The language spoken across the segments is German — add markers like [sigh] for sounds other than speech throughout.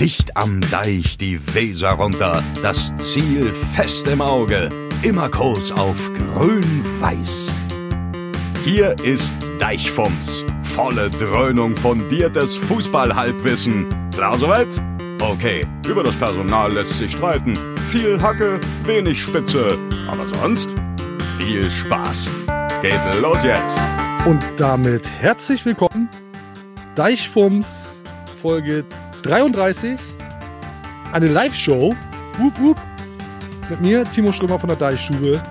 Dicht am Deich die Weser runter, das Ziel fest im Auge, immer Kurs auf grün-weiß. Hier ist Deichfumms, volle Dröhnung fundiertes Fußballhalbwissen. Klar soweit? Okay, über das Personal lässt sich streiten. Viel Hacke, wenig Spitze, aber sonst viel Spaß. Geht los jetzt. Und damit herzlich willkommen. Deichfumms, Folge 33. Eine Live-Show. Wup, wup. Mit mir, Timo Strömer von der Deichstube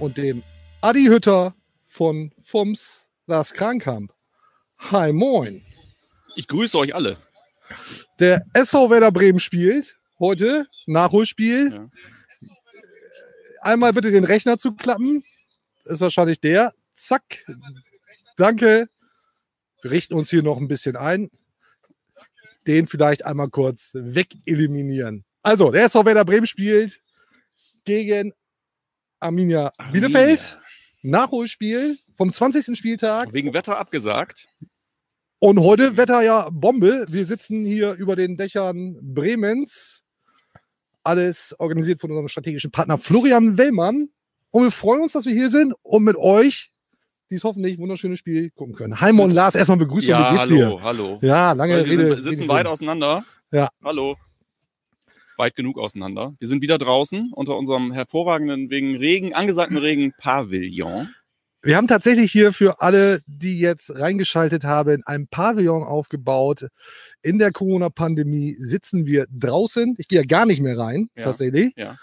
und dem Adi Hütter von Fums, Lars Krankamp. Hi, moin. Ich grüße euch alle. Der SV Werder Bremen spielt heute Nachholspiel. Ja. Einmal bitte den Rechner zu klappen. Ist wahrscheinlich der. Zack. Danke. Wir richten uns hier noch ein bisschen ein. Den vielleicht einmal kurz wegeliminieren. Also, der SV Werder Bremen spielt gegen Arminia Bielefeld. Nachholspiel vom 20. Spieltag. Wegen Wetter abgesagt. Und heute Wetter ja Bombe. Wir sitzen hier über den Dächern Bremens. Alles organisiert von unserem strategischen Partner Florian Wellmann. Und wir freuen uns, dass wir hier sind und mit euch dieses hoffentlich wunderschöne Spiel gucken können. Heimo und Lars, erstmal Begrüßung. Ja, Wie geht's hallo, dir? hallo. Ja, lange wir Rede. sind, sitzen weit auseinander. Ja. Hallo. Weit genug auseinander. Wir sind wieder draußen unter unserem hervorragenden, wegen Regen, angesagten Regen Pavillon. Wir haben tatsächlich hier für alle, die jetzt reingeschaltet haben, ein Pavillon aufgebaut. In der Corona-Pandemie sitzen wir draußen. Ich gehe ja gar nicht mehr rein, Ja, tatsächlich. ja.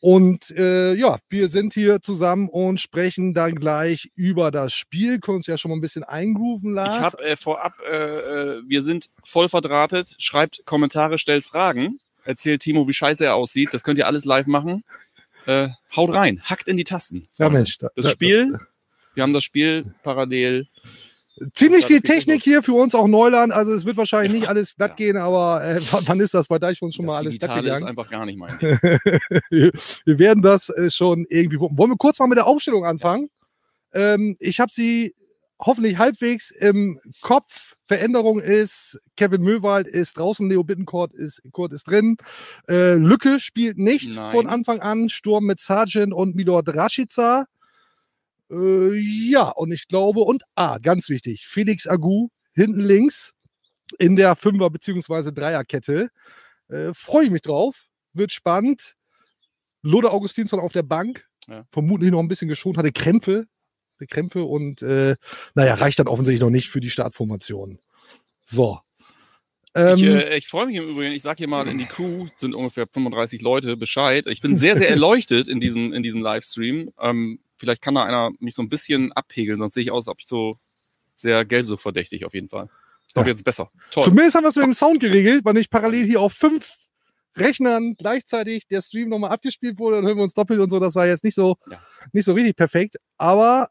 Und äh, ja, wir sind hier zusammen und sprechen dann gleich über das Spiel. Können uns ja schon mal ein bisschen eingrooven Ich Lars. habe äh, vorab, äh, äh, wir sind voll verdrahtet. Schreibt Kommentare, stellt Fragen. Erzählt Timo, wie scheiße er aussieht. Das könnt ihr alles live machen. Äh, haut rein, hackt in die Tasten. ja. Mensch. Da, Das da- Spiel, wir haben das Spiel parallel. Ziemlich viel Technik hier für uns auch Neuland. Also es wird wahrscheinlich Ja, nicht alles glatt ja. gehen, aber äh, [laughs] wann ist das bei Deich schon mal das alles glatt Digitale ist gegangen? einfach gar nicht mein [laughs] Ding. wir werden das äh, schon irgendwie. Wollen wir kurz mal mit der Aufstellung anfangen? Ähm, ich habe sie hoffentlich halbwegs im Kopf. Veränderung ist, Kevin Möwald ist draußen, Leo Bittencourt ist, Kurt ist drin. Äh, Lücke spielt nicht Nein. von Anfang an. Sturm mit Sargent und Milord Rashica. Äh, ja, und ich glaube, und ah, ganz wichtig, Felix Agu hinten links in der Fünfer- bzw. Dreierkette. Äh, Freue ich mich drauf. Wird spannend. Lode Augustinsson auf der Bank. Ja. Vermutlich noch ein bisschen geschont, hatte Krämpfe. hatte Krämpfe und äh, naja, reicht dann offensichtlich noch nicht für die Startformation. So. Ähm, Ich, äh, ich freue mich im Übrigen, ich sage hier mal in die Crew, sind ungefähr 35 Leute Bescheid. Ich bin sehr, sehr erleuchtet in diesem, in diesem Livestream. Ähm, vielleicht kann da einer mich so ein bisschen abpegeln, sonst sehe ich aus, als ob ich so sehr gelbsuchtverdächtig auf jeden Fall. Ich glaube, Ja. jetzt ist besser. Toll. Zumindest haben wir es mit dem Sound geregelt, weil nicht parallel hier auf fünf Rechnern gleichzeitig der Stream nochmal abgespielt wurde, dann hören wir uns doppelt und so. Das war jetzt nicht so, Ja. nicht so richtig perfekt. Aber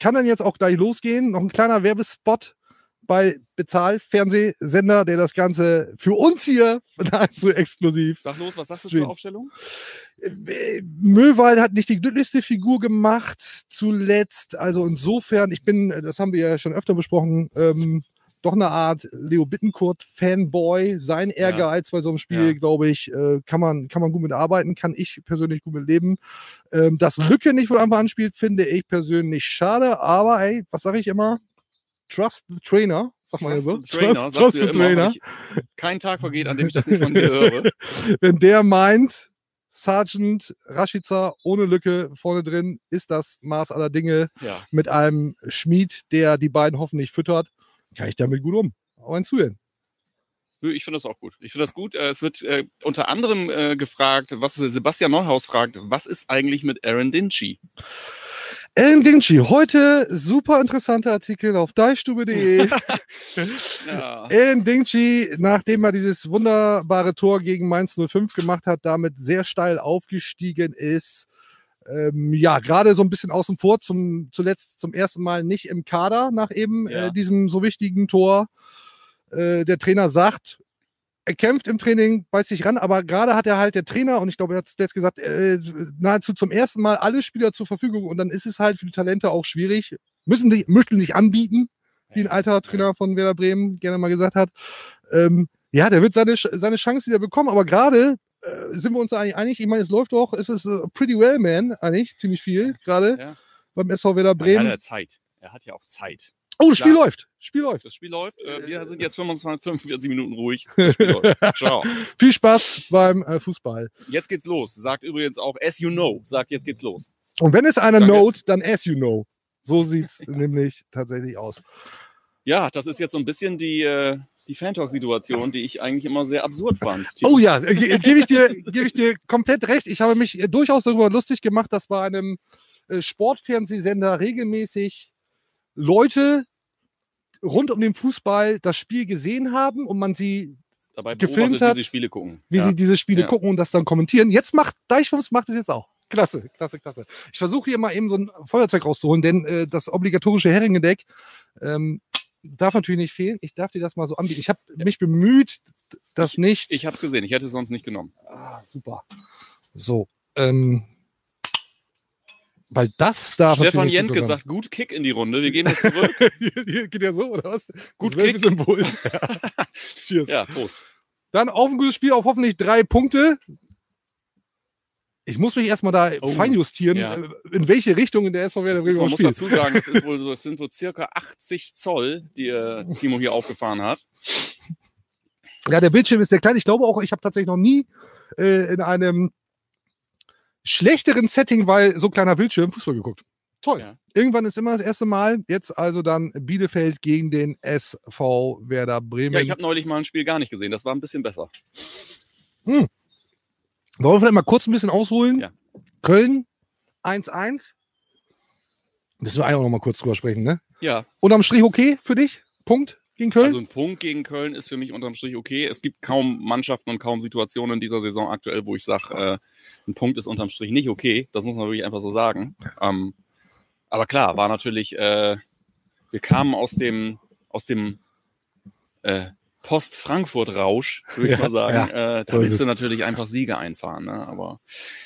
kann dann jetzt auch gleich losgehen. Noch ein kleiner Werbespot bei Bezahlfernsehsender, der das Ganze für uns hier [laughs] nahezu exklusiv Sag los, was sagst du Stream. zur Aufstellung? äh, Möwald hat nicht die glücklichste Figur gemacht zuletzt. Also insofern, ich bin, das haben wir ja schon öfter besprochen, ähm, doch eine Art Leo Bittencourt-Fanboy. Sein Ehrgeiz bei so einem Spiel, Ja. glaube ich, äh, kann, man, kann man gut mitarbeiten, kann ich persönlich gut mit leben. Ähm, dass Lücke nicht von Anfang an spielt, finde ich persönlich schade. Aber ey, was sage ich immer? Trust the Trainer, sag mal ja so. Trust the Trainer, Trust, the immer, Trainer. aber ich, kein Tag vergeht, an dem ich das nicht von dir höre. [laughs] Wenn der meint, Sergeant Rashica ohne Lücke vorne drin, ist das Maß aller Dinge Ja. mit einem Schmied, der die beiden hoffentlich füttert, kann ich damit gut um. Auch ein Zuhören. Ich finde das auch gut. Ich finde das gut. Äh, Es wird äh, unter anderem äh, gefragt, was Sebastian Neuhaus fragt, was ist eigentlich mit Aaron Dinchy? Ellen Dinci, heute super interessanter Artikel auf deichstube.de. [laughs] Ja. Ellen Dinci, nachdem er dieses wunderbare Tor gegen Mainz 05 gemacht hat, damit sehr steil aufgestiegen ist. Ähm, ja, gerade so ein bisschen außen vor, zum, zuletzt zum ersten Mal nicht im Kader nach eben Ja. äh, diesem so wichtigen Tor. Äh, der Trainer sagt, er kämpft im Training, beißt sich ran, aber gerade hat er halt der Trainer, und ich glaube, er hat jetzt gesagt, äh, nahezu zum ersten Mal alle Spieler zur Verfügung und dann ist es halt für die Talente auch schwierig. Müssen die, möchten sich anbieten, wie ein alter Trainer von Werder Bremen gerne mal gesagt hat. Ähm, Ja, der wird seine, seine Chance wieder bekommen, aber gerade äh, sind wir uns eigentlich einig. Ich meine, es läuft doch, es ist äh, pretty well, man, eigentlich, ziemlich viel, gerade Ja. beim SV Werder Er hat Bremen. ja Zeit. Er hat ja auch Zeit. Oh, das Spiel Klar. läuft. Spiel läuft. Das Spiel läuft. Äh, wir sind jetzt 25, 45 Minuten ruhig. [laughs] Das Spiel läuft. Ciao. Viel Spaß beim äh, Fußball. Jetzt geht's los. Sagt übrigens auch, as you know, sagt jetzt geht's los. Und wenn es einer Danke. note, dann as you know. So sieht's [laughs] nämlich tatsächlich aus. Ja, das ist jetzt so ein bisschen die, äh, die Fan-Talk-Situation, die ich eigentlich immer sehr absurd fand. [laughs] Oh ja, ge- gebe ich, dir- gebe ich dir komplett recht. Ich habe mich durchaus darüber lustig gemacht, dass bei einem Sportfernsehsender regelmäßig Leute rund um den Fußball das Spiel gesehen haben und man sie, Dabei gefilmt hat, wie sie Spiele gucken. wie ja. sie diese Spiele Ja. gucken und das dann kommentieren. Jetzt macht Deichfums macht es jetzt auch. Klasse, klasse, klasse. Ich versuche hier mal eben so ein Feuerzeug rauszuholen, denn äh, das obligatorische Heringedeck ähm, darf natürlich nicht fehlen. Ich darf dir das mal so anbieten. Ich habe mich bemüht, das nicht. Ich habe es gesehen, ich hätte es sonst nicht genommen. Ah, super. So, ähm, weil das darf Stefan Jentke sagt, gut Kick in die Runde. Wir gehen jetzt [laughs] zurück. Geht ja so, oder was? Gut Das Kick. Symbol. [laughs] Cheers. ja, Prost. Dann auf ein gutes Spiel auf hoffentlich drei Punkte. Ich muss mich erstmal da Oh, feinjustieren, ja. äh, in welche Richtung in der SV Werder Bremen man muss spielt. dazu sagen, ist wohl so, [laughs] das sind so circa 80 Zoll, die äh, Timo hier aufgefahren hat. Ja, der Bildschirm ist sehr klein. Ich glaube auch, ich habe tatsächlich noch nie äh, in einem schlechteren Setting, weil so kleiner Bildschirm Fußball geguckt. Toll. Ja. Irgendwann ist immer das erste Mal. Jetzt also dann Bielefeld gegen den SV Werder Bremen. Ja, ich habe neulich mal ein Spiel gar nicht gesehen. Das war ein bisschen besser. Wollen wir vielleicht mal kurz ein bisschen ausholen? Ja. Köln 1-1. Müssen wir eigentlich auch noch mal kurz drüber sprechen, ne? Ja, Unterm Strich okay für dich? Punkt gegen Köln? also ein Punkt gegen Köln ist für mich unterm Strich okay. Es gibt kaum Mannschaften und kaum Situationen in dieser Saison aktuell, wo ich sage, äh, ein Punkt ist unterm Strich nicht okay. Das muss man wirklich einfach so sagen. Ähm, aber klar, war natürlich, äh, wir kamen aus dem, aus dem äh, Post-Frankfurt-Rausch, würde ich Ja, mal sagen. äh, so da willst du natürlich einfach Siege einfahren. Ne? Aber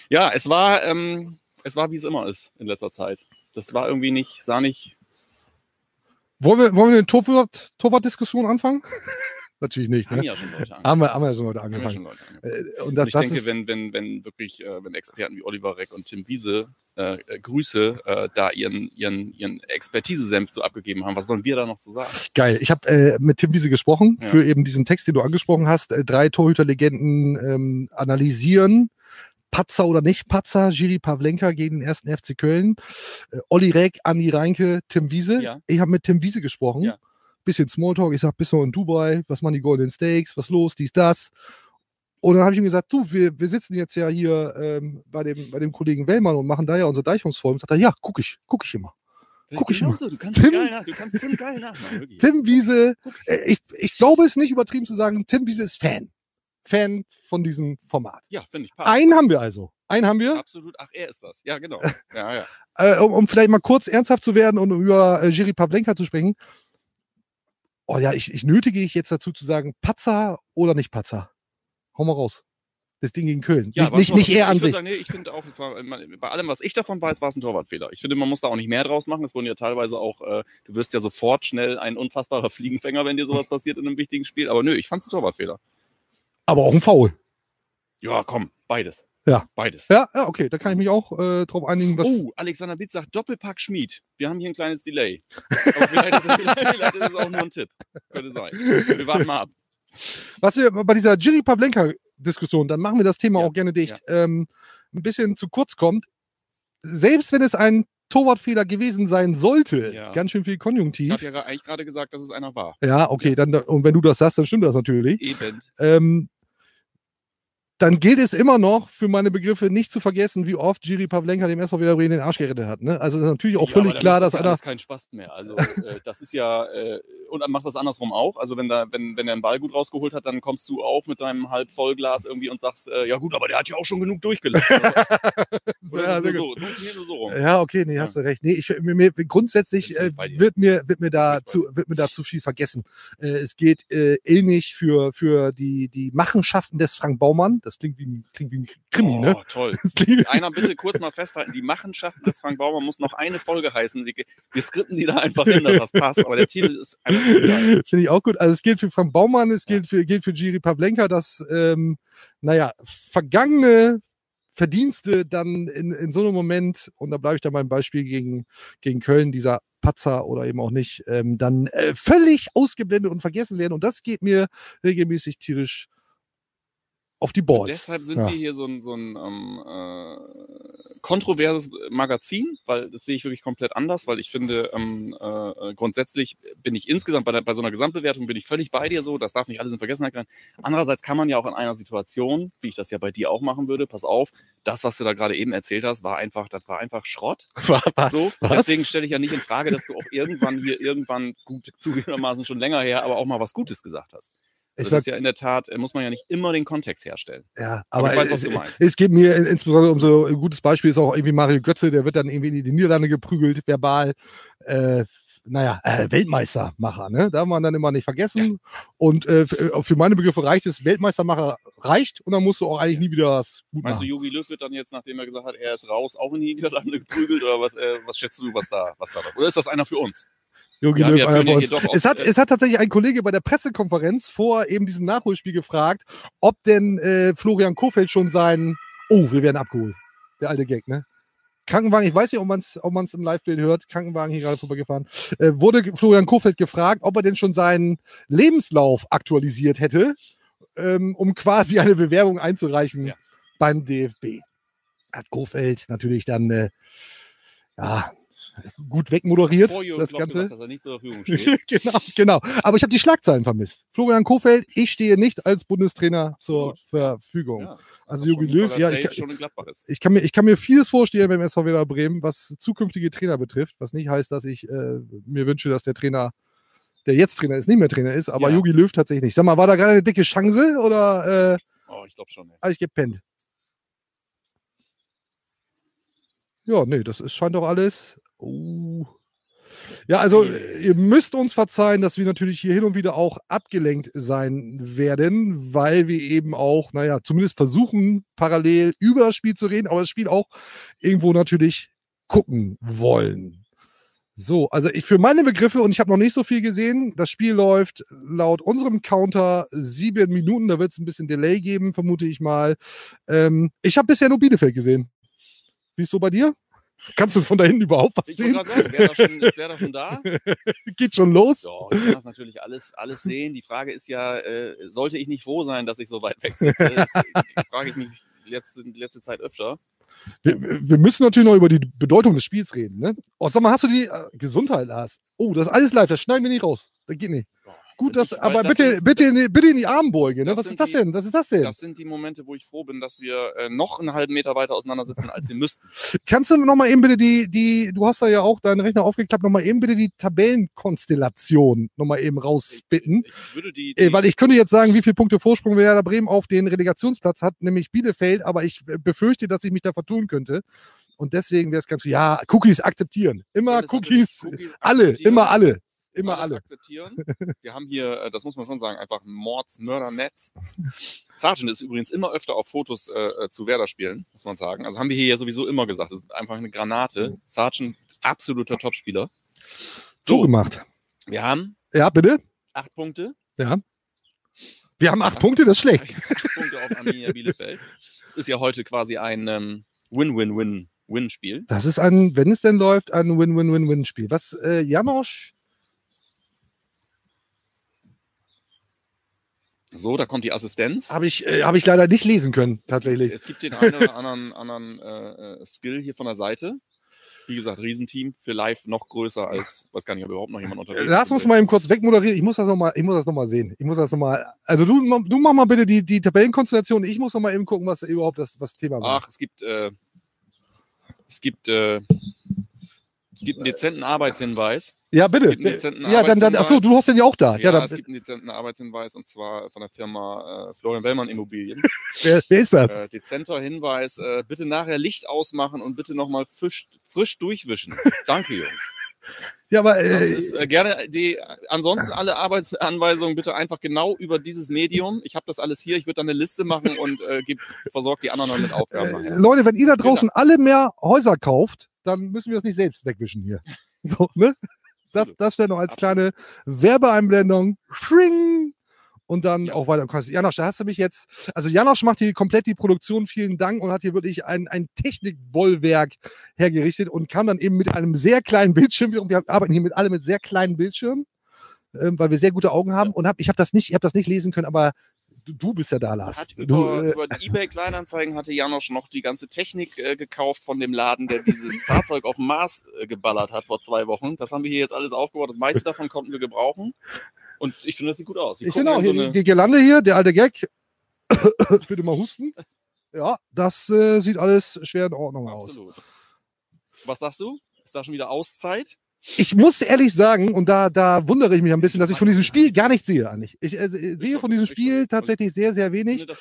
ja, es war, ähm, es war, wie es immer ist in letzter Zeit. Das war irgendwie nicht, sah nicht, wollen, wir, wollen wir eine Torwart- Torwart-Diskussion anfangen? Natürlich nicht, haben ne? ja schon Leute angefangen. Haben wir, haben wir schon Haben ja angefangen. schon Leute angefangen. Äh, Und Und das, ich das denke, wenn, wenn, wenn wirklich, äh, wenn Experten wie Oliver Reck und Tim Wiese äh, äh, Grüße äh, da ihren, ihren, ihren Expertise-Senf so abgegeben haben, was sollen wir da noch zu sagen? Geil. Ich habe äh, mit Tim Wiese gesprochen Ja. für eben diesen Text, den du angesprochen hast. Drei Torhüterlegenden ähm, analysieren. Patzer oder nicht Patzer, Giri Pavlenka gegen den ersten FC Köln. Äh, Olli Reck, Andi Reinke, Tim Wiese. Ja. Ich habe mit Tim Wiese gesprochen. Ja. Bisschen Smalltalk. Ich sag, bist du in Dubai? Was machen die Golden Steaks? Was los? Dies, das. Und dann habe ich ihm gesagt, du, wir, wir sitzen jetzt ja hier ähm, bei, dem, bei dem Kollegen Wellmann und machen da ja unsere Deichungsfolgen. Sagt er, ja, guck ich, guck ich immer. Guck ich mal. Genauso, du kannst Tim- geil nach, du kannst Tim geil nachmachen, wirklich. Tim Wiese, äh, ich, ich glaube es ist nicht übertrieben zu sagen, Tim Wiese ist Fan. Fan von diesem Format. Ja, finde ich, passt. Einen haben wir also. Einen haben wir. Absolut, ach, er ist das. Ja, genau. [laughs] Ja, ja. Äh, um, um vielleicht mal kurz ernsthaft zu werden und über äh, Jiri Pavlenka zu sprechen. Oh ja, ich, ich nötige ich jetzt dazu zu sagen, Patzer oder nicht Patzer? Hau mal raus. Das Ding gegen Köln. Ja, nicht nicht, nicht er ich an sich. Sagen, nee, ich finde auch, war, bei allem, was ich davon weiß, war es ein Torwartfehler. Ich finde, man muss da auch nicht mehr draus machen. Es wurden ja teilweise auch, äh, du wirst ja sofort schnell ein unfassbarer [laughs] Fliegenfänger, wenn dir sowas passiert in einem wichtigen Spiel. Aber nö, ich fand es ein Torwartfehler. Aber auch ein Foul. Ja, komm, beides. Ja. Beides. Ja, ja, okay, da kann ich mich auch äh, drauf einigen, was. Oh, Alexander Bitz sagt Doppelpack Schmied. Wir haben hier ein kleines Delay. Aber vielleicht ist, es, [laughs] vielleicht ist es auch nur ein Tipp. Könnte sein. Wir warten mal ab. Was wir bei dieser Jiri Pavlenka-Diskussion, dann machen wir das Thema Ja, auch gerne dicht, ähm, ein bisschen zu kurz kommt. Selbst wenn es ein Torwartfehler gewesen sein sollte, Ja. ganz schön viel Ich Konjunktiv. habe ja eigentlich gerade gesagt, dass es einer war. Ja, okay, dann, und wenn du das sagst, dann stimmt das natürlich. Eben. Ähm, dann gilt es immer noch für meine Begriffe nicht zu vergessen, wie oft Jiri Pavlenka dem SV Werder Bremen den Arsch gerettet hat. Ne? Also ist natürlich auch Ja, völlig klar, dass das ja einer. alles keinen Spaß mehr. Also äh, das ist ja äh, und dann macht das andersrum auch. Also wenn da wenn wenn er einen Ball gut rausgeholt hat, dann kommst du auch mit deinem halb Vollglas irgendwie und sagst, äh, ja gut, aber der hat ja auch schon genug durchgelassen. [laughs] Ja, das ist so, so. Ja, okay, nee, hast du recht. Nee, ich, mir, mir, grundsätzlich äh, wird, mir, wird, mir da zu, wird mir da zu viel vergessen. Äh, es geht äh, ähnlich für, für die, die Machenschaften des Frank Baumann. Das klingt wie ein, klingt wie ein Krimi, oh, ne? toll. Einer bitte kurz mal festhalten, die Machenschaften des Frank Baumann muss noch eine Folge heißen. Die- Wir skripten die da einfach hin, dass das passt, aber der Titel ist einfach zu geil. Finde ich auch gut. Also es gilt für Frank Baumann, es gilt für, gilt für Giri Pavlenka, dass, ähm, naja, vergangene Verdienste dann in, in so einem Moment, und da bleibe ich da beim Beispiel gegen, gegen Köln, dieser Patzer oder eben auch nicht, ähm, dann äh, völlig ausgeblendet und vergessen werden. Und das geht mir regelmäßig tierisch auf die Und Balls. deshalb sind Ja. wir hier so ein, so ein ähm, äh, kontroverses Magazin, weil das sehe ich wirklich komplett anders, weil ich finde, ähm, äh, grundsätzlich bin ich insgesamt bei, der, bei so einer Gesamtbewertung bin ich völlig bei dir so, das darf nicht alles in Vergessenheit geraten. Andererseits kann man ja auch in einer Situation, wie ich das ja bei dir auch machen würde, pass auf, das, was du da gerade eben erzählt hast, war einfach, das war einfach Schrott. [laughs] Was? So, Was? deswegen stelle ich ja nicht in Frage, dass du auch irgendwann hier irgendwann gut zugegebenermaßen schon länger her, aber auch mal was Gutes gesagt hast. Ich Also das ist ja in der Tat, äh, muss man ja nicht immer den Kontext herstellen. ja, aber aber, ich weiß, was es, du meinst. es geht mir in- insbesondere um so ein gutes Beispiel ist auch irgendwie Mario Götze, der wird dann irgendwie in die Niederlande geprügelt, verbal. Äh, naja, äh, Weltmeistermacher, ne? Darf man dann immer nicht vergessen. Und äh, für, für meine Begriffe reicht es, Weltmeistermacher reicht und dann musst du auch eigentlich nie wieder was gut Meinst du, machen. Yogi Löw wird dann jetzt, nachdem er gesagt hat, er ist raus, auch in die Niederlande geprügelt oder was, äh, was schätzt du, was da, was da Oder ist das einer für uns? Jogi Löw, ja Es hat, es hat tatsächlich ein Kollege bei der Pressekonferenz vor eben diesem Nachholspiel gefragt, ob denn äh, Florian Kofeld schon seinen. Oh, wir werden abgeholt. Der alte Gag, ne? Krankenwagen, ich weiß nicht, ob man es ob man's im Live-Bild hört, Krankenwagen hier gerade vorbeigefahren, äh, wurde Florian Kofeld gefragt, ob er denn schon seinen Lebenslauf aktualisiert hätte, ähm, um quasi eine Bewerbung einzureichen Ja. beim DFB. Hat Kofeld natürlich dann äh, ja, gut wegmoderiert, Vor das Klopp Ganze. gesagt, dass er nicht zur Verfügung [laughs] steht. genau, genau. Aber ich habe die Schlagzeilen vermisst. Florian Kofeld, ich stehe nicht als Bundestrainer zur Absolut. Verfügung. Ja, also Jogi Löw, ja, ich, kann- ich, kann mir, ich kann mir vieles vorstellen beim SV Werder Bremen, was zukünftige Trainer betrifft, was nicht heißt, dass ich äh, mir wünsche, dass der Trainer, der jetzt Trainer ist, nicht mehr Trainer ist, aber Ja. Jogi Löw tatsächlich nicht. Sag mal, war da gerade eine dicke Chance oder äh, Oh, ich glaube schon. Ja. habe ich gepennt? Ja, nee, das ist, scheint doch alles. Oh. Ja, also ihr müsst uns verzeihen, dass wir natürlich hier hin und wieder auch abgelenkt sein werden, weil wir eben auch, naja, zumindest versuchen, parallel über das Spiel zu reden, aber das Spiel auch irgendwo natürlich gucken wollen. So, also ich für meine Begriffe, und ich habe noch nicht so viel gesehen, das Spiel läuft laut unserem Counter sieben Minuten, da wird es ein bisschen Delay geben, vermute ich mal. Ähm, ich habe bisher nur Bielefeld gesehen. Wie ist so bei dir? Kannst du von da hinten überhaupt was Ich sehen? sagen, wäre da schon, da schon [laughs] da? Geht schon los? Ja, ich kann das natürlich alles, alles sehen. Die Frage ist ja, äh, sollte ich nicht froh sein, dass ich so weit weg sitze? Das frage ich mich letzte, letzte Zeit öfter. Wir, wir müssen natürlich noch über die Bedeutung des Spiels reden. Ne? Oh, sag mal, hast du die äh, Gesundheit, Lars? Oh, das ist alles live, das schneiden wir nicht raus. Das geht nicht. Gut, das, Ich- aber das bitte, sind- bitte, in die, bitte in die Armbeuge. Ne? Was ist das die- denn? Was ist das denn? Das sind die Momente, wo ich froh bin, dass wir äh, noch einen halben Meter weiter auseinander sitzen, als wir müssten. Kannst du noch mal eben bitte die, die, du hast da ja auch deinen Rechner aufgeklappt, noch mal eben bitte die Tabellenkonstellation noch mal eben rausbitten. Ich, ich würde die, die Äh, weil ich könnte jetzt sagen, wie viele Punkte Vorsprung Werder Bremen auf den Relegationsplatz hat, nämlich Bielefeld, aber ich befürchte, dass ich mich da vertun könnte. Und deswegen wäre es ganz, ja, Cookies akzeptieren. Immer Cookies, Cookies alle, akzeptieren. immer alle, immer alle. akzeptieren. Wir haben hier, äh, das muss man schon sagen, einfach Mordsmördernetz. Sargent ist übrigens immer öfter auf Fotos äh, äh, zu Werder spielen, muss man sagen. Also haben wir hier ja sowieso immer gesagt, das ist einfach eine Granate. Sargent, absoluter Topspieler. So So, gemacht. wir haben Ja, bitte? acht Punkte. Ja. Wir haben acht Punkte, das ist schlecht. Acht Punkte auf Arminia Bielefeld. Ist ja heute quasi ein ähm, Win-Win-Win-Win-Spiel. Das ist ein, wenn es denn läuft, ein Win-Win-Win-Win-Spiel. Was, äh, Janosch? So, da kommt die Assistenz. Habe ich, äh, hab ich leider nicht lesen können, tatsächlich. Es gibt, es gibt den einen oder [laughs] anderen, anderen äh, äh, Skill hier von der Seite. Wie gesagt, Riesenteam für live noch größer als, weiß gar nicht, ob überhaupt noch jemand unterwegs Lass ist. uns mal eben kurz wegmoderieren. Ich muss das nochmal, ich muss das noch mal sehen. Ich muss das nochmal. Also du, du mach mal bitte die, die Tabellenkonstellation. Ich muss noch mal eben gucken, was überhaupt das was Thema war. Ach, es gibt, äh, es gibt, äh, es gibt einen dezenten Arbeitshinweis. ja, bitte. es gibt einen dezenten Ja, dann, dann, achso, du hast den ja auch da. Ja, Ja, es dann, gibt einen dezenten Arbeitshinweis und zwar von der Firma äh, Florian Wellmann Immobilien. [laughs] wer, wer ist das? äh, dezenter Hinweis, äh, bitte nachher Licht ausmachen und bitte nochmal frisch, frisch durchwischen. [laughs] Danke, Jungs. Ja, aber Das äh, ist äh, gerne die ansonsten alle Arbeitsanweisungen bitte einfach genau über dieses Medium. Ich habe das alles hier, ich würde dann eine Liste machen und äh, versorge die anderen dann mit Aufgaben. äh. Leute, wenn ihr da draußen alle mehr Häuser kauft, dann müssen wir das nicht selbst wegwischen hier. [laughs] So, ne? Das, das wäre noch als kleine Werbeeinblendung. Schring! Und dann Ja. auch weiter. Janosch, da hast du mich jetzt. Also Janosch macht hier komplett die Produktion, vielen Dank, und hat hier wirklich ein, ein Technikbollwerk hergerichtet und kam dann eben mit einem sehr kleinen Bildschirm. Wir arbeiten hier mit alle mit sehr kleinen Bildschirmen, ähm, weil wir sehr gute Augen haben. Und hab, ich habe das nicht, ich habe das nicht lesen können, aber du, bist ja da, Lars. Hat Du, über, äh, über die eBay Kleinanzeigen hatte Janosch noch die ganze Technik äh, gekauft von dem Laden, der dieses [laughs] Fahrzeug auf dem Mars äh, geballert hat vor zwei Wochen. Das haben wir hier jetzt alles aufgebaut. Das meiste davon konnten wir gebrauchen. Und ich finde, das sieht gut aus. Ich finde auch, so eine, die Girlande hier, der alte Gag. [coughs] Bitte mal husten. Ja, das äh, sieht alles schwer in Ordnung aus. Absolut. Was sagst du? Ist da schon wieder Auszeit? Ich muss ehrlich sagen, und da, da wundere ich mich ein bisschen, dass ich von diesem Spiel gar nichts sehe eigentlich. Ich äh, sehe von diesem Spiel tatsächlich sehr, sehr wenig. der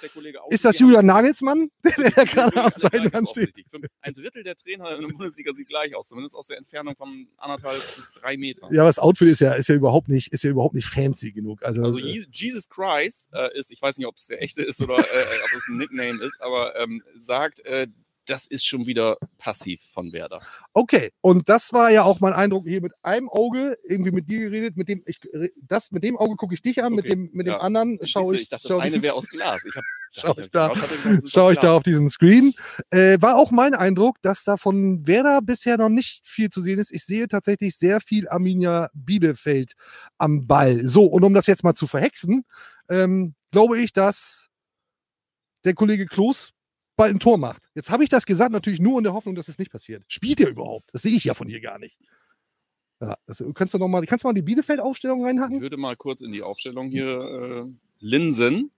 Ist das. Julian Nagelsmann, [laughs] der Ja, gerade am Seitenrand steht? Ein Drittel der Trainer in der Bundesliga sieht gleich aus, zumindest aus der Entfernung von anderthalb bis drei Metern. Ja, aber das Outfit ist ja, ist ja überhaupt nicht, ist ja überhaupt nicht fancy genug. Also, Also äh, Je- Jesus Christ äh, ist, ich weiß nicht, ob es der echte ist oder äh, ob es ein Nickname ist, aber ähm, sagt, äh, das ist schon wieder passiv von Werder. okay. Und das war ja auch mein Eindruck hier mit einem Auge, irgendwie mit dir geredet, mit dem, ich, das, mit dem Auge gucke ich dich an, mit Okay, dem, mit dem ja. anderen schaue ich, ich dachte, schau das eine wäre aus Glas. Ich hab, [laughs] Schau ich da- schaue aus ich da auf diesen Screen. Äh, war auch mein Eindruck, dass da von Werder bisher noch nicht viel zu sehen ist. Ich sehe tatsächlich sehr viel Arminia Bielefeld am Ball. So, und um das jetzt mal zu verhexen, ähm, glaube ich, dass der Kollege Klos bald ein Tor macht. Jetzt habe ich das gesagt, natürlich nur in der Hoffnung, dass es nicht passiert. Spielt er überhaupt? Das sehe ich ja von hier gar nicht. Ja, das, kannst du noch mal, kannst du mal die Bielefeld-Aufstellung Ich reinhacken? würde mal kurz in die Aufstellung hier äh, Linsen.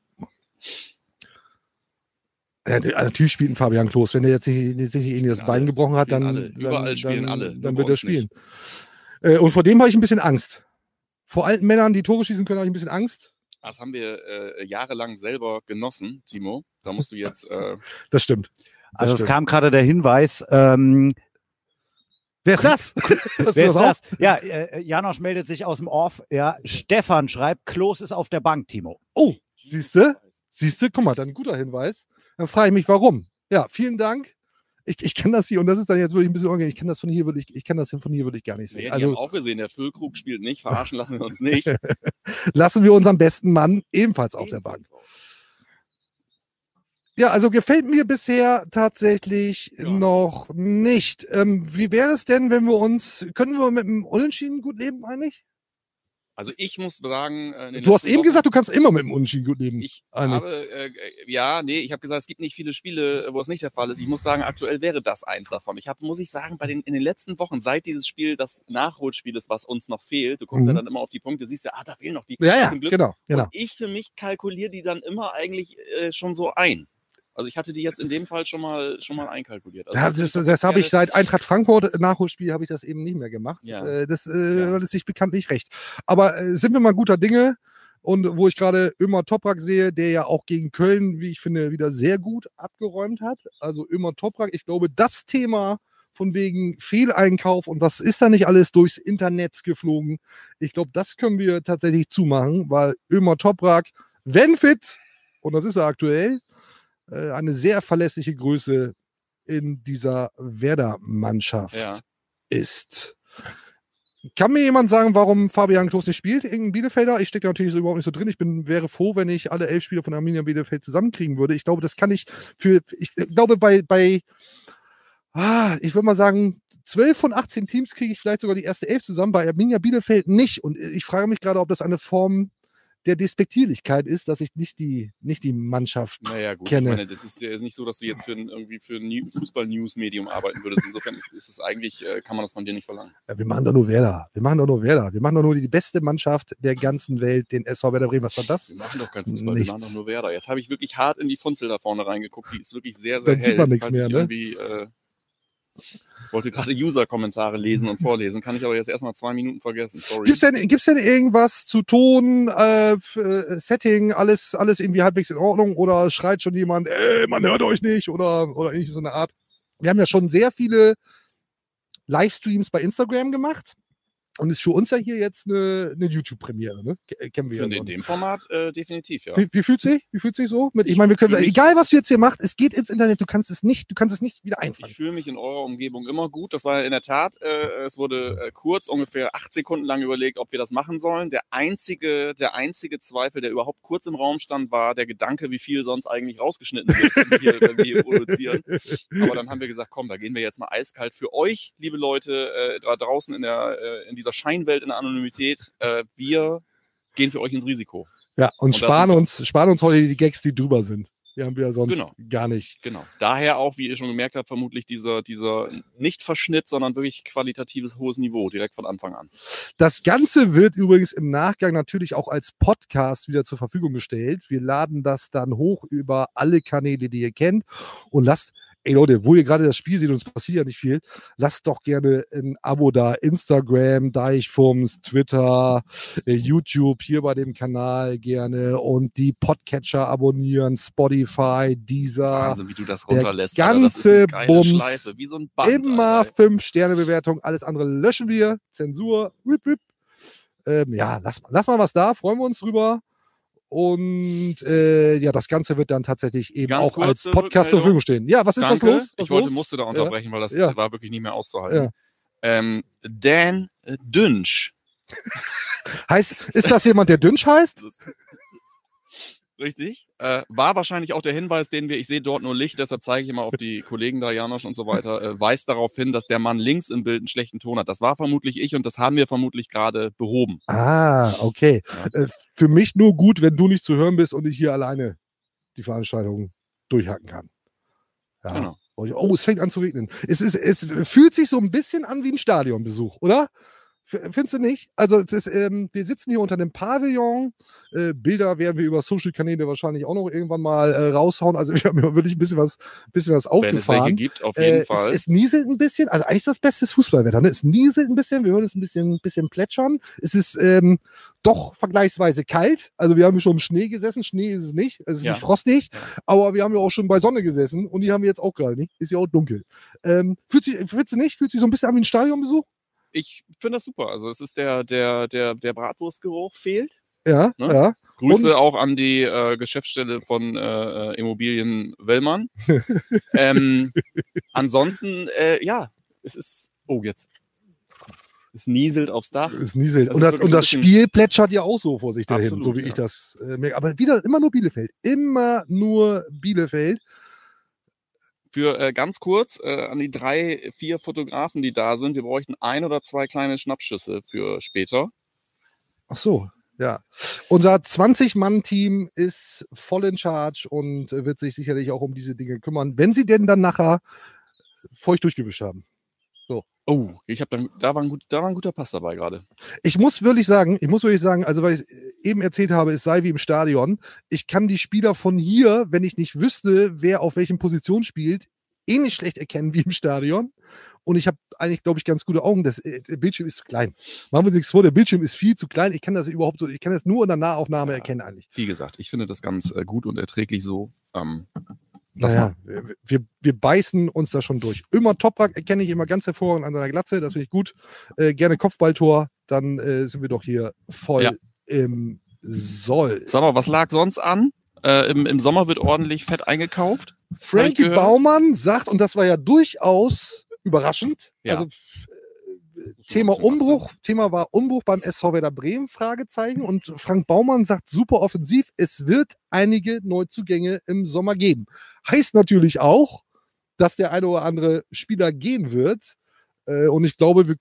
Ja, der- natürlich spielt ein Fabian Klos. Wenn er jetzt nicht, nicht, nicht das Spielen Bein gebrochen hat, dann, alle. dann, Überall spielen dann, alle, dann wird er spielen. Äh, und vor dem habe ich ein bisschen Angst. Vor alten Männern, die Tore schießen können, habe ich ein bisschen Angst. Das haben wir äh, jahrelang selber genossen, Timo. Da musst du jetzt. Äh, Das stimmt. Das Also es stimmt. kam gerade der Hinweis, ähm, Wer ist das? [laughs] Wer du ist das? Ja, äh, Janosch meldet sich aus dem Off. Ja, Stefan schreibt, Klos ist auf der Bank, Timo. Oh, siehste? Siehst du, guck mal, dann ein guter Hinweis. Dann frage ich mich, warum. Ja, vielen Dank. Ich, ich kenne das hier und das ist dann jetzt wirklich ein bisschen unangenehm. Ich kenne das von hier wirklich, ich kenne das von hier wirklich gar nicht nee, sehen. haben Also auch gesehen, der Füllkrug spielt nicht. Verarschen lassen wir uns nicht. [laughs] lassen wir unseren besten Mann ebenfalls auf der Bank. Ja, also gefällt mir bisher tatsächlich Ja. noch nicht. Ähm, wie wäre es denn, wenn wir uns, können wir mit einem Unentschieden gut leben eigentlich? Also ich muss sagen, äh, Du hast eben Wochen- gesagt, du kannst immer mit einem Unentschieden gut leben. Ich Eigentlich. habe, äh, ja, nee, ich habe gesagt, es gibt nicht viele Spiele, wo es nicht der Fall ist. Ich muss sagen, aktuell wäre das eins davon. Ich habe, muss ich sagen, bei den, in den letzten Wochen, seit dieses Spiel das Nachholspiel ist, was uns noch fehlt, du guckst ja Mhm. dann immer auf die Punkte, siehst ja, ah, da fehlen noch die. Ja, ja, genau, genau. Und ich für mich kalkuliere die dann immer eigentlich äh, schon so ein. Also ich hatte die jetzt in dem Fall schon mal, schon mal einkalkuliert. Also das das, das, doch habe ich seit Eintracht Frankfurt Nachholspiel habe ich das eben nicht mehr gemacht. Ja. Äh, Das, äh, Ja. das ist bekanntlich recht. Aber äh, sind wir mal guter Dinge und wo ich gerade Ömer Toprak sehe, der ja auch gegen Köln, wie ich finde, wieder sehr gut abgeräumt hat. Also Ömer Toprak, ich glaube, das Thema von wegen Fehleinkauf und was ist da nicht alles durchs Internet geflogen. Ich glaube, das können wir tatsächlich zumachen, weil Ömer Toprak, wenn fit, und das ist er aktuell, äh, eine sehr verlässliche Größe in dieser Werder-Mannschaft Ja. ist. Kann mir jemand sagen, warum Fabian Klos nicht spielt? Irgendein Bielefelder? Ich stecke natürlich so überhaupt nicht so drin. Ich bin, wäre froh, wenn ich alle elf Spieler von Arminia Bielefeld zusammenkriegen würde. Ich glaube, das kann ich für, ich glaube, bei, bei ah, ich würde mal sagen, 12 von 18 Teams kriege ich vielleicht sogar die erste Elf zusammen, bei Arminia Bielefeld nicht. Und ich frage mich gerade, ob das eine Form der Despektierlichkeit ist, dass ich nicht die, nicht die Mannschaft Naja, gut. kenne. Ich meine, das ist ja nicht so, dass du jetzt für ein, irgendwie für ein New- Fußball-News-Medium arbeiten würdest. Insofern ist, es eigentlich, äh, kann man das von dir nicht verlangen. Ja, wir machen doch nur Werder. Wir machen doch nur Werder. Wir machen doch nur die beste Mannschaft der ganzen Welt, den SV Werder Bremen. Was war das? Wir machen doch keinen Fußball, Nichts. wir machen doch nur Werder. Jetzt habe ich wirklich hart in die Funzel da vorne reingeguckt. Die ist wirklich sehr, sehr Dann hell. sieht man nichts mehr, ne? Äh, wollte gerade User-Kommentare lesen und vorlesen. Kann ich aber jetzt erstmal zwei Minuten vergessen. Sorry. Gibt's denn, gibt's denn irgendwas zu Ton, äh, äh, Setting, alles, alles irgendwie halbwegs in Ordnung oder schreit schon jemand, ey, man hört euch nicht oder, oder irgendwie so eine Art? Wir haben ja schon sehr viele Livestreams bei Instagram gemacht. Und ist für uns ja hier jetzt eine, eine YouTube-Premiere, ne? Ke- Kennen wir ja. in so. dem Format äh, definitiv, ja. Wie, wie fühlt sich? Wie fühlt sich so? Mit, ich meine, wir können, egal was du jetzt hier machst, es geht ins Internet, du kannst es nicht, du kannst es nicht wieder einfangen. Ich fühle mich in eurer Umgebung immer gut. Das war in der Tat, äh, es wurde äh, kurz, ungefähr acht Sekunden lang überlegt, ob wir das machen sollen. Der einzige, der einzige Zweifel, der überhaupt kurz im Raum stand, war der Gedanke, wie viel sonst eigentlich rausgeschnitten wird, wenn wir hier, wenn wir hier produzieren. Aber dann haben wir gesagt, komm, da gehen wir jetzt mal eiskalt für euch, liebe Leute, äh, da draußen in, der, äh, in dieser Scheinwelt, in der Anonymität. Äh, wir gehen für euch ins Risiko. Ja, und, Und sparen uns, sparen uns heute die Gags, die drüber sind. Die haben wir ja sonst Genau. gar nicht. Genau. Daher auch, wie ihr schon gemerkt habt, vermutlich dieser, dieser nicht Verschnitt, sondern wirklich qualitatives hohes Niveau direkt von Anfang an. Das Ganze wird übrigens im Nachgang natürlich auch als Podcast wieder zur Verfügung gestellt. Wir laden das dann hoch über alle Kanäle, die ihr kennt. Und lasst, ey Leute, wo ihr gerade das Spiel seht, uns passiert ja nicht viel, lasst doch gerne ein Abo da. Instagram, Deichfums, Twitter, äh, YouTube hier bei dem Kanal gerne und die Podcatcher abonnieren, Spotify, Deezer. Wahnsinn, wie du das der runterlässt. Alter. Ist ganze geile Bums, Schleife, so Band. Immer Alter. fünf Sterne Bewertung, alles andere löschen wir. Zensur, rip, rip. Ähm, ja, lass, lass mal was da, freuen wir uns drüber. Und äh, ja, das Ganze wird dann tatsächlich eben Ganz auch als Podcast zur. Verfügung stehen. Ja, was ist Danke. was los? Was ich wollte, los? musste da unterbrechen, weil das Ja. war wirklich nicht mehr auszuhalten. Ja. Ähm, Dan Dünsch. Heißt, ist das jemand, der Dünsch heißt? Richtig. Äh, war wahrscheinlich auch der Hinweis, den wir, ich sehe dort nur Licht, deshalb zeige ich immer auf die [laughs] Kollegen da, Janosch und so weiter, äh, weist darauf hin, dass der Mann links im Bild einen schlechten Ton hat. Das war vermutlich ich und das haben wir vermutlich gerade behoben. Ah, okay. Äh, für mich nur gut, wenn du nicht zu hören bist und ich hier alleine die Veranstaltung durchhacken kann. Ja. Genau. Oh, es fängt an zu regnen. Es, ist, es fühlt sich so ein bisschen an wie ein Stadionbesuch, oder? Findest du nicht? Also es ist, ähm, wir sitzen hier unter einem Pavillon. Äh, Bilder werden wir über Social-Kanäle wahrscheinlich auch noch irgendwann mal äh, raushauen. Also [laughs] wir haben ja wirklich ein bisschen was, bisschen was Wenn es welche aufgefahren. gibt, auf jeden Äh, Fall. Es, es nieselt ein bisschen, also eigentlich ist das beste Fußballwetter. Ne? Es nieselt ein bisschen, wir hören es ein bisschen, bisschen plätschern. Es ist ähm, doch vergleichsweise kalt. Also wir haben schon im Schnee gesessen. Schnee ist es nicht, es ist Ja. nicht frostig, aber wir haben ja auch schon bei Sonne gesessen und die haben wir jetzt auch gerade nicht. Ist ja auch dunkel. Ähm, fühlt sich, findest du nicht? Fühlt sich so ein bisschen an wie ein Stadionbesuch? Ich finde das super. Also es ist der, der, der, der Bratwurstgeruch fehlt. Ja, Ne? ja. Grüße auch an die äh, Geschäftsstelle von äh, äh, Immobilien Wellmann. [laughs] ähm, ansonsten, äh, ja, es ist. Oh, jetzt. Es nieselt aufs Dach. Es nieselt. Das und das, und das Spiel plätschert ja auch so vor sich dahin, Absolut, so wie ja. ich das äh, merke. Aber wieder immer nur Bielefeld. Immer nur Bielefeld. Für äh, ganz kurz äh, an die drei, vier Fotografen, die da sind. Wir bräuchten ein oder zwei kleine Schnappschüsse für später. Ach so, ja. Unser 20-Mann-Team ist voll in Charge und äh, wird sich sicherlich auch um diese Dinge kümmern, wenn sie denn dann nachher feucht durchgewischt haben. Oh, ich habe da war ein gut, da war ein guter Pass dabei gerade. Ich muss wirklich sagen, ich muss wirklich sagen, also weil ich eben erzählt habe, es sei wie im Stadion. Ich kann die Spieler von hier, wenn ich nicht wüsste, wer auf welchen Position spielt, eh nicht schlecht erkennen wie im Stadion. Und ich habe eigentlich, glaube ich, ganz gute Augen. Das, äh, der Bildschirm ist zu klein. Machen wir uns nichts vor, der Bildschirm ist viel zu klein. Ich kann das überhaupt so, ich kann das nur in der Nahaufnahme Ja. erkennen eigentlich. Wie gesagt, ich finde das ganz äh, gut und erträglich so. Ähm, lass Naja, wir, wir, wir beißen uns da schon durch. Immer Toprak erkenne ich immer ganz hervorragend an seiner Glatze, das finde ich gut. Äh, gerne Kopfballtor, dann äh, sind wir doch hier voll Ja. im Soll. Sag mal, was lag sonst an? Äh, im, Im Sommer wird ordentlich Fett eingekauft. Frankie. Baumann sagt, und das war ja durchaus überraschend, Ja. also Thema Umbruch, Thema war Umbruch beim SV Werder Bremen, Fragezeichen. Und Frank Baumann sagt super offensiv, es wird einige Neuzugänge im Sommer geben. Heißt natürlich auch, dass der eine oder andere Spieler gehen wird. Äh, Und ich glaube, wir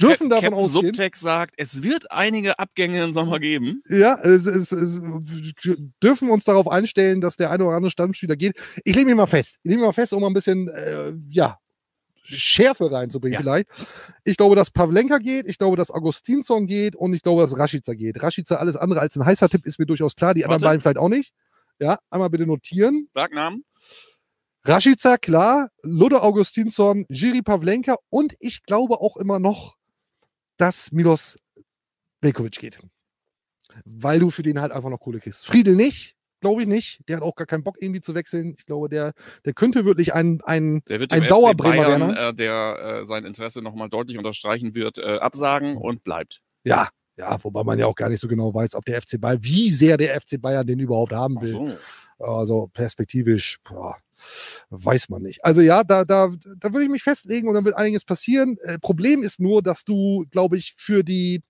dürfen davon Captain ausgehen. Subtext sagt, es wird einige Abgänge im Sommer geben. Ja, es, es, es, wir dürfen uns darauf einstellen, dass der eine oder andere Stammspieler geht. Ich lege mich mal fest. Ich lege mich mal fest, um mal ein bisschen, äh, ja, Schärfe reinzubringen Ja. vielleicht. Ich glaube, dass Pavlenka geht, ich glaube, dass Augustinsson geht und ich glaube, dass Rashica geht. Rashica alles andere als ein heißer Tipp ist mir durchaus klar, die anderen Warte. beiden vielleicht auch nicht. Ja, einmal bitte notieren. Sag Namen. Rashica, klar, Ludo Augustinsson, Jiri Pavlenka und ich glaube auch immer noch, dass Milos Velkovic geht. Weil du für den halt einfach noch Kohle kriegst. Friedel nicht, glaube ich nicht. Der hat auch gar keinen Bock, irgendwie zu wechseln. Ich glaube, der, der könnte wirklich ein, ein, Der wird Ein Dauerbremer werden. äh, der äh, sein Interesse nochmal deutlich unterstreichen wird, äh, absagen und bleibt. ja, ja, wobei man ja auch gar nicht so genau weiß, ob der FC Bayern, wie sehr der FC Bayern den überhaupt haben will. so. Also perspektivisch, boah, weiß man nicht. Also ja, da, da, da würde ich mich festlegen und dann wird einiges passieren. Äh, Problem ist nur, dass du, glaube ich, für die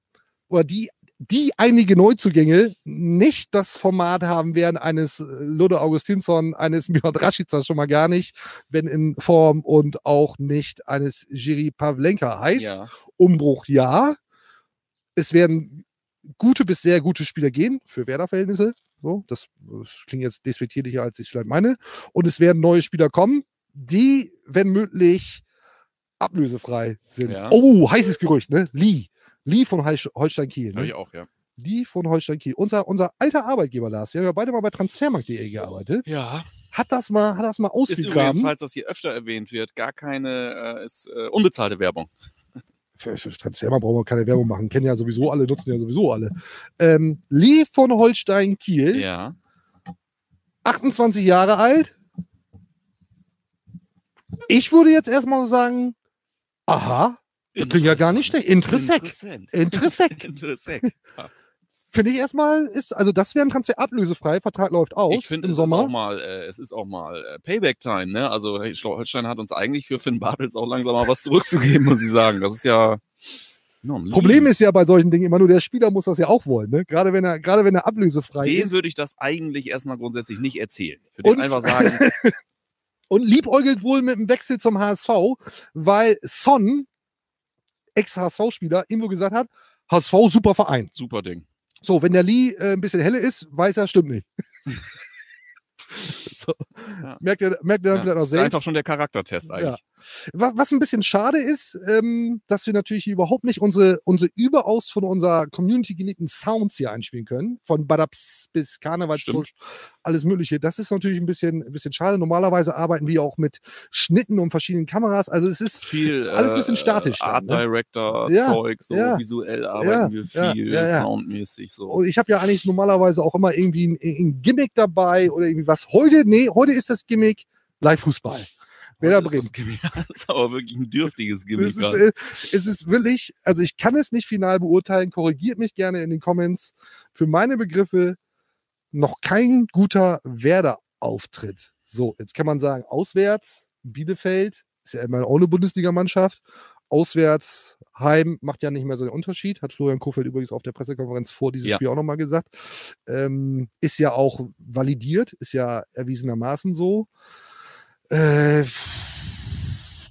oder die, die einige Neuzugänge nicht das Format haben werden eines äh, Ludo Augustinsson, eines [laughs] Milot Rashica schon mal gar nicht, wenn in Form und auch nicht eines Jiri Pavlenka heißt. Ja. Umbruch ja. Es werden gute bis sehr gute Spieler gehen für Werder-Verhältnisse. So, das, das klingt jetzt despektierlicher, als ich vielleicht meine. Und es werden neue Spieler kommen, die, wenn möglich, ablösefrei sind. Ja. Oh, heißes Gerücht, ne? Lee. Lee von Hol- Holstein Kiel. Hab ich Ne? auch, ja. Lee von Holstein Kiel. Unser, unser alter Arbeitgeber Lars, wir haben ja beide mal bei transfermarkt.de gearbeitet. Ja. Hat das mal, hat das mal Ist übrigens, ausgegraben. falls das hier öfter erwähnt wird, gar keine, äh, ist äh, unbezahlte Werbung. [laughs] für, für Transfermarkt brauchen wir keine Werbung machen. Kennen ja sowieso alle, nutzen ja sowieso alle. Ähm, Lee von Holstein Kiel, Ja. 28 Jahre alt. Ich würde jetzt erstmal sagen, aha, das klingt ja gar nicht schlecht. Interessant. Interessant. [laughs] Interessant. Interessant. Finde ich erstmal, ist, also das wäre ein Transfer ablösefrei, Vertrag läuft aus Ich finde, im es ist auch Sommer. mal, äh, es ist auch mal äh, Payback-Time, ne? Also Holstein hat uns eigentlich für Finn Bartels auch langsam mal was zurückzugeben, muss ich sagen. Das ist ja. Problem ist ja bei solchen Dingen immer nur, der Spieler muss das ja auch wollen, ne? Gerade wenn er, gerade wenn er ablösefrei dem ist würde ich das eigentlich erstmal grundsätzlich nicht erzählen. Ich würde Und- einfach sagen, [laughs] und liebäugelt wohl mit dem Wechsel zum HSV, weil Son, Ex-HSV-Spieler, wohl gesagt hat, HSV, super Verein. super Ding. So, wenn der Lee äh, ein bisschen helle ist, weiß er, stimmt nicht. [laughs] so. Ja. Merkt er, merkt er dann Ja, vielleicht noch das ist selbst. einfach schon der Charaktertest eigentlich. Wa- Was ein bisschen schade ist, ähm, dass wir natürlich überhaupt nicht unsere, unsere überaus von unserer Community geliebten Sounds hier einspielen können. Von Badaps bis Karnevalsdurch, alles Mögliche. Das ist natürlich ein bisschen, ein bisschen schade. Normalerweise arbeiten wir auch mit Schnitten und verschiedenen Kameras. Also es ist Viel Alles ein bisschen äh, statisch dann, Art ne? Director, Ja, Zeug, so ja. visuell arbeiten wir ja, viel, ja, ja. soundmäßig so. Und ich habe ja eigentlich normalerweise auch immer irgendwie ein, ein Gimmick dabei oder irgendwie was. Heute, nee, heute ist das Gimmick Live-Fußball. Werder ist Bremen. [laughs] das, ist aber wirklich ein dürftiges Es Gimmick. ist, gerade. äh, es ist wirklich, also ich kann es nicht final beurteilen, korrigiert mich gerne in den Comments. Für meine Begriffe noch kein guter Werder-Auftritt. So, jetzt kann man sagen, auswärts, Bielefeld, ist ja immer auch eine Bundesligamannschaft. Auswärts, Heim macht ja nicht mehr so den Unterschied, hat Florian Kofeld übrigens auf der Pressekonferenz vor diesem Ja. Spiel auch nochmal gesagt. Ähm, ist ja auch validiert, ist ja erwiesenermaßen so. Äh,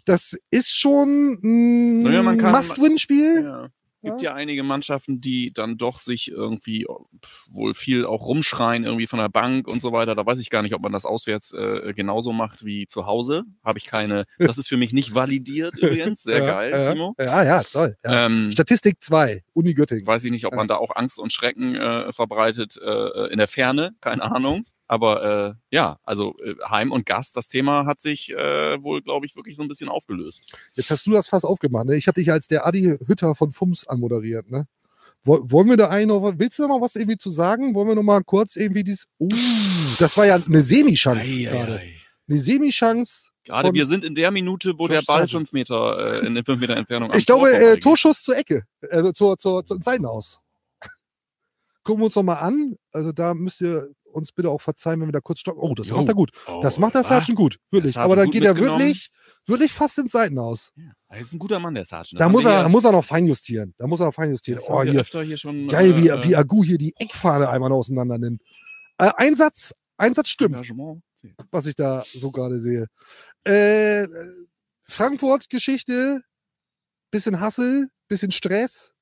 das ist schon ein Naja, Must-Win-Spiel. Ja. Gibt ja. einige Mannschaften, die dann doch sich irgendwie pf, wohl viel auch rumschreien, irgendwie von der Bank und so weiter. Da weiß ich gar nicht, ob man das auswärts äh, genauso macht wie zu Hause. Habe ich keine. Das ist für mich nicht validiert übrigens. [laughs] Sehr ja, geil, ja, Timo. Ja, ja, toll. Ja. Ähm, Statistik 2, Uni Göttingen. weiß ich nicht, ob man da auch Angst und Schrecken äh, verbreitet äh, in der Ferne, keine Ahnung. Aber äh, ja, also äh, Heim und Gast, das Thema hat sich äh, wohl, glaube ich, wirklich so ein bisschen aufgelöst. Jetzt hast du das fast aufgemacht. Ne? Ich habe dich als der Adi Hütter von FUMS anmoderiert. Ne? Woll- Wollen wir da eigentlich noch, willst du noch mal was irgendwie zu sagen? Wollen wir noch mal kurz irgendwie dieses, uh, das war ja eine Semi-Chance gerade. ei. Eine Semi-Chance. Gerade wir sind in der Minute, wo Josh der Ball fünf Meter äh, in den fünf Meter Entfernung Ich glaube, äh. Torschuss zur Ecke, also zur, zur, zur Seitenaus. Gucken wir uns noch mal an. Also da müsst ihr uns bitte auch verzeihen, wenn wir da kurz stoppen. Oh, das Jo. macht er gut. Oh, Das macht der ah, Sargent gut, wirklich. Aber dann geht er wirklich, wirklich fast ins Seitenaus. Ja, er ist ein guter Mann, der Sargent. Da muss er, hier- muss er noch feinjustieren. Da muss er noch feinjustieren. Oh, hier, hier schon. Geil, wie, äh, wie Agu hier die Eckfahne einmal noch auseinander nimmt. Äh, Einsatz, Einsatz stimmt, Engagement. was ich da so gerade sehe. Äh, Frankfurt-Geschichte, bisschen Hassel, bisschen Stress.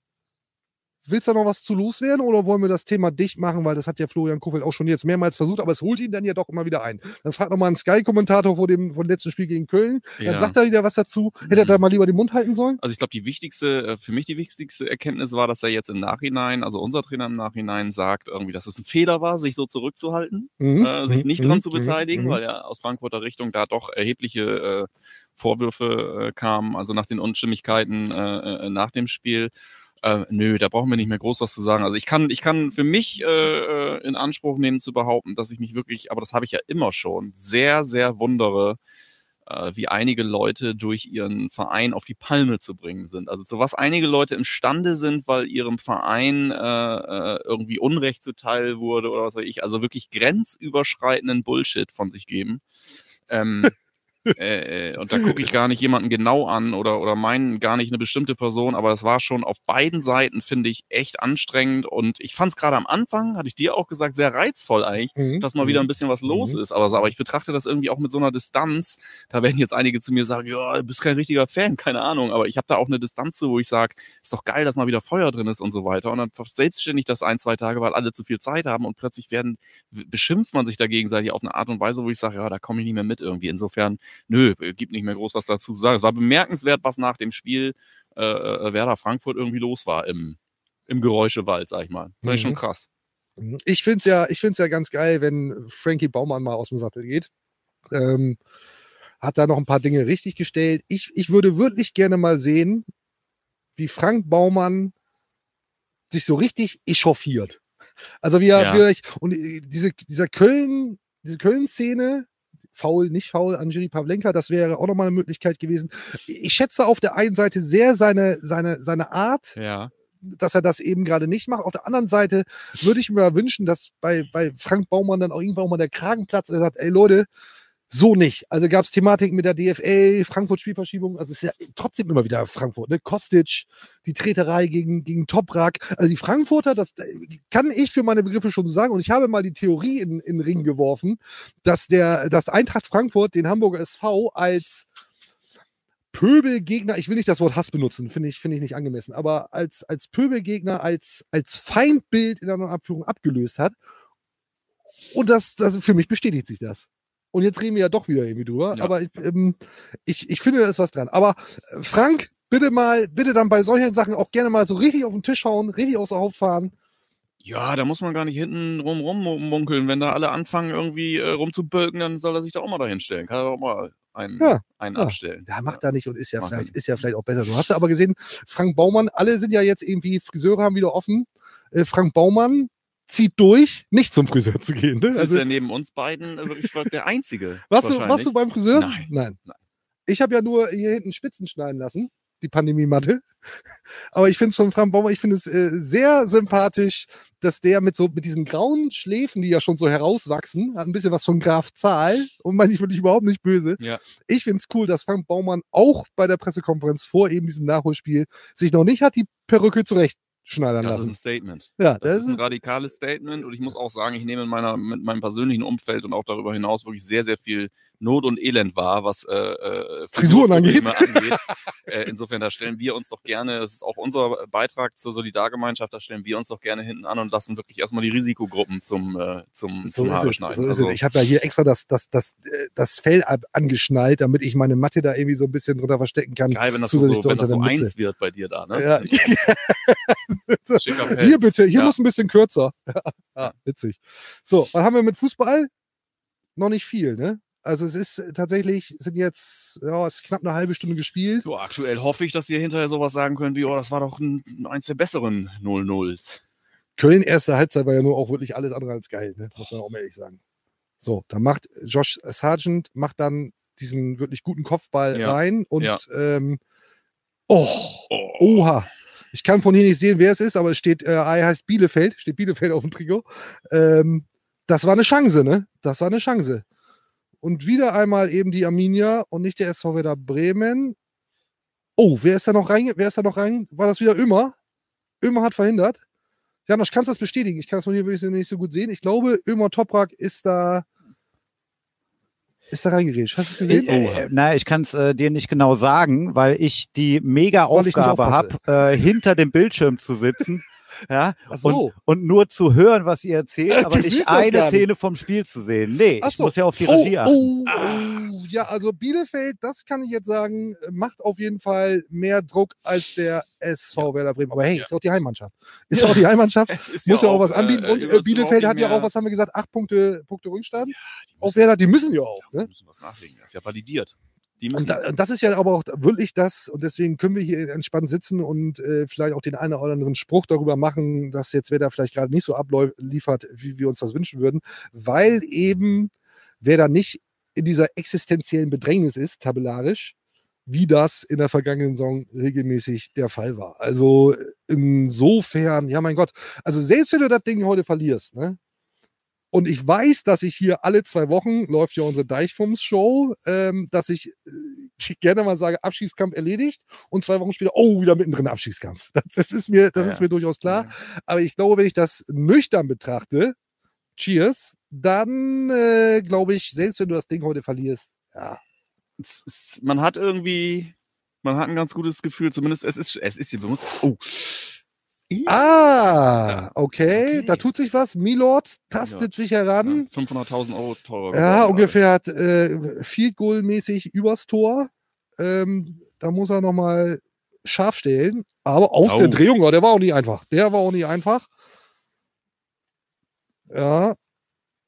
Willst du noch was zu loswerden oder wollen wir das Thema dicht machen, weil das hat ja Florian Kofeld auch schon jetzt mehrmals versucht, aber es holt ihn dann ja doch immer wieder ein. Dann fragt nochmal ein Sky-Kommentator vor dem, vor dem letzten Spiel gegen Köln, dann Ja. sagt er wieder was dazu. Hätte er Mhm. da mal lieber den Mund halten sollen? Also ich glaube, die wichtigste, äh, für mich die wichtigste Erkenntnis war, dass er jetzt im Nachhinein, also unser Trainer im Nachhinein sagt irgendwie, dass es ein Fehler war, sich so zurückzuhalten, Mhm. äh, sich Mhm. nicht Mhm. dran zu Mhm. beteiligen, Mhm. weil ja aus Frankfurter Richtung da doch erhebliche äh, Vorwürfe äh, kamen, also nach den Unstimmigkeiten äh, äh, nach dem Spiel. Äh, nö, da brauchen wir nicht mehr groß was zu sagen. Also ich kann, ich kann für mich äh, äh, in Anspruch nehmen zu behaupten, dass ich mich wirklich, aber das habe ich ja immer schon, sehr, sehr wundere, äh, wie einige Leute durch ihren Verein auf die Palme zu bringen sind. Also zu was einige Leute imstande sind, weil ihrem Verein äh, äh, irgendwie Unrecht zuteil wurde oder was weiß ich, also wirklich grenzüberschreitenden Bullshit von sich geben. Ähm, äh, äh, und da gucke ich gar nicht jemanden genau an oder, oder meinen gar nicht eine bestimmte Person, aber das war schon auf beiden Seiten, finde ich, echt anstrengend. Und ich fand es gerade am Anfang, hatte ich dir auch gesagt, sehr reizvoll eigentlich, Mhm. dass mal wieder ein bisschen was los Mhm. ist. Aber, aber ich betrachte das irgendwie auch mit so einer Distanz. Da werden jetzt einige zu mir sagen, ja, du bist kein richtiger Fan, keine Ahnung. Aber ich habe da auch eine Distanz zu, wo ich sage, ist doch geil, dass mal wieder Feuer drin ist und so weiter. Und dann selbstständig das ein, zwei Tage, weil alle zu viel Zeit haben und plötzlich werden, beschimpft man sich da gegenseitig auf eine Art und Weise, wo ich sage, ja, da komme ich nicht mehr mit irgendwie. Insofern, nö, gibt nicht mehr groß was dazu zu sagen. Es war bemerkenswert, was nach dem Spiel äh, äh, Werder Frankfurt irgendwie los war im, im Geräuschewald, sag ich mal. Fand ich schon Mhm. krass. Ich finde es ja, ich find's ja ganz geil, wenn Frankie Baumann mal aus dem Sattel geht. Ähm, hat da noch ein paar Dinge richtig gestellt. Ich, ich würde wirklich gerne mal sehen, wie Frank Baumann sich so richtig echauffiert. Also wie er Ja. wirklich, und äh, diese, dieser Köln, diese Köln-Szene, faul, nicht faul, Angeli Pavlenka, das wäre auch nochmal eine Möglichkeit gewesen. Ich schätze auf der einen Seite sehr seine, seine, seine Art, Ja. dass er das eben gerade nicht macht. Auf der anderen Seite würde ich mir wünschen, dass bei, bei Frank Baumann dann auch irgendwann mal der Kragen platzt und er sagt, ey Leute, so nicht. Also gab es Thematiken mit der DFL, Frankfurt Spielverschiebung, also es ist ja trotzdem immer wieder Frankfurt, ne? Kostic, die Treterei gegen, gegen Toprak. Also die Frankfurter, das äh, kann ich für meine Begriffe schon sagen. Und ich habe mal die Theorie in, in den Ring geworfen, dass der, dass Eintracht Frankfurt den Hamburger SV als Pöbelgegner, ich will nicht das Wort Hass benutzen, finde ich, finde ich nicht angemessen, aber als, als Pöbelgegner, als, als Feindbild in der Abführung abgelöst hat. Und das, das, für mich bestätigt sich das. Und jetzt reden wir ja doch wieder irgendwie drüber, Ja. aber ich, ähm, ich, ich finde, da ist was dran. Aber äh, Frank, bitte mal, bitte dann bei solchen Sachen auch gerne mal so richtig auf den Tisch hauen, richtig aus der Haut fahren. Ja, da muss man gar nicht hinten rum rummunkeln. Wenn da alle anfangen, irgendwie äh, rumzubölken, dann soll er sich da auch mal dahin stellen. Kann er auch mal einen, Ja, einen ja. abstellen. Ja, macht er nicht und ist ja, Macht vielleicht, ist ja vielleicht auch besser. Du hast ja aber gesehen, Frank Baumann, alle sind ja jetzt irgendwie, Friseure haben wieder offen. Äh, Frank Baumann zieht durch, nicht zum Friseur zu gehen. Ne? Das Also, ist ja neben uns beiden wirklich der Einzige. warst, du, warst du beim Friseur? Nein. Nein. Nein. Ich habe ja nur hier hinten Spitzen schneiden lassen, die Pandemie-Matte. Aber ich finde es von Frank Baumann, ich finde es äh, sehr sympathisch, dass der mit so mit diesen grauen Schläfen, die ja schon so herauswachsen, hat ein bisschen was von Graf Zahl und meine ich wirklich überhaupt nicht böse. Ja. Ich finde es cool, dass Frank Baumann auch bei der Pressekonferenz vor eben diesem Nachholspiel sich noch nicht hat die Perücke zurechtschneidern Das ist lassen. ein Statement. Ja, Das ist ein radikales Statement und ich muss auch sagen, ich nehme in meiner, mit meinem persönlichen Umfeld und auch darüber hinaus wirklich sehr, sehr viel Not und Elend wahr, was äh, äh, Frisuren angeht. Angeht. [laughs] äh, insofern, da stellen wir uns doch gerne, das ist auch unser Beitrag zur Solidargemeinschaft, da stellen wir uns doch gerne hinten an und lassen wirklich erstmal die Risikogruppen zum, äh, zum, So zum Haare schneiden. so Also. Ich habe ja hier extra das, das, das, äh, das Fell angeschnallt, damit ich meine Matte da irgendwie so ein bisschen drunter verstecken kann. geil, wenn das so, wenn das so eins wird bei dir da, ne? Ja. [laughs] Hier bitte, hier ja. muss ein bisschen kürzer. [laughs] ja, witzig. So, was haben wir mit Fußball? Noch nicht viel, ne? Also es ist äh, tatsächlich, sind jetzt, ja, es ist knapp eine halbe Stunde gespielt. So, aktuell hoffe ich, dass wir hinterher sowas sagen können wie, oh, das war doch ein, eins der besseren 0-0s. Köln erste Halbzeit war ja nur auch wirklich alles andere als geil, ne? Muss man auch mal ehrlich sagen. So, dann macht Josh Sargent macht dann diesen wirklich guten Kopfball Ja. rein und Ja. ähm, oh, Oh. Oha. Ich kann von hier nicht sehen, wer es ist, aber es steht, äh, er heißt Bielefeld, steht Bielefeld auf dem Trikot. Ähm, das war eine Chance, ne? Das war eine Chance. Und wieder einmal eben die Arminia und nicht der SV Werder Bremen. Oh, wer ist da noch rein? Wer ist da noch rein? War das wieder Ömer? Ömer hat verhindert. Janosch, kannst du das bestätigen? Ich kann es von hier wirklich nicht so gut sehen. Ich glaube, Ömer Toprak ist da ist da reingeredet. Hast du es gesehen? Äh, äh, na, ich kann es äh, dir nicht genau sagen, weil ich die mega ich Aufgabe habe, äh, hinter dem Bildschirm zu sitzen. [laughs] ja, so. und nur zu hören, was ihr erzählt, Äh, aber nicht eine. Szene vom Spiel zu sehen. Nee, Ach ich so. muss ja auf die Regie oh, achten. oh, oh, ja, also Bielefeld, das kann ich jetzt sagen, macht auf jeden Fall mehr Druck als der SV Werder Bremen. Aber hey, Ja. ist auch die Heimmannschaft. [laughs] Ist auch die Heimmannschaft. [laughs] Muss ja auch was anbieten. äh, Und äh, Bielefeld hat ja auch, was haben wir gesagt, acht Punkte, Punkte Rückstand. die Auf Werder, die müssen ja auch. Ja, Ne? müssen was nachlegen. Das ist ja validiert. Und, da, und das ist ja aber auch wirklich das, und deswegen können wir hier entspannt sitzen und äh, vielleicht auch den einen oder anderen Spruch darüber machen, dass jetzt wer da vielleicht gerade nicht so abliefert, wie wir uns das wünschen würden, weil eben wer da nicht in dieser existenziellen Bedrängnis ist, tabellarisch, wie das in der vergangenen Saison regelmäßig der Fall war. Also insofern, ja mein Gott, also selbst wenn du das Ding heute verlierst, ne? Und ich weiß, dass ich hier alle zwei Wochen läuft ja unsere Deichfums-Show, ähm, dass ich äh, gerne mal sage, Abschiedskampf erledigt und zwei Wochen später, oh, wieder mittendrin Abschiedskampf. [laughs] Das, das ist mir, das Ja, ist ja. mir durchaus klar. Aber ich glaube, wenn ich das nüchtern betrachte, Cheers, dann äh, glaube ich, selbst wenn du das Ding heute verlierst, ja, man hat irgendwie, man hat ein ganz gutes Gefühl, zumindest es ist, es ist, man muss, oh. Ah, okay, Okay. da tut sich was. Milord tastet Milord. sich heran. 500.000 Euro teurer. Ja, ungefähr hat, äh, Field Goal mäßig übers Tor. Ähm, da muss er nochmal scharf stellen. Aber aus Oh. der Drehung, der war auch nicht einfach. Der war auch nicht einfach. Ja.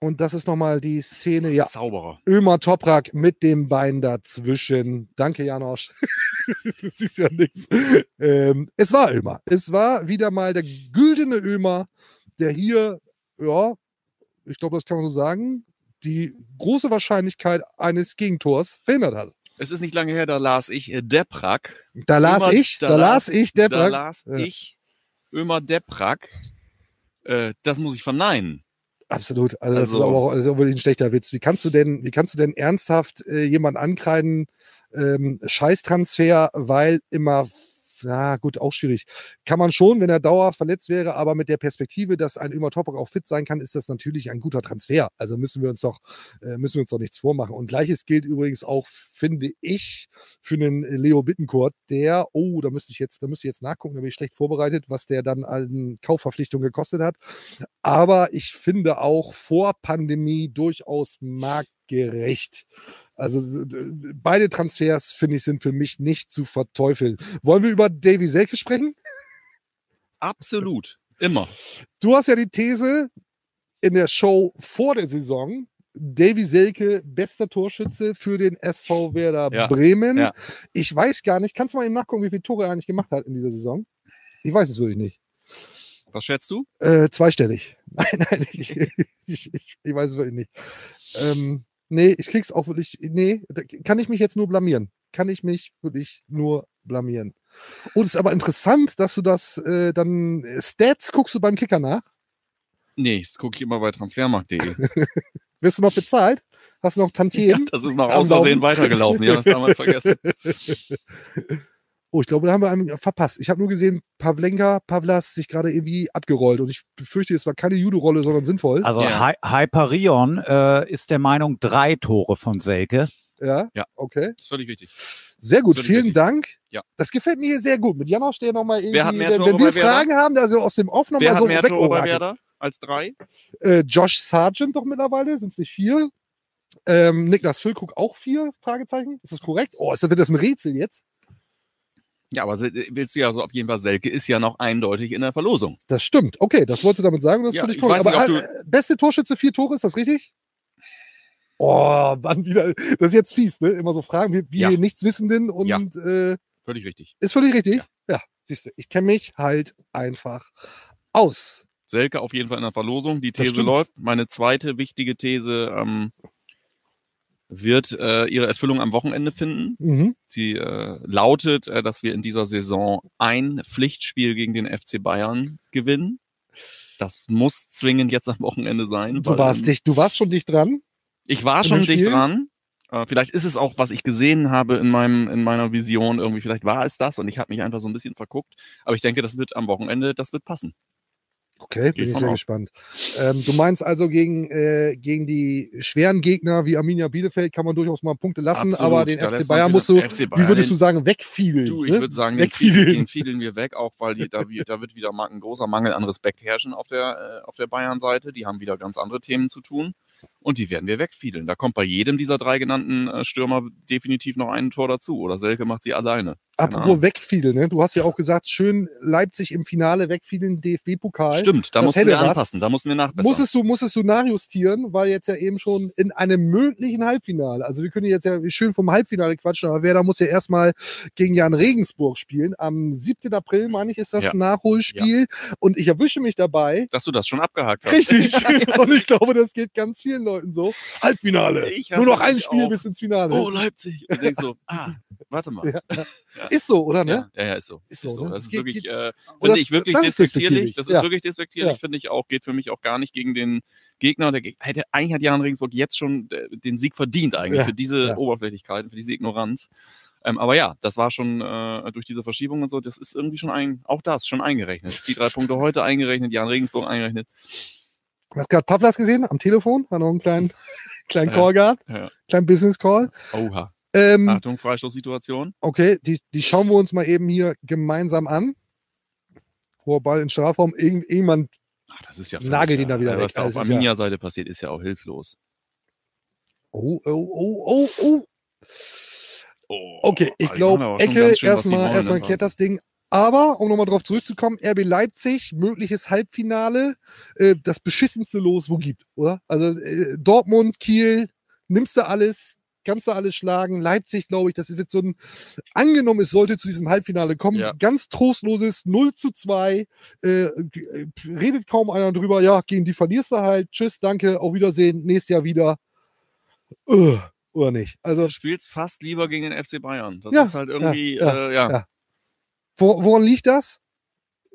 Und das ist nochmal die Szene. Ja, Zauberer. Ömer Toprak mit dem Bein dazwischen. Danke, Janosch. [laughs] du siehst ja nichts. Ähm, es war Ömer. Es war wieder mal der güldene Ömer, der hier, ja, ich glaube, das kann man so sagen, die große Wahrscheinlichkeit eines Gegentors verhindert hat. Es ist nicht lange her, da las ich äh, Deprak. Da las Ömer- ich, da da, las- las ich, der da las ich Ömer Deprak. Äh, das muss ich verneinen. Absolut. Also, das ist Also- aber auch, ist auch wirklich ein schlechter Witz. Wie kannst du denn, wie kannst du denn ernsthaft äh, jemanden ankreiden, ähm, Scheißtransfer, weil immer, ja gut, auch schwierig. Kann man schon, wenn er dauerhaft verletzt wäre, aber mit der Perspektive, dass ein Ömer Toprak auch fit sein kann, ist das natürlich ein guter Transfer. Also müssen wir uns doch, äh, müssen wir uns doch nichts vormachen. Und gleiches gilt übrigens auch, finde ich, für einen Leo Bittencourt, der, oh, da müsste ich jetzt, da müsste ich jetzt nachgucken, da bin ich schlecht vorbereitet, was der dann an Kaufverpflichtungen gekostet hat. Aber ich finde auch vor Pandemie durchaus marktgerecht. Also beide Transfers, finde ich, sind für mich nicht zu verteufeln. Wollen wir über Davy Selke sprechen? Absolut. Immer. Du hast ja die These in der Show vor der Saison, Davy Selke, bester Torschütze für den SV Werder Ja, Bremen. ja. Ich weiß gar nicht, kannst du mal eben nachgucken, wie viele Tore er eigentlich gemacht hat in dieser Saison? Ich weiß es wirklich nicht. Was schätzt du? Äh, zweistellig. [laughs] Nein, nein, ich, ich, ich, ich weiß es wirklich nicht. Ähm, nee, ich krieg's auch wirklich. Nee, kann ich mich jetzt nur blamieren. Kann ich mich wirklich nur blamieren. Und es ist aber interessant, dass du das äh, dann. Stats guckst du beim Kicker nach. Nee, das gucke ich immer bei transfermarkt.de. [laughs] Wirst du noch bezahlt? Hast du noch [laughs] ja, Tantiemen? das ist noch aus Versehen Laufen. weitergelaufen. Ja, das damals vergessen. [laughs] Oh, ich glaube, da haben wir einen verpasst. Ich habe nur gesehen, Pavlenka, Pavlas sich gerade irgendwie abgerollt. Und ich befürchte, es war keine Judo-Rolle, sondern sinnvoll. Also Ja. Hy Hyperion äh, ist der Meinung, drei Tore von Selke. ja? Ja. Okay. Das ist völlig richtig. Sehr gut, vielen richtig. Dank. Ja. Das gefällt mir hier sehr gut. Mit Janosch, der nochmal irgendwie, Wer hat mehr wenn, Tore wenn wir? Fragen haben, also aus dem Off nochmal so mehr Tore bei. Werder als drei? Äh, Josh Sargent doch mittlerweile, sind es nicht vier? Ähm, Niklas Füllkrug auch vier? Fragezeichen. Ist das korrekt? Oh, ist das, wird das ein Rätsel jetzt? Ja, aber se- willst du ja so auf jeden Fall, Selke ist ja noch eindeutig in der Verlosung. Das stimmt. Okay, das wolltest du damit sagen. Das Ja, finde ich cool. Aber nicht, ob äh, beste Torschütze, vier Tore, ist das richtig? Oh, wann wieder. Das ist jetzt fies, ne? Immer so Fragen wie, wie Ja. Nichtswissenden und Ja. äh, Völlig richtig. ist völlig richtig. Ja, siehst du, ich kenne mich halt einfach aus. Selke auf jeden Fall in der Verlosung. Die These läuft. Meine zweite wichtige These ähm, wird äh, ihre Erfüllung am Wochenende finden. Mhm. Sie äh, lautet, äh, dass wir in dieser Saison ein Pflichtspiel gegen den FC Bayern gewinnen. Das muss zwingend jetzt am Wochenende sein. Du weil, warst dicht, du warst schon dicht dran. Ich war schon dicht dran. Äh, vielleicht ist es auch, was ich gesehen habe in meinem in meiner Vision irgendwie. Vielleicht war es das und ich habe mich einfach so ein bisschen verguckt. Aber ich denke, das wird am Wochenende, das wird passen. Okay, Geht bin ich sehr aus. gespannt. Ähm, du meinst also, gegen, äh, gegen die schweren Gegner wie Arminia Bielefeld kann man durchaus mal Punkte lassen, Absolut. aber den FC Bayern musst du, FC wie Bayern, würdest den- du sagen, wegfiedeln? Du, ich ne? würde sagen, den fielen, Wegfiedeln. den fielen wir weg, auch weil die, da, wie- da wird wieder ein großer Mangel an Respekt herrschen auf der, äh, auf der Bayern-Seite. Die haben wieder ganz andere Themen zu tun. Und die werden wir wegfiedeln. Da kommt bei jedem dieser drei genannten äh, Stürmer definitiv noch ein Tor dazu. Oder Selke macht sie alleine. Keine Apropos wegfiedeln, ne? du hast ja auch gesagt, schön Leipzig im Finale wegfiedeln, DFB-Pokal. Stimmt, da mussten wir was. anpassen. Da mussten wir nachbessern. Musstest du, musstest du nachjustieren, weil jetzt ja eben schon in einem möglichen Halbfinale, also wir können jetzt ja schön vom Halbfinale quatschen, aber wer da muss ja erstmal gegen Jan Regensburg spielen. Am 7. April, meine ich, ist das Ja. ein Nachholspiel. Und ich erwische mich dabei. Dass du das schon abgehakt hast. Richtig. [laughs] Und ich glaube, das geht ganz vielen Leuten so. Halbfinale. Nur noch ein Spiel auch. bis ins Finale. Oh, Leipzig. Und denkst so, [laughs] ah, warte mal. Ja. Ist so, oder ne? Ja, ja, ja, ist so. Ist Ist so, so. ne? Das ist wirklich, äh, finde ich wirklich das despektierlich. Das ist Ja. wirklich despektierlich, Ja. finde ich auch. Geht für mich auch gar nicht gegen den Gegner. Der Geg- hätte, eigentlich hat Jan Regensburg jetzt schon äh, den Sieg verdient eigentlich Ja, für diese ja. Oberflächlichkeit, für diese Ignoranz. Ähm, aber ja, das war schon äh, durch diese Verschiebung und so, das ist irgendwie schon ein, auch das schon eingerechnet. Die drei Punkte heute eingerechnet, Jan Regensburg eingerechnet. Hast gerade Pavlas gesehen am Telefon? Hat noch einen kleinen, [laughs] kleinen Ja. Call gehabt, Ja. kleinen Business Call. Oha. Ähm, Achtung, Freistoßsituation. okay, die, die schauen wir uns mal eben hier gemeinsam an. Hoher Ball in Strafraum. Irgend, irgendwann, Ach, das ist ja Nagelt ihn da wieder Was weg. da Also auf ja- Arminia-Seite passiert, ist ja auch hilflos. oh, oh, oh, oh, oh. Oh, Okay, ich glaube, Ecke was erstmal erstmal im kehrt das Ding. Aber, um nochmal drauf zurückzukommen, RB Leipzig, mögliches Halbfinale, äh, das beschissenste Los, wo gibt, oder? Also äh, Dortmund, Kiel, nimmst du alles, kannst du alles schlagen. Leipzig, glaube ich, das wird so ein, angenommen, es sollte zu diesem Halbfinale kommen, Ja. ganz trostloses 0 zu 2, äh, äh, redet kaum einer drüber, ja, gegen die verlierst du halt, tschüss, danke, auf Wiedersehen, nächstes Jahr wieder. Äh, oder nicht? Also, Du spielst fast lieber gegen den FC Bayern. Das Ja, ist halt irgendwie, ja, äh, ja. Woran liegt das?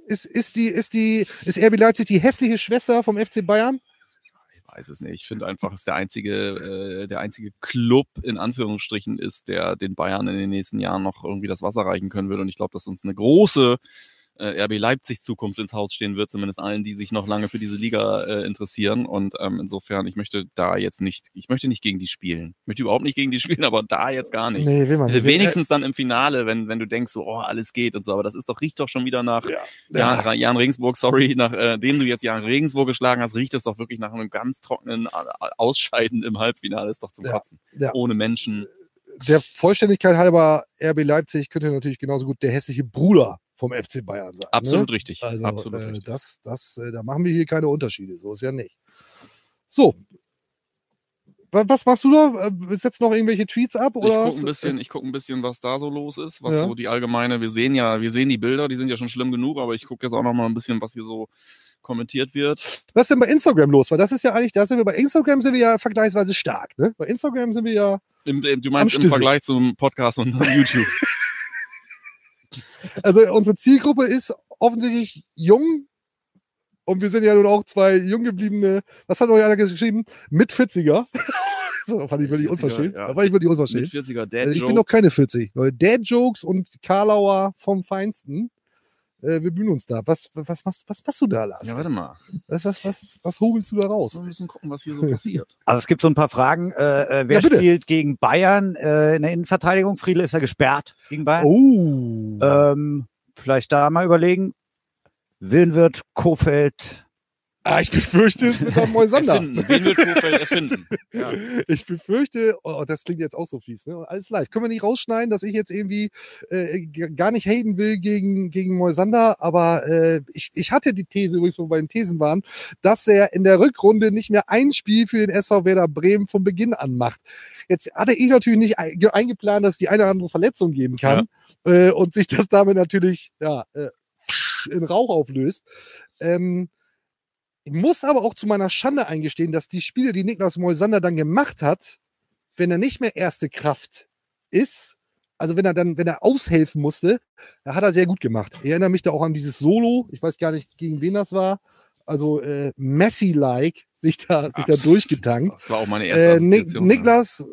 Ist, ist, die, ist, die, ist RB Leipzig die hässliche Schwester vom FC Bayern? Ich weiß es nicht. Ich finde einfach, es der einzige, äh, der einzige Club in Anführungsstrichen ist, der den Bayern in den nächsten Jahren noch irgendwie das Wasser reichen können wird. Und ich glaube, dass uns eine große äh, RB Leipzig Zukunft ins Haus stehen wird, zumindest allen, die sich noch lange für diese Liga äh, interessieren. Und ähm, insofern, ich möchte da jetzt nicht, ich möchte nicht gegen die spielen. Ich möchte überhaupt nicht gegen die [laughs] spielen, aber da jetzt gar nicht. Nee, will man Äh, nicht. Wenigstens dann im Finale, wenn, wenn du denkst, so, oh, alles geht und so, aber das ist doch, riecht doch schon wieder nach Ja. Jan, Jan Regensburg, sorry, nachdem du jetzt Jan Regensburg geschlagen hast, riecht es doch wirklich nach einem ganz trockenen äh, Ausscheiden im Halbfinale, ist doch zum Ja. Kotzen. Ja. Ohne Menschen. Der Vollständigkeit halber, RB Leipzig könnte natürlich genauso gut der hässliche Bruder vom FC Bayern sein. Absolut Ne? richtig. Also, Absolut äh, richtig. das, das, äh, da machen wir hier keine Unterschiede. So ist ja nicht. So. Wa- Was machst du da? Äh, Setzt noch irgendwelche Tweets ab? Ich Oder gucke was? ein bisschen, ich guck ein bisschen, was da so los ist, was Ja. so die allgemeine, wir sehen ja, wir sehen die Bilder, die sind ja schon schlimm genug, aber ich gucke jetzt auch noch mal ein bisschen, was hier so kommentiert wird. Was ist denn bei Instagram los? Weil das ist ja eigentlich, da sind wir bei Instagram sind wir ja vergleichsweise stark. Ne? Bei Instagram sind wir ja. Im, im, du meinst im. Vergleich zum Podcast und [laughs] YouTube. Also unsere Zielgruppe ist offensichtlich jung. Und wir sind ja nun auch zwei jung gebliebene, was hat noch einer geschrieben? Mit 40er. [laughs] so, fand ich wirklich 40er, unverschämt. ja. Da war ich wirklich Mit unverschämt. 40er Dad Also ich bin noch keine 40. Leute. Dad-Jokes und Karlauer vom Feinsten. Äh, wir bemühen uns da. Was, was, was, was machst du da, Lars? Ja, warte mal. was, was, was, was hobelst du da raus? Ein bisschen gucken, was hier so passiert. [laughs] Also es gibt so ein paar Fragen. Äh, äh, wer Ja, spielt gegen Bayern äh, in der Innenverteidigung? Friedel ist ja gesperrt gegen Bayern. Oh. Ähm, vielleicht da mal überlegen. Willenwirt, Kofeld. Ah, ich befürchte es mit der Moisander. Erfinden. Wen wird Kofeld [laughs] erfinden? Ja. Ich befürchte, oh, das klingt jetzt auch so fies, ne? Alles live. Können wir nicht rausschneiden, dass ich jetzt irgendwie äh, gar nicht haten will gegen, gegen Moisander, aber äh, ich, ich hatte die These, übrigens, wo wir bei den Thesen waren, dass er in der Rückrunde nicht mehr ein Spiel für den SV Werder Bremen von Beginn an macht. Jetzt hatte ich natürlich nicht ein- ge- eingeplant, dass es die eine oder andere Verletzung geben kann äh, und sich das damit natürlich ja, äh, in Rauch auflöst. Ähm, ich muss aber auch zu meiner Schande eingestehen, dass die Spiele, die Niklas Moisander dann gemacht hat, wenn er nicht mehr erste Kraft ist, also wenn er dann, wenn er aushelfen musste, da hat er sehr gut gemacht. Ich erinnere mich da auch an dieses Solo, ich weiß gar nicht, gegen wen das war. Also äh, Messi-like sich da, sich da durchgetankt. Das war auch meine erste Äh, Nik Niklas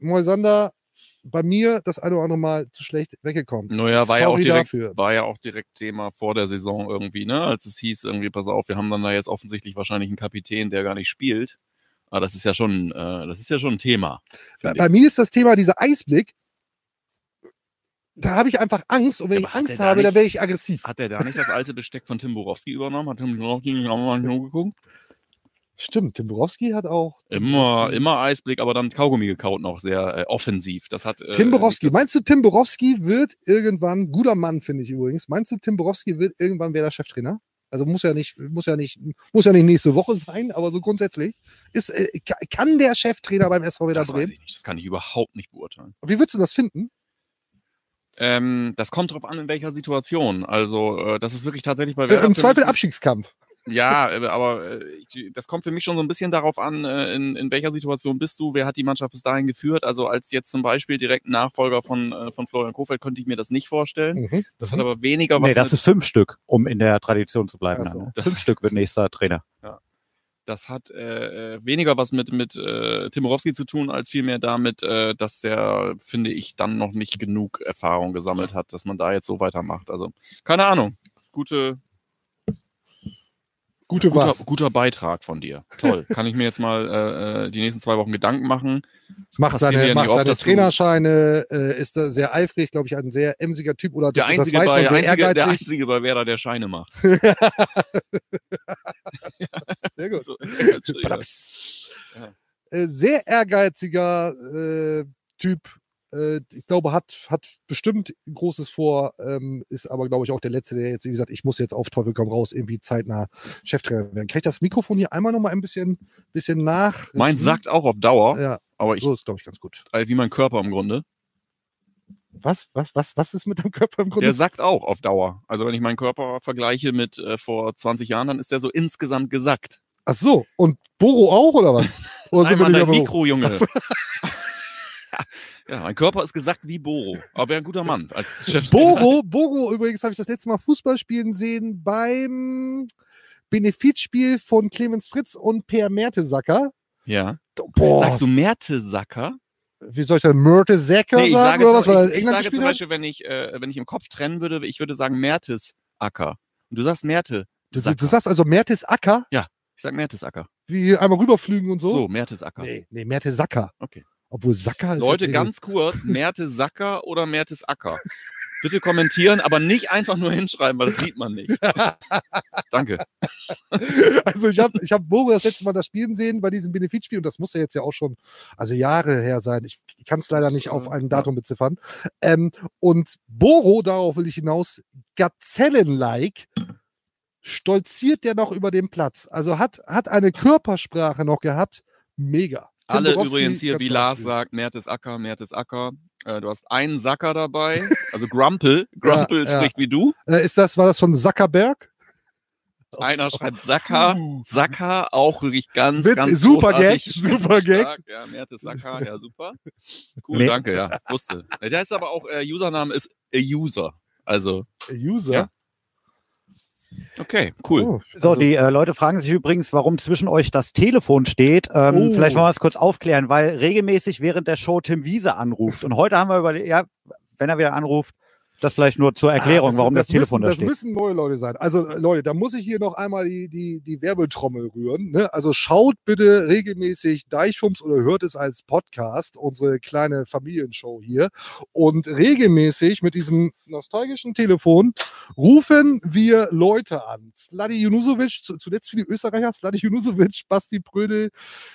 Moisander bei mir das eine oder andere Mal zu schlecht weggekommen. Naja, war ja auch direkt, dafür. war ja auch direkt Thema vor der Saison irgendwie, ne? Als es hieß, irgendwie, pass auf, wir haben dann da jetzt offensichtlich wahrscheinlich einen Kapitän, der gar nicht spielt. Aber das ist ja schon, äh, das ist ja schon ein Thema. Bei, bei mir ist das Thema dieser Eisblick. Da habe ich einfach Angst und wenn Ja, ich Angst habe, dann nicht- wäre ich aggressiv. Hat er da nicht das alte Besteck von Tim Borowski übernommen? Hat Tim Borowski geguckt? Stimmt, Tim Borowski hat auch. Immer, immer Eisblick, aber dann Kaugummi gekaut noch sehr äh, offensiv. Das hat. Äh, Tim Borowski. Meinst du, Tim Borowski wird irgendwann, guter Mann finde ich übrigens, meinst du, Tim Borowski wird irgendwann Werder Cheftrainer? Also muss ja nicht, muss ja nicht, muss ja nicht nächste Woche [laughs] sein, aber so grundsätzlich. Ist, äh, ka- kann der Cheftrainer beim SV Werder das Bremen? Das kann ich überhaupt nicht beurteilen. Wie würdest du das finden? Ähm, das kommt drauf an, in welcher Situation. Also, äh, das ist wirklich tatsächlich bei Äh, Werder Im Zweifel Abstiegskampf. Ja, äh, aber äh, ich, das kommt für mich schon so ein bisschen darauf an, äh, in, in welcher Situation bist du, wer hat die Mannschaft bis dahin geführt. Also als jetzt zum Beispiel direkt Nachfolger von, von Florian Kofeld könnte ich mir das nicht vorstellen. Mhm. Das hat aber weniger was Nee, das mit, ist fünf Stück, um in der Tradition zu bleiben. Ach so. dann, ne? Das- Fünf Stück wird nächster Trainer. das hat äh, weniger was mit, mit äh, Timorowski zu tun, als vielmehr damit, äh, dass der, finde ich, dann noch nicht genug Erfahrung gesammelt hat, dass man da jetzt so weitermacht. Also, keine Ahnung. Gute, Gute guter, was. guter Beitrag von dir. Toll. Kann ich mir jetzt mal äh, äh, die nächsten zwei Wochen Gedanken machen. Macht seine, ja macht oft, seine Trainerscheine, äh, ist da sehr eifrig, glaube ich, ein sehr emsiger Typ oder Der einzige, weiß bei, man, der, einzige, der einzige bei Werder, der Scheine macht. [laughs] Sehr gut. [laughs] So. Ja. Äh, sehr ehrgeiziger äh, Typ. Äh, ich glaube, hat, hat bestimmt Großes vor, ähm, ist aber, glaube ich, auch der Letzte, der jetzt, wie gesagt, ich muss jetzt auf Teufel komm raus, irgendwie zeitnah Cheftrainer werden. Kann ich das Mikrofon hier einmal nochmal ein bisschen, bisschen nach? Mein sagt auch auf Dauer, Ja, aber ich, so ist, glaube ich, ganz gut. äh, wie mein Körper im Grunde, Was, was, was, was ist mit deinem Körper im Grunde? der sagt auch auf Dauer. Also wenn ich meinen Körper vergleiche mit äh, vor 20 Jahren, dann ist der so insgesamt gesackt. Ach so, und Boro auch, oder was? [laughs] Oder Einmal wieder dein Mikro, Junge. [laughs] ja, mein Körper ist gesackt wie Boro. Aber wäre ein guter Mann als [laughs] Chef. Boro, Boro übrigens habe ich das letzte Mal Fußball spielen sehen beim Benefizspiel von Clemens Fritz und Per Mertesacker. Ja. Boah, Sagst du Mertesacker? wie soll ich das? Mertesacker Nee, ich sagen sage, oder was? Weil ich, ich sage zum? Beispiel, wenn ich, äh, wenn ich im Kopf trennen würde, ich würde sagen Mertesacker. Und du sagst Merte. Du, du, sagst also Mertesacker, Ich sag Mertesacker. wie einmal rüberflügen und so? So, Mertesacker. Nee, nee, Mertesacker. Okay. Obwohl Sacker. Leute, ganz kurz, Mertesacker oder Mertesacker? Bitte kommentieren, aber nicht einfach nur hinschreiben, weil das sieht man nicht. [laughs] Danke. Also ich habe ich hab Boro das letzte Mal das Spielen sehen bei diesem Benefizspiel und das muss ja jetzt ja auch schon, also Jahre her sein. Ich kann es leider nicht auf ein Datum beziffern. Ähm, und Boro, darauf will ich hinaus, Gazellen-like, stolziert der noch über den Platz. Also hat, hat eine Körpersprache noch gehabt. Mega. Tim Alle Borowski, übrigens hier, wie Lars spielen. sagt, Mertesacker, Mertesacker. Äh, du hast einen Sacker dabei, also Grumpel. [laughs] Grumpel ja. spricht wie du. Äh, ist das, war das von Zuckerberg? [laughs] Einer schreibt Sacker, Sacker, auch wirklich ganz, Witz, ganz super. Gag, [laughs] super Gag. Stark, Ja, Mertesacker, ja, super. Cool, Nee. danke, ja, wusste. Der ist aber auch, äh, Username ist a User. Also, User? Ja. Okay, cool. Oh, So, also- die äh, Leute fragen sich übrigens, warum zwischen euch das Telefon steht. Ähm, Oh. Vielleicht wollen wir es kurz aufklären, weil regelmäßig während der Show Tim Wiese anruft. Und heute haben wir überlegt, ja, wenn er wieder anruft, das vielleicht nur zur Erklärung, Ah, das, warum das, Telefon müssen, da Das steht. müssen neue Leute sein. Also äh, Leute, da muss ich hier noch einmal die, die, die Werbetrommel rühren. Ne? Also schaut bitte regelmäßig Deichfums oder hört es als Podcast, unsere kleine Familienshow hier. Und regelmäßig mit diesem nostalgischen Telefon rufen wir Leute an. Sladi Junusovic, zu- zuletzt viele Österreicher, Sladi Junusovic, Basti Prödel,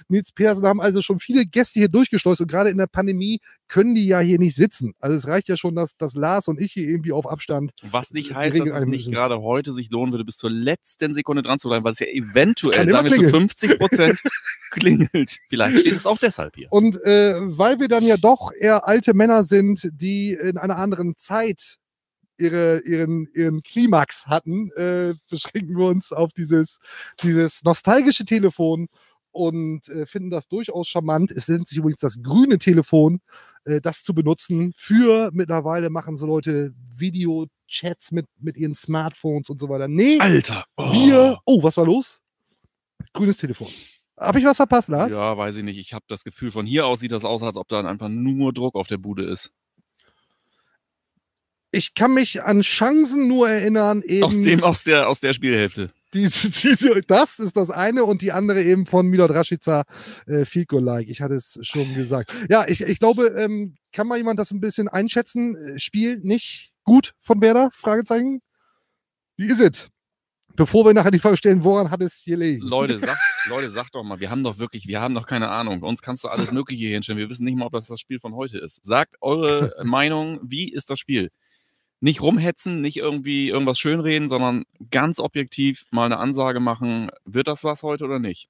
Nils Persen haben also schon viele Gäste hier durchgeschleust und gerade in der Pandemie können die ja hier nicht sitzen. Also es reicht ja schon, dass, dass Lars und ich hier irgendwie auf Abstand Was nicht Die heißt, dass es nicht gerade heute sich lohnen würde, bis zur letzten Sekunde dran zu bleiben, weil es ja eventuell, sagen wir zu 50 Prozent [laughs] klingelt. Vielleicht steht es auch deshalb hier. Und äh, weil wir dann ja doch eher alte Männer sind, die in einer anderen Zeit ihre, ihren, ihren Klimax hatten, äh, beschränken wir uns auf dieses, dieses nostalgische Telefon und äh, finden das durchaus charmant. Es nennt sich übrigens das grüne Telefon, äh, das zu benutzen. Für mittlerweile machen so Leute Videochats mit, mit ihren Smartphones und so weiter. Nee, Alter! oh. wir. Oh, was war los? Grünes Telefon. Habe ich was verpasst, Lars? Ja, weiß ich nicht. Ich habe das Gefühl, von hier aus sieht das aus, als ob da einfach nur Druck auf der Bude ist. ich kann mich an Chancen nur erinnern, eben Aus, dem, aus, der, aus der Spielhälfte. Diese, [laughs] diese, das ist das eine und die andere eben von Milot Rashica äh, Field Goal Like. Ich hatte es schon gesagt. Ja, ich, ich glaube, ähm, kann mal jemand das ein bisschen einschätzen? Spiel nicht gut von Werder? Fragezeichen. Wie ist es? Bevor wir nachher die Frage stellen, woran hat es gelegen? Leute, [laughs] sagt, Leute, sag doch mal, wir haben doch wirklich, wir haben doch keine Ahnung. Bei uns kannst du alles [laughs] Mögliche hier hinstellen. Wir wissen nicht mal, ob das das Spiel von heute ist. Sagt eure Meinung, wie ist das Spiel? Nicht rumhetzen, nicht irgendwie irgendwas schönreden, sondern ganz objektiv mal eine Ansage machen. Wird das was heute oder nicht?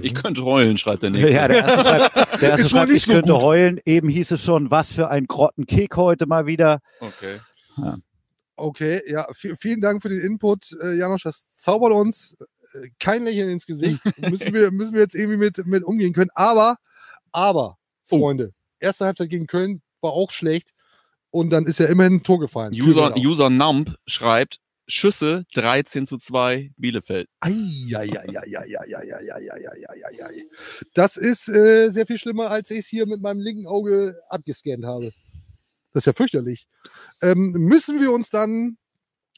Ich könnte heulen, schreibt der nächste. Ja, der erste schreibt, der [laughs] erste schreibt nicht ich so könnte gut. heulen. Eben hieß es schon, was für ein Grottenkick heute mal wieder. Okay. Okay, ja, vi- vielen Dank für den Input, äh, Janosch. Das zaubert uns äh, kein Lächeln ins Gesicht. [laughs] müssen, wir, müssen wir jetzt irgendwie mit, mit umgehen können. Aber, aber, Oh. Freunde, erste Halbzeit gegen Köln war auch schlecht. Und dann ist ja immerhin ein Tor gefallen. User. User Nump schreibt, Schüsse 13 zu 2 Bielefeld. Das ist äh, sehr viel schlimmer, als ich es hier mit meinem linken Auge abgescannt habe. Das ist ja fürchterlich. Ähm, müssen wir uns dann,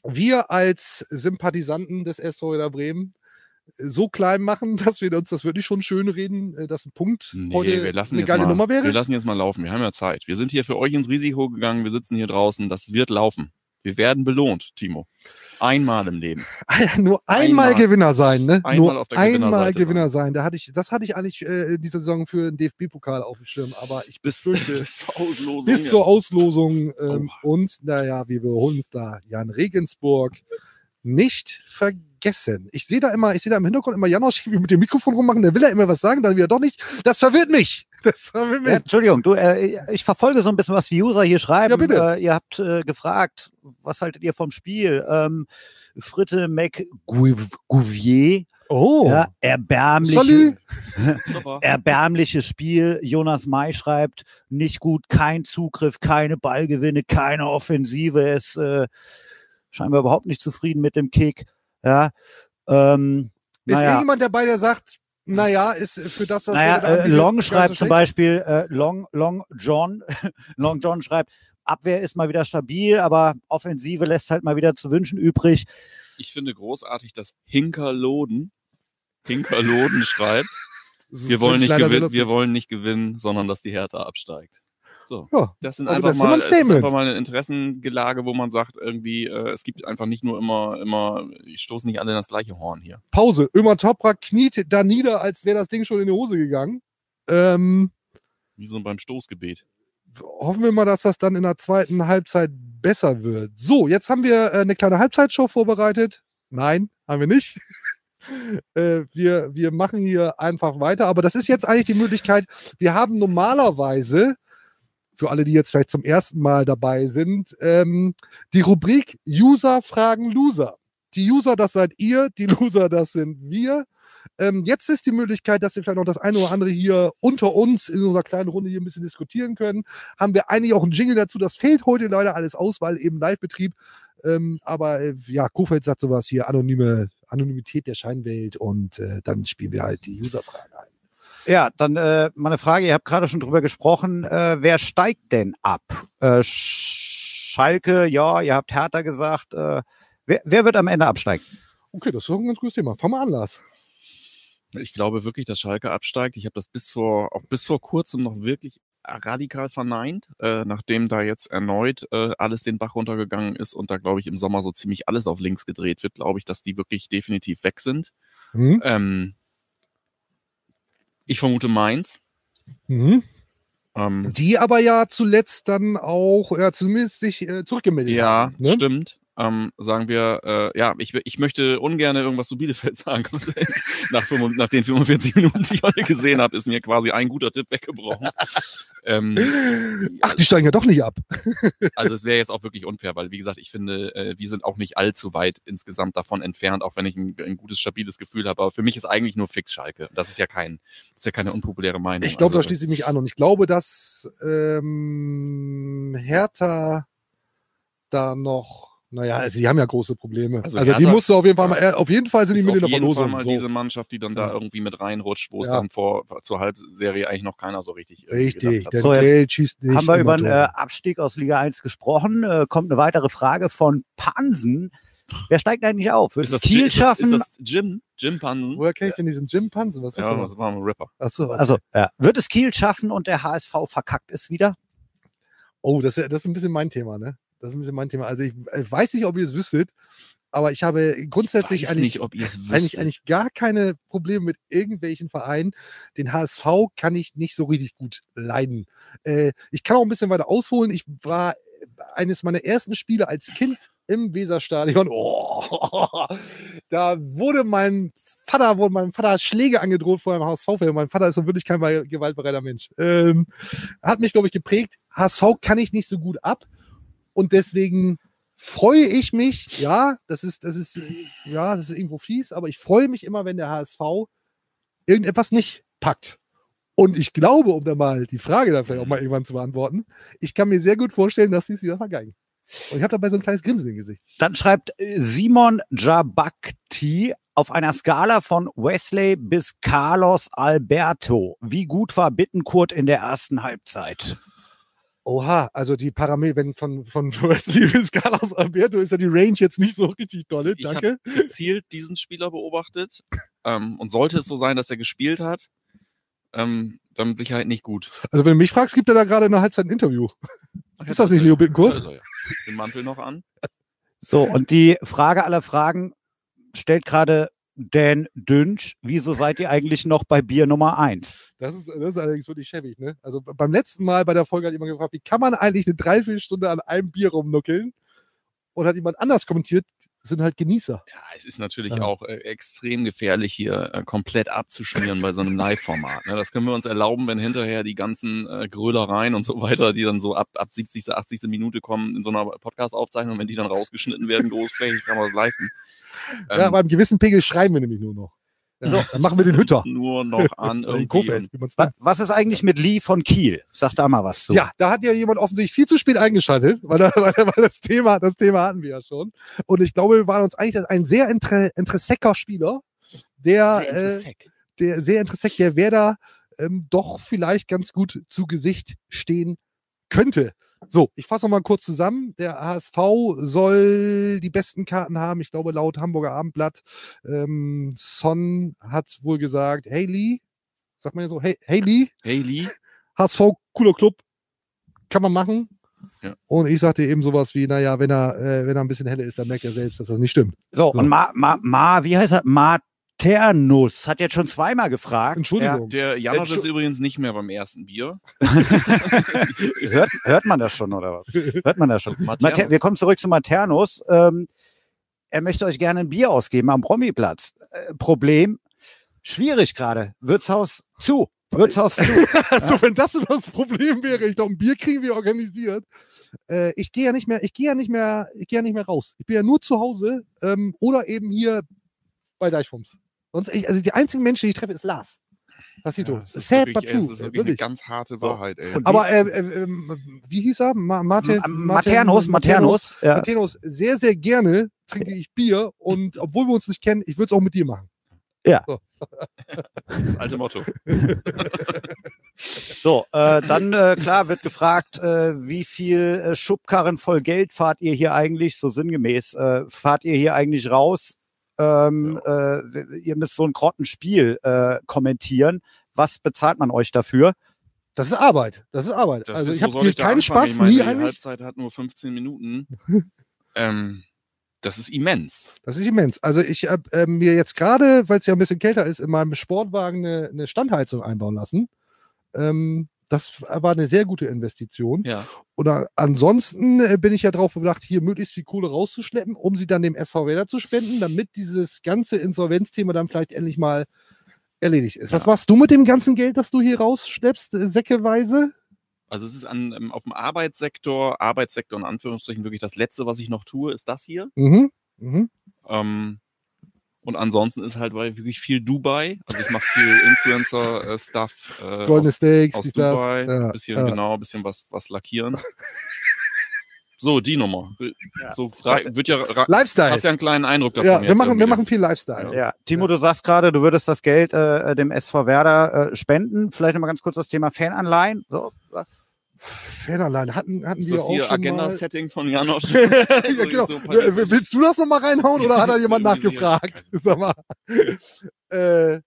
wir als Sympathisanten des SV Werder Bremen, so klein machen, [laughs] dass wir uns das wirklich schon schön reden, äh, dass ein Punkt Nee, heute wir lassen eine geile mal, Nummer Wir wäre? lassen jetzt mal laufen. Wir haben ja Zeit. Wir sind hier für euch ins Risiko gegangen. Wir sitzen hier draußen. Das wird laufen. Wir werden belohnt, Timo. Einmal im Leben. Ah nur einmal, Einmal- Gewinner sein, ne? einmal nur auf der einmal Gewinner sein. Da hatte ich, das hatte ich eigentlich äh, in dieser Saison für den DFB-Pokal auf dem Schirm, aber ich Bis, befürchte, [laughs] bis zur Auslosung. bis zur Auslosung ähm, Oh. und naja, wir holen uns da Jan Regensburg nicht vergessen. Ich sehe da immer, ich sehe da im Hintergrund immer Janosch wie mit dem Mikrofon rummachen, der will ja immer was sagen, dann wieder doch nicht. Das verwirrt mich. [laughs] Das verwirrt mich. Ja, Entschuldigung, du, äh, ich verfolge so ein bisschen, was die User hier schreiben. Ja, bitte. Äh, ihr habt äh, gefragt, was haltet ihr vom Spiel? Ähm, Fritte McGouvier, Oh, ja, erbärmliche, [laughs] erbärmliches Spiel. Jonas May schreibt, nicht gut, kein Zugriff, keine Ballgewinne, keine Offensive. Ist äh, scheinbar überhaupt nicht zufrieden mit dem Kick. Ja, ähm, ist naja. irgendjemand dabei, der sagt, naja, ist für das, was Naja, wir da äh, Long schreibt zum? Beispiel, äh, Long, Long John, [laughs] Long John schreibt, Abwehr ist mal wieder stabil, aber Offensive lässt halt mal wieder zu wünschen übrig. Ich finde großartig, dass Hinkerloden, Hinkerloden schreibt, wir wollen, nicht gewinnen, wir wollen nicht gewinnen, sondern dass die Hertha absteigt. So. Ja, Das sind aber einfach das ist mal, immer ein einfach mal eine Interessengelage, wo man sagt, irgendwie, äh, es gibt einfach nicht nur immer, immer, ich stoße nicht alle in das gleiche Horn hier. Pause. Ömer Toprak kniet da nieder, als wäre das Ding schon in die Hose gegangen. Ähm, Wie so beim Stoßgebet. hoffen wir mal, dass das dann in der zweiten Halbzeit besser wird. So, jetzt haben wir äh, eine kleine Halbzeitshow vorbereitet. Nein, haben wir nicht. [laughs] äh, wir, wir machen hier einfach weiter. Aber das ist jetzt eigentlich die Möglichkeit. Wir haben normalerweise, für alle, die jetzt vielleicht zum ersten Mal dabei sind, ähm, die Rubrik User fragen Loser. Die User, das seid ihr, die [laughs] Loser, das sind wir. Ähm, jetzt ist die Möglichkeit, dass wir vielleicht noch das eine oder andere hier unter uns in unserer kleinen Runde hier ein bisschen diskutieren können. Haben wir eigentlich auch einen Jingle dazu? Das fehlt heute leider alles aus, weil eben Live-Betrieb. Ähm, aber äh, ja, Kofeld sagt sowas hier, anonyme Anonymität der Scheinwelt und äh, dann spielen wir halt die Userfragen ein. Ja, dann äh, meine Frage, ihr habt gerade schon drüber gesprochen, äh, wer steigt denn ab? Äh, Sch- Schalke, ja, ihr habt Hertha gesagt. Äh, wer, wer wird am Ende absteigen? Okay, das ist ein ganz gutes Thema. Fang mal an, Lars. Ich glaube wirklich, dass Schalke absteigt. Ich habe das bis vor, auch bis vor kurzem noch wirklich radikal verneint, äh, nachdem da jetzt erneut äh, alles den Bach runtergegangen ist und da, glaube ich, im Sommer so ziemlich alles auf links gedreht wird, glaube ich, dass die wirklich definitiv weg sind. Mhm. Ähm, ich vermute Mainz. Mhm. Ähm, Die aber ja zuletzt dann auch, ja, zumindest sich äh, zurückgemeldet ja, haben. Ne? stimmt. Ähm, sagen wir, äh, ja, ich, ich möchte ungern irgendwas zu Bielefeld [laughs] sagen. nach, 45 nach den 45 Minuten, die ich heute gesehen habe, ist mir quasi ein guter Tipp weggebrochen. ähm, Ach, die steigen ja doch nicht ab. Also es wäre jetzt auch wirklich unfair, weil wie gesagt, ich finde, äh, wir sind auch nicht allzu weit insgesamt davon entfernt, auch wenn ich ein, ein gutes, stabiles Gefühl habe. Aber für mich ist eigentlich nur fix Schalke. Das ist ja kein, das ist ja keine unpopuläre Meinung. Ich glaube, da also, schließe ich mich an. Und ich glaube, dass ähm, Hertha da noch, naja, also die haben ja große Probleme. Also Also, die musst du auf jeden Fall mal, äh, auf jeden Fall sind die ist mit in auf der jeden Fall Verlosung. mal So. diese Mannschaft, die dann da Ja. irgendwie mit reinrutscht, wo es Ja. dann vor zur Halbserie eigentlich noch keiner so richtig Richtig, denn So, schießt nicht. haben wir über den äh. Abstieg aus Liga 1 gesprochen. Äh, kommt eine weitere Frage von Pansen. Wer steigt eigentlich auf? Wird Ist es das, Kiel ist schaffen? Das, ist das Jim? Jim Pansen? Woher kenne ich denn diesen Jim Pansen? Was ist das? Ja, das war ein Rapper. Achso, also, ja. wird es Kiel schaffen und der HSV verkackt es wieder? Oh, das, ist- das ist ein bisschen mein Thema, ne? Das ist ein bisschen mein Thema. Also ich äh, weiß nicht, ob ihr es wüsstet. Aber ich habe grundsätzlich Weiß eigentlich, nicht, eigentlich, eigentlich gar keine Probleme mit irgendwelchen Vereinen. Den HSV kann ich nicht so richtig gut leiden. Äh, ich kann auch ein bisschen weiter ausholen. Ich war eines meiner ersten Spiele als Kind im Weserstadion. [laughs] Oh, da wurde mein Vater, wurde meinem Vater Schläge angedroht vor einem HSV-Fan. Mein Vater ist so wirklich kein gewaltbereiter Mensch. Ähm, hat mich, glaube ich, geprägt. HSV kann ich nicht so gut ab. Und deswegen freue ich mich, ja, das ist, das ist, ja, das ist irgendwo fies, aber ich freue mich immer, wenn der HSV irgendetwas nicht packt. Und ich glaube, um da mal die Frage dann vielleicht auch mal irgendwann zu beantworten, ich kann mir sehr gut vorstellen, dass sie es wieder vergeigen. Und ich habe dabei so ein kleines Grinsen im Gesicht. Dann schreibt äh, Simon Jabakti auf einer Skala von Wesley bis Carlos Alberto. Wie gut war Bittenkurt in der ersten Halbzeit? Oha, also die Parameter, wenn von, von [laughs] Wesley bis Carlos Alberto ist ja die Range jetzt nicht so richtig dolle. Ich Danke. habe gezielt diesen Spieler beobachtet ähm, und sollte es so sein, dass er gespielt hat, ähm, dann mit Sicherheit nicht gut. Also wenn du mich fragst, gibt er da gerade in der Halbzeit ein Interview. Ach, Ist das nicht Leo Bittencourt? Er ja. Den Mantel noch an. So, und die Frage aller Fragen stellt gerade Dan Dünsch. Wieso seid ihr eigentlich noch bei Bier Nummer 1? Das ist, das ist allerdings wirklich schäbig, ne? Also beim letzten Mal bei der Folge hat jemand gefragt, wie kann man eigentlich eine Dreiviertelstunde an einem Bier rumnuckeln? Und hat jemand anders kommentiert, sind halt Genießer. Ja, es ist natürlich Ja. auch äh, extrem gefährlich, hier äh, komplett abzuschmieren bei so einem Live-Format. Ne? Das können wir uns erlauben, wenn hinterher die ganzen äh, Grölereien und so weiter, die dann so ab, ab 70., 80. Minute kommen in so einer Podcast-Aufzeichnung, wenn die dann rausgeschnitten werden, großflächig, kann man das leisten. ja, Ähm, beim gewissen Pegel schreiben wir nämlich nur noch. Ja, Dann machen wir den Hütter. nur noch an. [laughs] Kofeld. Was ist eigentlich mit Lee von Kiel? Sag da mal was zu. Ja, da hat ja jemand offensichtlich viel zu spät eingeschaltet, weil, da, [laughs] weil, weil das Thema, das Thema hatten wir ja schon. Und ich glaube, wir waren uns eigentlich ein sehr inter, interessecker Spieler, der, Sehr äh, interessant. der sehr interessant, der Werder ähm, doch vielleicht ganz gut zu Gesicht stehen könnte. So, ich fasse noch mal kurz zusammen. Der HSV soll die besten Karten haben. Ich glaube, laut Hamburger Abendblatt. Ähm, Son hat wohl gesagt, hey Lee, sagt man ja so, hey, hey Lee, Hey Lee, HSV, cooler Club, kann man machen. Ja. Und ich sagte eben sowas wie, naja, wenn er, äh, wenn er ein bisschen heller ist, dann merkt er selbst, dass das nicht stimmt. So, So. und Ma, Ma, Ma, wie heißt er? Maternus hat jetzt schon zweimal gefragt. Entschuldigung. der Janosch Entschu- ist übrigens nicht mehr beim ersten Bier. Ja, [laughs] [laughs] hört, hört man das schon, oder was? Hört man das schon? Maternus. Mater wir kommen zurück zu Maternus. Ähm, er möchte euch gerne ein Bier ausgeben am Promiplatz. Äh, Problem, schwierig gerade. Wirtshaus zu. Wirtshaus zu. [laughs] Also, wenn das das Problem wäre, ich glaube, ein Bier kriegen wir organisiert. Äh, ich gehe ja nicht mehr, ich gehe ja nicht mehr, ich gehe ja nicht mehr raus. Ich bin ja nur zu Hause ähm, oder eben hier bei Deichfums. Sonst, ich, also die einzigen Menschen, die ich treffe, ist Lars. Passito. Das ist Sad wirklich, but true. Das ist wirklich eine ganz harte So. Wahrheit, ey. Und Aber äh, äh, ähm, wie hieß er? Ma Martin, M- Maternus, Maternus. Ja. Maternus, sehr, sehr gerne trinke ich Bier und obwohl wir uns nicht kennen, ich würde es auch mit dir machen. Das alte Motto. [laughs] So, äh, dann äh, klar wird gefragt, äh, wie viel äh, Schubkarren voll Geld fahrt ihr hier eigentlich, so sinngemäß, äh, fahrt ihr hier eigentlich raus? Ähm, äh, ihr müsst so ein Grottenspiel äh, kommentieren. Was bezahlt man euch dafür? Das ist Arbeit. Das ist Arbeit. Das also ist, ich habe keinen anfangen? Spaß, meine, nie die eigentlich. Halbzeit hat nur 15 Minuten. [laughs] ähm, das ist immens. Das ist immens. Also ich habe äh, mir jetzt gerade, weil es ja ein bisschen kälter ist, in meinem Sportwagen eine, eine Standheizung einbauen lassen. Ähm, das war eine sehr gute Investition. Ja. Oder ansonsten äh, bin ich ja drauf bedacht, hier möglichst viel Kohle rauszuschleppen, um sie dann dem SV Werder zu spenden, damit dieses ganze Insolvenzthema dann vielleicht endlich mal erledigt ist. Was Ja. machst du mit dem ganzen Geld, das du hier rausschleppst, äh, säckeweise? Also es ist an, ähm, auf dem Arbeitssektor, Arbeitssektor in Anführungsstrichen wirklich das Letzte, was ich noch tue, ist das hier. Mhm. Mhm. Ähm, und ansonsten ist halt weil wirklich viel Dubai. Also ich mache viel Influencer-Stuff äh, Goldene aus, Steaks, aus. Dubai. Ja, ein bisschen, ja. genau, ein bisschen was, was lackieren. so, die Nummer. Ja. So wird ja, Lifestyle. hast ja einen kleinen Eindruck davon Ja, wir jetzt machen, wir machen viel Lifestyle. Ja, Timo, du sagst gerade, du würdest das Geld äh, dem SV Werder äh, spenden. Vielleicht nochmal ganz kurz das Thema Fananleihen. So, Fananleihen hatten, hatten Ist wir das auch mal. Agenda-Setting von Janosch? [laughs] [laughs] ja, genau. so Willst du das nochmal reinhauen oder hat da jemand [laughs] nachgefragt? Sag mal. Äh,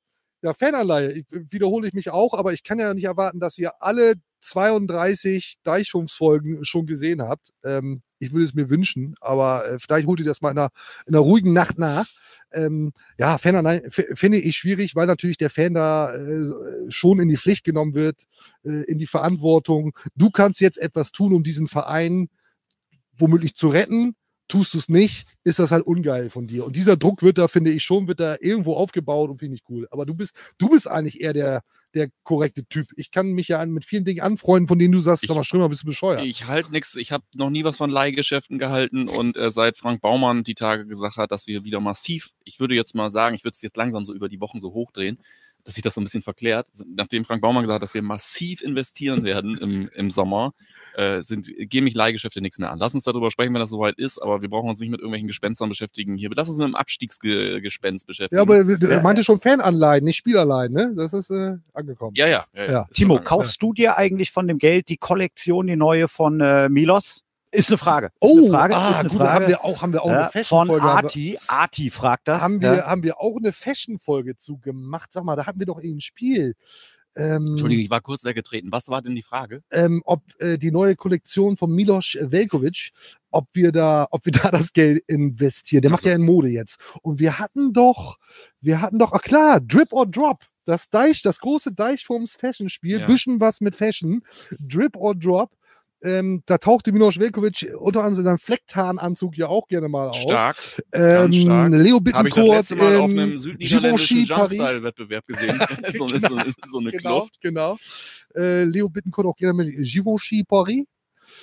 Ja, Fananleihe. Wiederhole ich mich auch, aber ich kann ja nicht erwarten, dass ihr alle 32 Deichfumms-Folgen schon gesehen habt. Ähm, ich würde es mir wünschen, aber äh, vielleicht holt ihr das mal in einer, in einer ruhigen Nacht nach. Ähm, ja, Fananleihe f- finde ich schwierig, weil natürlich der Fan da äh, schon in die Pflicht genommen wird, äh, in die Verantwortung. Du kannst jetzt etwas tun, um diesen Verein womöglich zu retten. Tust du es nicht, ist das halt ungeil von dir. Und dieser Druck wird da, finde ich schon, wird da irgendwo aufgebaut und finde ich cool. Aber du bist, du bist eigentlich eher der, der korrekte Typ. Ich kann mich ja mit vielen Dingen anfreunden, von denen du sagst, Ich- mal, Schrimmer, bist du bescheuert. Ich halte nichts. Ich habe noch nie was von Leihgeschäften gehalten und äh, seit Frank Baumann die Tage gesagt hat, dass wir wieder massiv, ich würde jetzt mal sagen, ich würde es jetzt langsam so über die Wochen so hochdrehen, dass sich das so ein bisschen verklärt. Nachdem Frank Baumann gesagt hat, dass wir massiv investieren werden im, im Sommer, äh, sind, gehen mich Leihgeschäfte nichts mehr an. Lass uns darüber sprechen, wenn das soweit ist, aber wir brauchen uns nicht mit irgendwelchen Gespenstern beschäftigen hier. Lass uns mit dem Abstiegsgespenst beschäftigen. ja, aber er meinte schon Fananleihen, nicht Spielanleihen, ne? Das ist äh, angekommen. ja, ja. ja, Ja. Timo, kaufst du dir eigentlich von dem Geld die Kollektion, die neue von äh, Milos? Ist eine Frage. Ist Oh, eine Frage. ah, ist eine gut, da Frage. haben wir auch, haben wir auch ja, eine von Fashion-Folge. wir- Arti. Arti fragt das. Haben wir, ja. haben wir auch eine Fashion-Folge zu gemacht. Sag mal, da hatten wir doch ein Spiel. Ähm, Entschuldigung, ich war kurz weggetreten. Was war denn die Frage? ähm, ob äh, die neue Kollektion von Milos Velkovic, ob wir da, ob wir da das Geld investieren. Der macht ja in Mode jetzt. Und wir hatten doch, wir hatten doch, ach klar, Drip or Drop. Das Deich, das große Deichforms Fashion-Spiel, Ja. bisschen was mit Fashion, Drip or Drop. Ähm, da tauchte Milos Velkovic unter anderem in seinem Flecktarnanzug ja auch gerne mal auf. Stark. Ähm, stark. Leo Habe ich das Bittencourt letzte Mal auf in einem südniederländischen Givenchy Paris. Jumpstyle-Wettbewerb gesehen. [laughs] [laughs] so, eine, so, eine, so eine Genau, Kluft. genau. Äh, Leo Bittencourt auch gerne mit Givenchy Paris.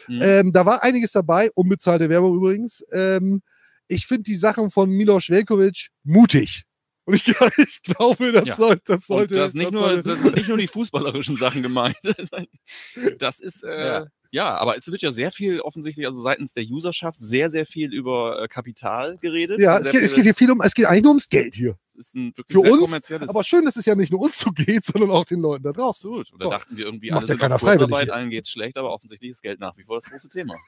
Mhm. Ähm, da war einiges dabei, unbezahlte Werbung übrigens. Ähm, ich finde die Sachen von Milos Velkovic mutig. Und ich, [laughs] ich glaube, das, Ja. soll, das Und sollte. das, nicht nur, sollte- das sind nicht nur die fußballerischen Sachen gemeint. Das ist, äh, Ja. Ja. aber es wird ja sehr viel offensichtlich, also seitens der Userschaft, sehr, sehr viel über äh, Kapital geredet. ja, es geht, es viel- geht hier viel um, es geht eigentlich nur ums Geld hier. ist ein wirklich für sehr uns, kommerzielles. Aber schön, dass es ja nicht nur uns so geht, [laughs] sondern auch den Leuten da draußen. Absolut. Und da So. dachten wir irgendwie, Macht alle ja sind keiner auf Kurzarbeit, allen geht's schlecht, aber offensichtlich ist Geld nach wie vor das große Thema. [laughs]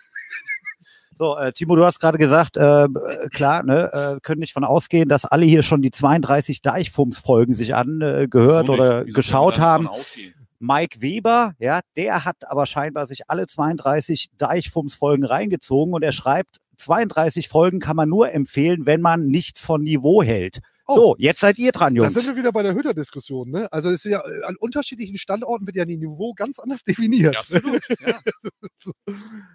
So, äh, Timo, du hast gerade gesagt, äh, äh, klar, ne, äh, können nicht von ausgehen, dass alle hier schon die 32 Deichfumms-Folgen sich angehört gehört Wieso nicht? oder geschaut haben. nicht von ausgehen? Mike Weber, ja, der hat aber scheinbar sich alle 32 Deichfumms-Folgen reingezogen und er schreibt, 32 Folgen kann man nur empfehlen, wenn man nichts von Niveau hält. Oh. So, jetzt seid ihr dran, Da Jungs. sind wir wieder bei der Hütter-Diskussion. Ne? Also es ist ja äh, an unterschiedlichen Standorten wird ja die Niveau ganz anders definiert. Ja, absolut. [laughs]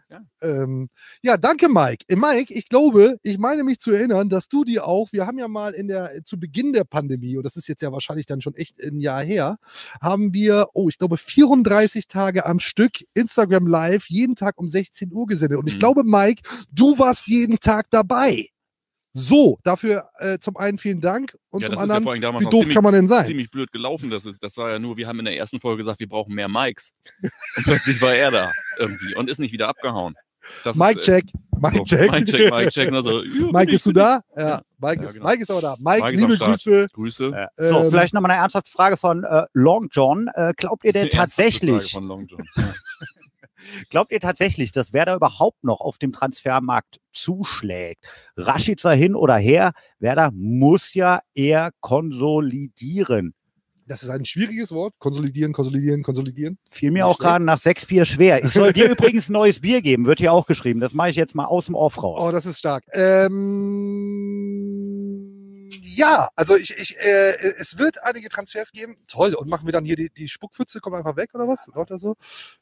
Ja. Ähm, ja, danke, Mike. Äh, Mike, ich glaube, ich meine mich zu erinnern, dass du dir auch, wir haben ja mal in der, zu Beginn der Pandemie, und das ist jetzt ja wahrscheinlich dann schon echt ein Jahr her, haben wir, oh, ich glaube, 34 Tage am Stück Instagram Live jeden Tag um 16 Uhr gesendet. Und ich Mhm. glaube, Mike, du warst jeden Tag dabei. So, dafür äh, zum einen vielen Dank und ja, zum das ist ja anderen, damals wie doof ziemlich, kann man denn sein? ziemlich blöd gelaufen. Das, ist, das war ja nur, wir haben in der ersten Folge gesagt, wir brauchen mehr Mikes. Und plötzlich war er da irgendwie und ist nicht wieder abgehauen. Das Mike ist, äh, check, Mike so, check. Mike check, Mike check. Also, [laughs] ja, Mike, bist du da? Ja, Mike, Ja, ist, genau. Mike ist aber da. Mike, Mike liebe. Grüße. Grüße. Ja. So, Ähm, vielleicht nochmal eine ernsthafte Frage von äh, Long John. Äh, glaubt ihr denn Eine [laughs] ernsthafte Frage tatsächlich, Von Long John. Glaubt ihr tatsächlich, dass wer da überhaupt noch auf dem Transfermarkt zuschlägt? Rashica hin oder her? Werder muss ja eher konsolidieren. Das ist ein schwieriges Wort. Konsolidieren, konsolidieren, konsolidieren. Fiel mir Nicht auch gerade nach sechs Bier schwer. Ich soll dir [laughs] übrigens ein neues Bier geben, wird hier auch geschrieben. Das mache ich jetzt mal aus dem Off raus. Oh, das ist stark. Ähm, ja, also ich, ich, äh, es wird einige Transfers geben. Toll. Und machen wir dann hier die, die Spuckpfütze, kommt einfach weg oder was? Läuft das so?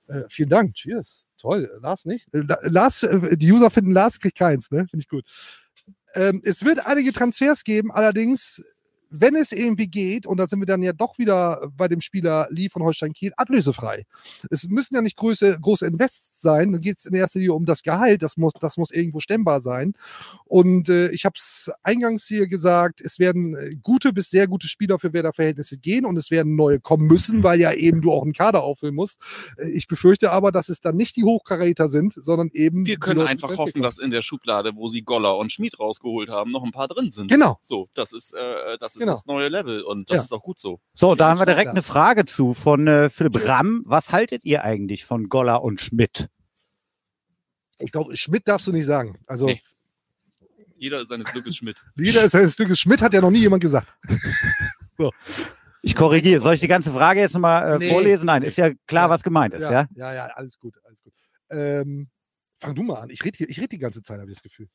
Äh, vielen Dank. Cheers. Toll. Lars nicht? Äh, La- Lars, äh, die User finden Lars kriegt keins, ne? Finde ich gut. Ähm, es wird einige Transfers geben, allerdings, wenn es irgendwie geht, und da sind wir dann ja doch wieder bei dem Spieler Lee von Holstein Kiel, ablösefrei. Es müssen ja nicht große, große Invests sein, da geht es in erster Linie um das Gehalt, das muss, das muss irgendwo stemmbar sein. Und äh, ich habe es eingangs hier gesagt, es werden äh, gute bis sehr gute Spieler für Werder-Verhältnisse gehen und es werden neue kommen müssen, weil ja eben du auch einen Kader auffüllen musst. Äh, ich befürchte aber, dass es dann nicht die Hochkaräter sind, sondern eben. Wir können einfach hoffen, dass in der Schublade, wo sie Goller und Schmied rausgeholt haben, noch ein paar drin sind. Genau. So, das ist, äh, das, ist Genau. das neue Level und das Ja. ist auch gut so. So, da haben wir direkt Ja. eine Frage zu von äh, Philipp Ramm. Was haltet ihr eigentlich von Goller und Schmidt? Ich glaube, Schmidt darfst du nicht sagen. Also, Nee. Jeder ist seines Glückes Schmidt. [laughs] jeder ist ein Stück. Schmidt hat ja noch nie jemand gesagt. [laughs] Ich korrigiere. Soll ich die ganze Frage jetzt nochmal äh, Nee. vorlesen? Nein, ist ja klar, Ja. was gemeint ist, ja? ja, ja, alles gut, alles gut. Ähm, fang du mal an. Ich rede hier- ich red die ganze Zeit, habe ich das Gefühl.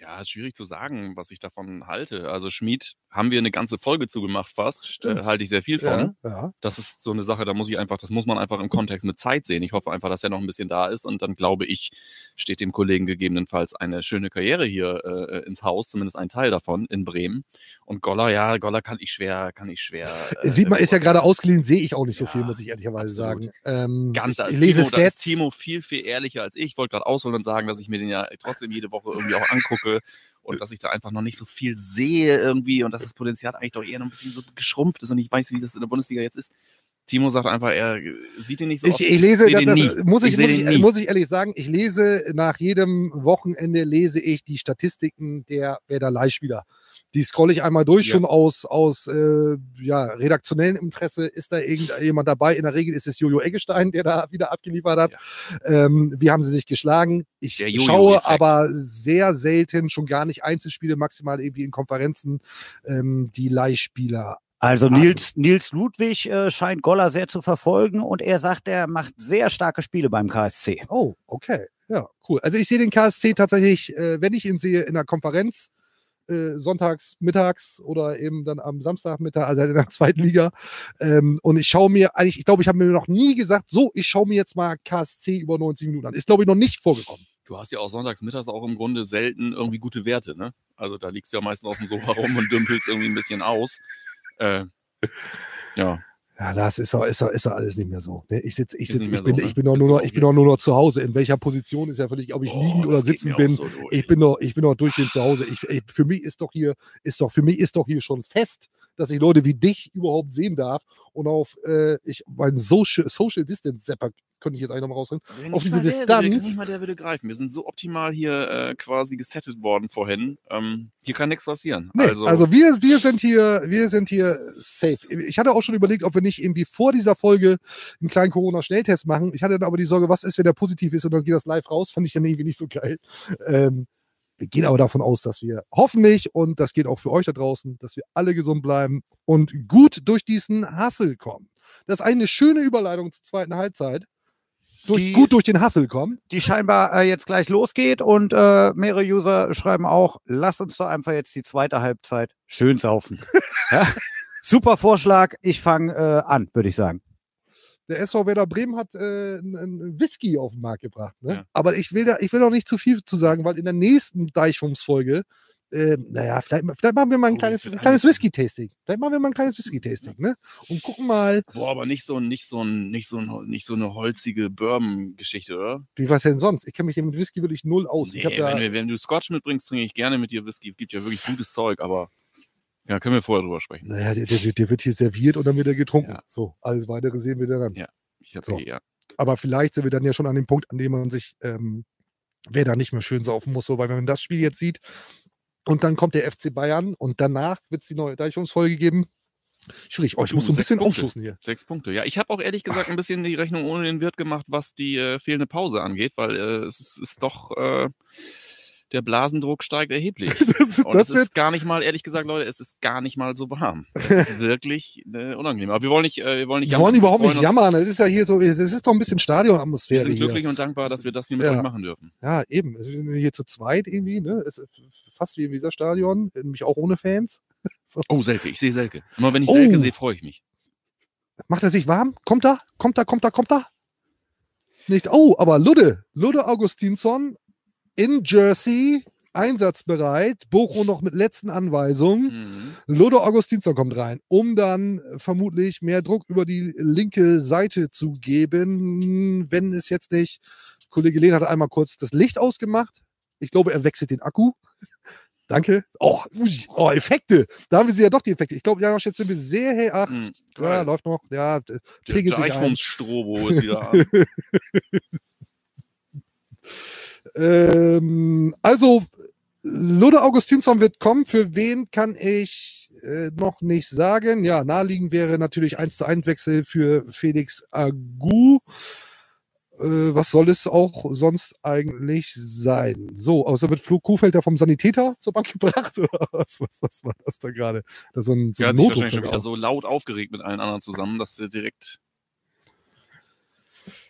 Ja, schwierig zu sagen, was ich davon halte. Also Schmied haben wir eine ganze Folge zugemacht fast. Äh, halte ich sehr viel von. Ja, ja. Das ist so eine Sache, da muss ich einfach, das muss man einfach im Kontext mit Zeit sehen. Ich hoffe einfach, dass er noch ein bisschen da ist und dann glaube ich, steht dem Kollegen gegebenenfalls eine schöne Karriere hier äh, ins Haus, zumindest ein Teil davon in Bremen. Und Goller, ja, Goller kann ich schwer, kann ich schwer. [laughs] äh, Sieht man, ist ja gerade ausgeliehen, sehe ich auch nicht so Ja, viel, muss ich ehrlicherweise absolut. sagen. Ähm, Ganz, da ich ist lese Timo, da ist. Timo viel, viel ehrlicher als ich. Ich wollte gerade ausholen und sagen, dass ich mir den ja trotzdem jede Woche irgendwie auch angucke und dass ich da einfach noch nicht so viel sehe irgendwie und dass das Potenzial eigentlich doch eher noch ein bisschen so geschrumpft ist und ich weiß, wie das in der Bundesliga jetzt ist. Timo sagt einfach, er sieht ihn nicht so Ich, oft. ich lese, seh das, das, nie. muss, ich, Ich muss, ich, muss ich ehrlich sagen, ich lese nach jedem Wochenende lese ich die Statistiken der Werder Leihspieler. Die scrolle ich einmal durch, Ja. schon aus, aus äh, ja, redaktionellem Interesse. Ist da irgendjemand dabei? In der Regel ist es Jojo Eggestein, der da wieder abgeliefert hat. Ähm, wie haben sie sich geschlagen? Ich schaue aber sehr selten, schon gar nicht Einzelspiele, maximal irgendwie in Konferenzen, ähm, die Leihspieler Also. Nils, Nils Ludwig äh, scheint Goller sehr zu verfolgen und er sagt, er macht sehr starke Spiele beim KSC. Oh, okay. Ja, cool. Also ich sehe den KSC tatsächlich, äh, wenn ich ihn sehe, in der Konferenz, äh, sonntags, mittags oder eben dann am Samstagmittag, also in der [laughs] zweiten Liga. Ähm, und ich schaue mir, eigentlich, ich glaube, ich habe mir noch nie gesagt, so, ich schaue mir jetzt mal KSC über 90 Minuten an. Ist, glaube ich, noch nicht vorgekommen. Du hast ja auch sonntags mittags auch im Grunde selten irgendwie gute Werte, ne? Also da liegst du ja meistens auf dem Sofa rum und dümpelst irgendwie ein bisschen aus. Äh, ja. Ja, das ist doch, ist doch, ist doch alles nicht mehr so. Ne? Ich sitz, ich sitz, ich bin, so, ne? ich bin doch nur noch, ich bin doch nur noch zu Hause. In welcher Position ist ja völlig, ob ich Boah, liegen oder sitzen bin. so. Ich bin doch, ich bin doch durchgehend zu Hause. Ich, ich, für mich ist doch hier, ist doch, für mich ist doch hier schon fest, dass ich Leute wie dich überhaupt sehen darf und auf äh, ich meinen Social, Social Distance Zapper könnte ich jetzt eigentlich nochmal rausholen. Auf diese der würde- Distanz- Nicht mal der würde greifen. Wir sind so optimal hier äh, quasi gesettet worden vorhin. Ähm, hier kann nichts passieren. Nee, also, also, wir, wir sind hier, wir sind hier safe. Ich hatte auch schon überlegt, ob wir nicht irgendwie vor dieser Folge einen kleinen Corona-Schnelltest machen. Ich hatte dann aber die Sorge, was ist, wenn der positiv ist und dann geht das live raus? Fand ich dann irgendwie nicht so geil. Ähm, wir gehen aber davon aus, dass wir hoffentlich, und das geht auch für euch da draußen, dass wir alle gesund bleiben und gut durch diesen Hassel kommen. Das ist eine schöne Überleitung zur zweiten Halbzeit. Durch, Die- gut durch den Hassel kommen. Die scheinbar äh, jetzt gleich losgeht und äh, mehrere User schreiben auch, lass uns doch einfach jetzt die zweite Halbzeit schön saufen. [laughs] ja? Super Vorschlag, ich fange äh, an, würde ich sagen. Der SV Werder Bremen hat äh, einen Whisky auf den Markt gebracht. Ne? Ja. Aber ich will, da, ich will noch nicht zu viel zu sagen, weil in der nächsten Deichfums-Folge, äh, naja, vielleicht, vielleicht machen wir mal ein Oh, kleines, ein kleines Whisky-Tasting. Vielleicht machen wir mal ein kleines Whisky-Tasting. Ne? Und gucken mal, boah, aber nicht so, nicht so, nicht so, nicht so eine holzige Bourbon-Geschichte, oder? wie was denn sonst? Ich kenne mich hier mit Whisky wirklich null aus. Nee, habe ja, wenn, wir- wenn du Scotch mitbringst, trinke ich gerne mit dir Whisky. Es gibt ja wirklich gutes Zeug, aber ja, können wir vorher drüber sprechen. naja, der, der, der wird hier serviert und dann wird er getrunken. Ja. So, alles weitere sehen wir dann. Ja. Ich hab So. eh, ja. Aber vielleicht sind wir dann ja schon an dem Punkt, an dem man sich, ähm, wer da nicht mehr schön saufen muss. So, weil wenn man das Spiel jetzt sieht und dann kommt der FC Bayern und danach wird es die neue Deichungsfolge geben. Schwierig, oh, ich muss so ein bisschen Punkte. aufstoßen hier. Sechs Punkte. Ja, ich habe auch ehrlich gesagt ein bisschen die Rechnung ohne den Wirt gemacht, was die äh, fehlende Pause angeht, weil äh, es ist, ist doch, äh, der Blasendruck steigt erheblich. [laughs] Das, Und das es ist gar nicht mal, ehrlich gesagt, Leute, es ist gar nicht mal so warm. [laughs] Es ist wirklich äh, unangenehm. Aber wir wollen nicht, äh, wir wollen nicht wir wollen überhaupt nicht jammern. Es ist ja hier so, es ist doch ein bisschen Wir Stadionatmosphäre sind hier. glücklich und dankbar, dass wir das hier mit Ja. euch machen dürfen. Ja, eben. Wir sind hier zu zweit irgendwie, ne? Es ist fast wie im Weserstadion, nämlich auch ohne Fans. [laughs] Oh, Selke, ich sehe Selke. Immer wenn ich Oh. Selke sehe, freue ich mich. Macht er sich warm? Kommt er? Kommt er? Kommt er? Kommt er? Nicht. Oh, aber Ludde. Ludde Augustinsson in Jersey, einsatzbereit. Bochum noch mit letzten Anweisungen. Mhm. Ludde Augustinsson kommt rein, um dann vermutlich mehr Druck über die linke Seite zu geben. Wenn es jetzt nicht, Kollege Lehn hat einmal kurz das Licht ausgemacht. Ich glaube, er wechselt den Akku. [laughs] Danke. Oh, oh, Effekte. Da haben wir sie ja doch, die Effekte. Ich glaube, ja, jetzt sind wir sehr, hey, ach, Mhm. ja, läuft noch. Ja, d- Der pegelt sich ein. Ist wieder an. [laughs] Ähm, also, Ludde Augustinsson wird kommen. Für wen kann ich äh, noch nicht sagen? Ja, naheliegend wäre natürlich 1 zu 1 Wechsel für Felix Agu. Äh, was soll es auch sonst eigentlich sein? So, außer wird Flo Kuhfelder vom Sanitäter zur Bank [laughs] gebracht? Oder was, was, was war das da gerade? Da so ein, so Der ein Notruf wahrscheinlich schon wieder so laut aufgeregt mit allen anderen zusammen, dass er direkt.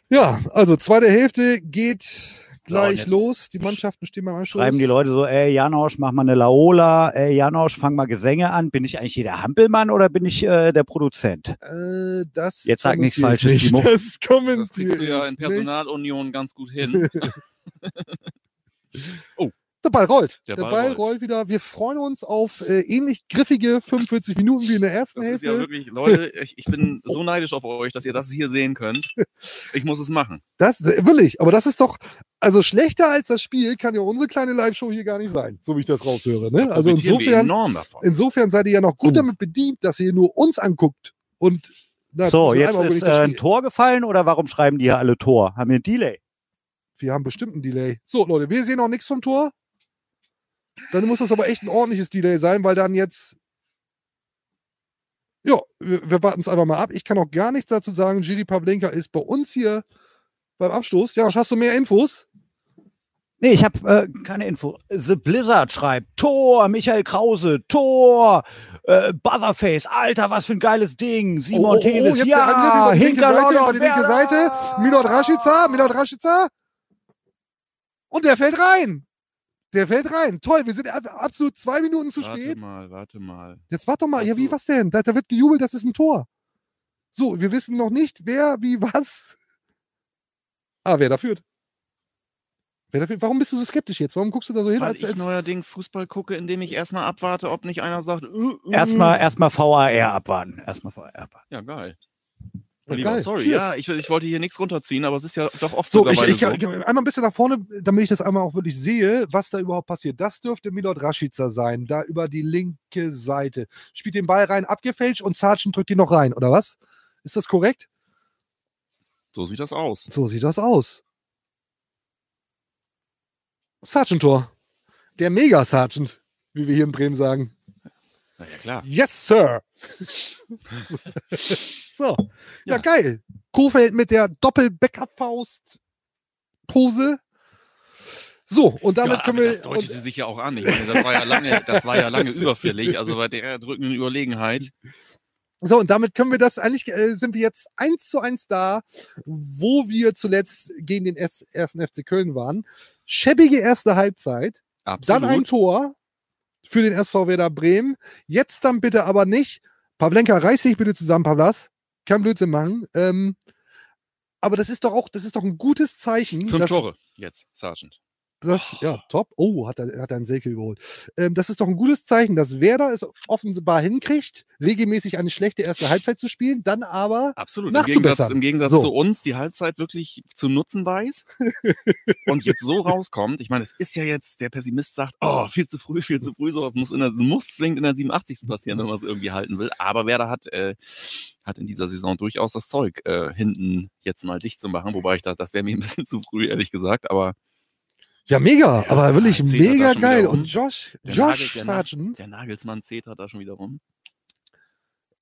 Ja, also zweite Hälfte geht gleich jetzt los. Die Mannschaften stehen beim Anschluss. Schreiben die Leute so, ey Janosch, mach mal eine Laola, ey Janosch, fang mal Gesänge an. Bin ich eigentlich hier der Hampelmann oder bin ich äh, der Produzent? Äh, das Jetzt sag nichts Falsches, nicht. Timo. Das kommentiere Das kriegst du ja in ich nicht. Personalunion ganz gut hin. [laughs] [laughs] [laughs] Der Ball rollt. Der, Der Ball, Ball rollt. rollt. wieder. Wir freuen uns auf äh, ähnlich griffige 45 Minuten wie in der ersten Das ist Hälfte. ja wirklich, Leute, ich, ich bin so neidisch auf euch, dass ihr das hier sehen könnt. [laughs] Ich muss es machen. Das will ich. Aber das ist doch, also schlechter als das Spiel kann ja unsere kleine Live-Show hier gar nicht sein, so wie ich das raushöre. Ne? Also insofern, enorm davon. insofern seid ihr ja noch gut Oh. damit bedient, dass ihr nur uns anguckt. Und na, so, jetzt ist das äh, ein Tor gefallen oder warum schreiben die hier alle Tor? Haben wir ein Delay? Wir haben bestimmt ein Delay. So, Leute, wir sehen noch nichts vom Tor. Dann muss das aber echt ein ordentliches Delay sein, weil dann jetzt. Ja, wir, wir warten es einfach mal ab. Ich kann auch gar nichts dazu sagen. Giri Pavlenka ist bei uns hier beim Abstoß. Ja, hast du mehr Infos? Nee, ich habe äh, keine Info. The Blizzard schreibt Tor, Michael Krause, Tor, äh, Butherface, Alter, was für ein geiles Ding. Simon Teles, jetzt ja, der hinter Seite, über die linke. Seite. Milot Rashica, Milot Rashica. Und der fällt rein. Der fällt rein. Toll, wir sind ab- absolut zwei Minuten zu Warte spät. mal, warte mal. Jetzt warte doch mal. Ja, wie, was denn? Da, da wird gejubelt, das ist ein Tor. So, wir wissen noch nicht, wer, wie, was. Ah, wer da führt. Wer da führt. Warum bist du so skeptisch jetzt? Warum guckst du da so hin? Weil Als, ich als, neuerdings Fußball gucke, indem ich erstmal abwarte, ob nicht einer sagt, äh, äh, Erstmal erstmal VAR abwarten. Erstmal VAR abwarten. Ja, geil. Geil. Sorry, Cheers. ja, ich, ich wollte hier nichts runterziehen, aber es ist ja doch oft so, ich, ich, so. einmal ein bisschen nach vorne, damit ich das einmal auch wirklich sehe, was da überhaupt passiert. Das dürfte Milot Rashica sein, da über die linke Seite. Spielt den Ball rein, abgefälscht und Sargent drückt ihn noch rein, oder was? Ist das korrekt? So sieht das aus. So sieht das aus. Sergeant-Tor. Der Mega-Sergeant, wie wir hier in Bremen sagen. Na ja, klar. Yes, Sir. [laughs] so. Ja, Ja. geil. Kofeld mit der Doppel-Backup-Faust-Pose. So, und damit ja, können wir. das deutete und, sich ja auch an. Ich meine, das war ja lange, das war ja lange überfällig, also bei der drückenden Überlegenheit. so, und damit können wir das eigentlich, äh, sind wir jetzt eins zu eins da, wo wir zuletzt gegen den ersten FC Köln waren. Schäbige erste Halbzeit. Absolut. Dann ein Tor für den SV Werder Bremen. Jetzt dann bitte aber nicht. Pavlenka, reiß dich bitte zusammen, Pavlas. Kein Blödsinn machen. Ähm, aber das ist doch auch, das ist doch ein gutes Zeichen. Fünf dass, Tore jetzt, Sergeant. Das, ja, top. Oh, hat er, hat er einen Selke überholt. Ähm, das ist doch ein gutes Zeichen, dass Werder es offenbar hinkriegt, regelmäßig eine schlechte erste Halbzeit zu spielen, dann aber Absolut. Im Gegensatz, im Gegensatz So. zu uns die Halbzeit wirklich zu nutzen weiß und jetzt so rauskommt. Ich meine, es ist ja jetzt, der Pessimist sagt, oh, viel zu früh, viel zu früh, sowas muss, in der, muss zwingend in der 87. passieren, wenn man es irgendwie halten will. Aber Werder hat, äh, hat in dieser Saison durchaus das Zeug, äh, hinten jetzt mal dicht zu machen, wobei ich da, das wäre mir ein bisschen [laughs] zu früh, ehrlich gesagt, aber ja, mega, Ja, aber wirklich mega geil. Und Josh, Der Josh Nagel- der Na- Sargent, der Nagelsmann zetert da schon wieder rum.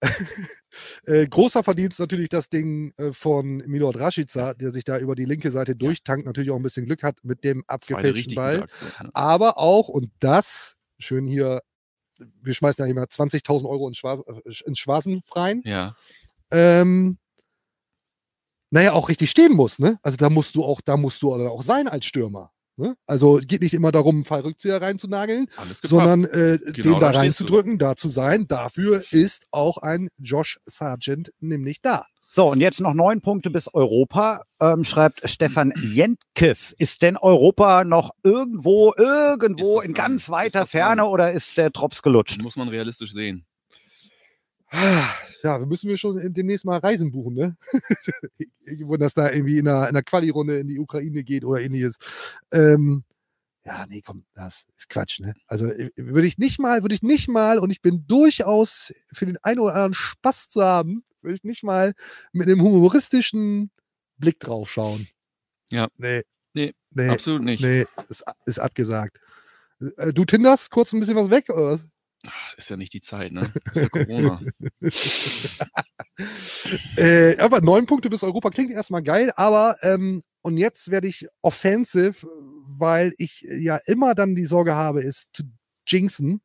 [laughs] Äh, großer Verdienst natürlich das Ding äh, von Milord Rashica, der sich da über die linke Seite durchtankt, natürlich auch ein bisschen Glück hat mit dem abgefälschten Ball. Aktion, ne? Aber auch, und das, schön hier, wir schmeißen ja immer 20.000 Euro ins, Schwarz, äh, ins Schwarzenfreien, Ja, ähm, naja, auch richtig stehen muss, ne? Also da musst du auch, da musst du auch sein als Stürmer. Ne? Also geht nicht immer darum, einen Fallrückzieher reinzunageln, sondern äh, Genau den da reinzudrücken, da zu sein. Dafür ist auch ein Josh Sargent nämlich da. So, und jetzt noch neun Punkte bis Europa, ähm, schreibt Stefan Jentkes. Ist denn Europa noch irgendwo, irgendwo in ganz weiter Ferne oder ist der Drops gelutscht? muss man realistisch sehen. Ja, wir müssen wir schon demnächst mal Reisen buchen, ne? [laughs] Wenn das da irgendwie in einer, in einer Quali-Runde in die Ukraine geht oder ähnliches. Ähm, ja, nee, komm, das ist Quatsch, ne? Also äh, würde ich nicht mal, würde ich nicht mal, und ich bin durchaus für den einen oder anderen Spaß zu haben, würde ich nicht mal mit einem humoristischen Blick drauf schauen. Ja. Nee. Nee, Nee, Absolut nicht. nee ist, ist abgesagt. Äh, Du tinderst kurz ein bisschen was weg, oder? Ah, Ist ja nicht die Zeit, ne? [laughs] Ist ja Corona. [laughs] Äh, aber neun Punkte bis Europa klingt erstmal geil, aber ähm, Und jetzt werde ich offensive, weil ich ja immer dann die Sorge habe, es zu jinxen.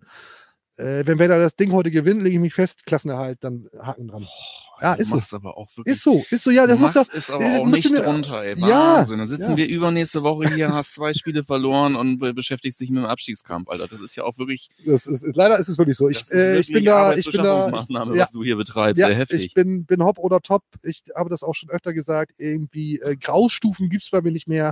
Äh, wenn Werder das Ding heute gewinnt, lege ich mich fest, Klassenerhalt, dann Haken dran. Ja, du ist so. aber auch wirklich. Ist so, ist so, ja, der muss doch. es aber auch nicht mir- drunter, ey. Ja, Wahnsinn. Dann sitzen ja. wir übernächste Woche hier, hast zwei Spiele verloren und be- beschäftigst dich mit dem Abstiegskampf, Alter. Das ist ja auch wirklich. Das ist, ist, leider ist es wirklich so. Ich, ist äh, ich bin da, ich bin da, Arbeitsbeschaffungsmaßnahme, ja. was du hier betreibst. ja, Sehr heftig. ich bin, bin hopp oder top. Ich habe das auch schon öfter gesagt. Irgendwie äh, Graustufen gibt's bei mir nicht mehr.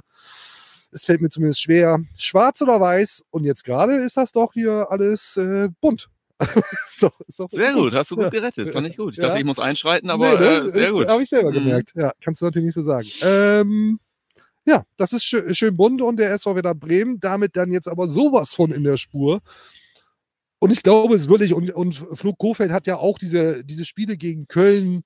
Es fällt mir zumindest schwer. Schwarz oder weiß. Und jetzt gerade ist das doch hier alles äh, bunt. [laughs] ist doch, ist doch Sehr bunt. gut, hast du gut Ja. gerettet. Fand ich gut. Ich Ja. dachte, ich muss einschreiten, aber Nee, ne? äh, sehr gut. Habe ich selber Mhm. gemerkt. Ja, kannst du natürlich nicht so sagen. Ähm, ja, das ist schön, schön bunt und der SV Werder Bremen damit dann jetzt aber sowas von in der Spur. Und ich glaube es wirklich, und, und Flo Kofeld hat ja auch diese, diese Spiele gegen Köln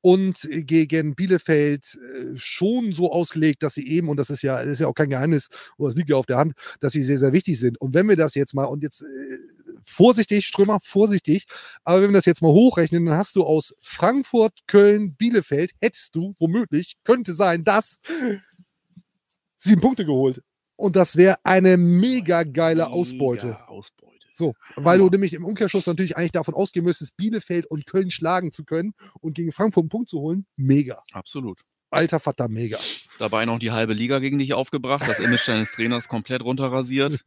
und gegen Bielefeld äh, schon so ausgelegt, dass sie eben, und das ist ja, das ist ja auch kein Geheimnis, oder das liegt ja auf der Hand, dass sie sehr, sehr wichtig sind. Und wenn wir das jetzt mal, und jetzt äh, vorsichtig, Strömer, vorsichtig, aber wenn wir das jetzt mal hochrechnen, dann hast du aus Frankfurt, Köln, Bielefeld, hättest du womöglich, könnte sein, dass sieben Punkte geholt. Und das wäre eine mega geile Ausbeute. Mega Ausbeute. So, weil du nämlich im Umkehrschluss natürlich eigentlich davon ausgehen müsstest, Bielefeld und Köln schlagen zu können und gegen Frankfurt einen Punkt zu holen. Mega. Absolut. Alter Vater, mega. Dabei noch die halbe Liga gegen dich aufgebracht, das Image [laughs] deines Trainers komplett runterrasiert.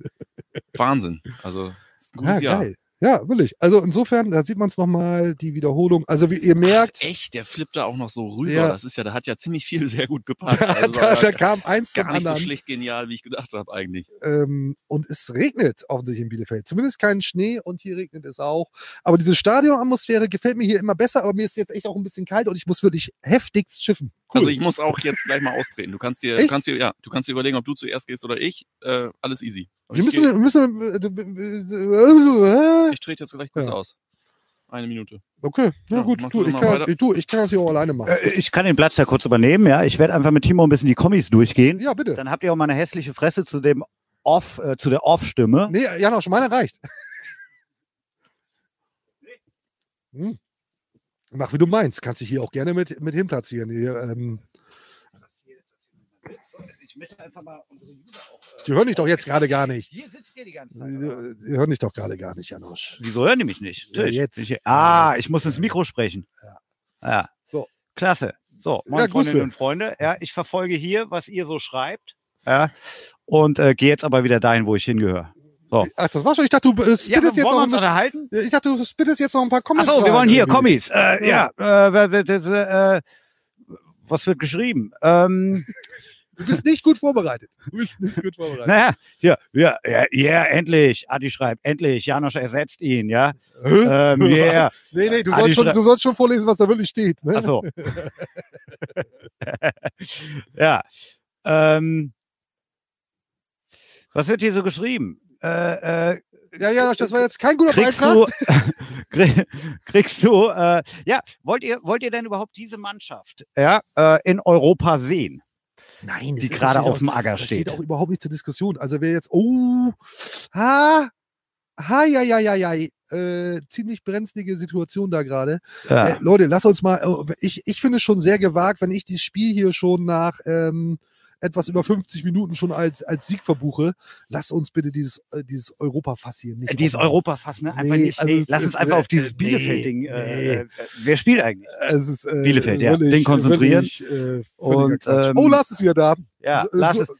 Wahnsinn. Also, ein Ja, gutes Jahr. geil. Ja, wirklich. Also insofern, da sieht man es nochmal, die Wiederholung. Also wie ihr merkt, Echt, der flippt da auch noch so rüber. Ja. Das ist ja, da hat ja ziemlich viel sehr gut [laughs] gepasst. da, Also, da, da kam eins zum gar nicht so anderen. schlecht genial, wie ich gedacht habe eigentlich. ähm, und es regnet offensichtlich in Bielefeld. Zumindest kein Schnee und hier regnet es auch. Aber diese Stadionatmosphäre gefällt mir hier immer besser, aber mir ist jetzt echt auch ein bisschen kalt und ich muss wirklich heftigst schiffen. Cool. Also ich muss auch jetzt gleich mal austreten. Du kannst dir, Echt? kannst dir, ja, du kannst dir überlegen, ob du zuerst gehst oder ich. Äh, alles easy. wir ich, müssen, wir müssen, äh, ich trete jetzt gleich kurz Ja. aus. Eine Minute. okay, na Ja, gut, du, ich kann, ich, du, ich kann das hier auch alleine machen. Äh, Ich kann den Platz ja kurz übernehmen, ja. Ich werde einfach mit Timo ein bisschen die Kommis durchgehen. Ja, bitte. Dann habt ihr auch mal eine hässliche Fresse zu dem Off, äh, zu der Off-Stimme. Nee, Janosch, meine reicht. [laughs] Hm. Mach wie du meinst. Kannst dich hier auch gerne mit, mit hinplatzieren. Hier, ähm, Ich möchte einfach mal unsere User auch. die hören dich doch jetzt gerade gar nicht. Hier sitzt ihr die ganze Die, die hören dich doch gerade gar nicht, Janosch. Wieso hören die mich nicht? Ja, jetzt. Ich, ah, Ja, ich muss ins Mikro sprechen. Ja. Ja. So. Klasse. So, Ja, meine Grüße. Freundinnen und Freunde, ja, ich verfolge hier, was ihr so schreibt. Ja. Und äh, gehe jetzt aber wieder dahin, wo ich hingehöre. Ach, das war schon. Ich dachte, du äh, Ja, spittest wollen jetzt noch ein uns unterhalten? Ich dachte, du spittest jetzt noch ein paar Comments. Achso, wir wollen hier. Kommis. Äh, ja, äh, wer- das, äh, was wird geschrieben? Ähm, [laughs] Du bist nicht gut vorbereitet. Du bist nicht gut vorbereitet. naja, hier, ja, ja, ja, endlich. Adi schreibt, endlich. Janosch ersetzt ihn, ja. Ähm, yeah. [laughs] Nee, nee, du sollst, schon, du sollst schon vorlesen, was da wirklich steht. Ne? Achso. [laughs] ja. Ähm, was wird hier so geschrieben? Äh, äh, Ja, ja, das war jetzt kein guter kriegst Beitrag. du, [laughs] krieg- kriegst du, äh, ja, wollt ihr, wollt ihr denn überhaupt diese Mannschaft ja, äh, in Europa sehen, Nein, die gerade auf dem Ager Das steht steht? auch überhaupt nicht zur Diskussion. Also wer jetzt, oh, ha, ha, ja, ja, ja, ja, äh, ziemlich brenzlige Situation da gerade. Äh, Ja. Leute, lass uns mal, äh, ich, ich finde es schon sehr gewagt, wenn ich dieses Spiel hier schon nach ähm, etwas über 50 Minuten schon als, als Sieg verbuche. Lass uns bitte dieses, äh, dieses Europafass hier nicht. Dieses aufmachen. Europafass, ne? Einfach Nee, nicht. also Hey, lass es uns einfach äh, auf dieses nee, Bielefeld-Ding. Äh, nee. äh, wer spielt eigentlich? Es ist, äh, Bielefeld, ja. völlig- Den konzentrieren. völlig, äh, Und, ähm, oh, Lars ist wieder da. Ja, Äh, lass so- es.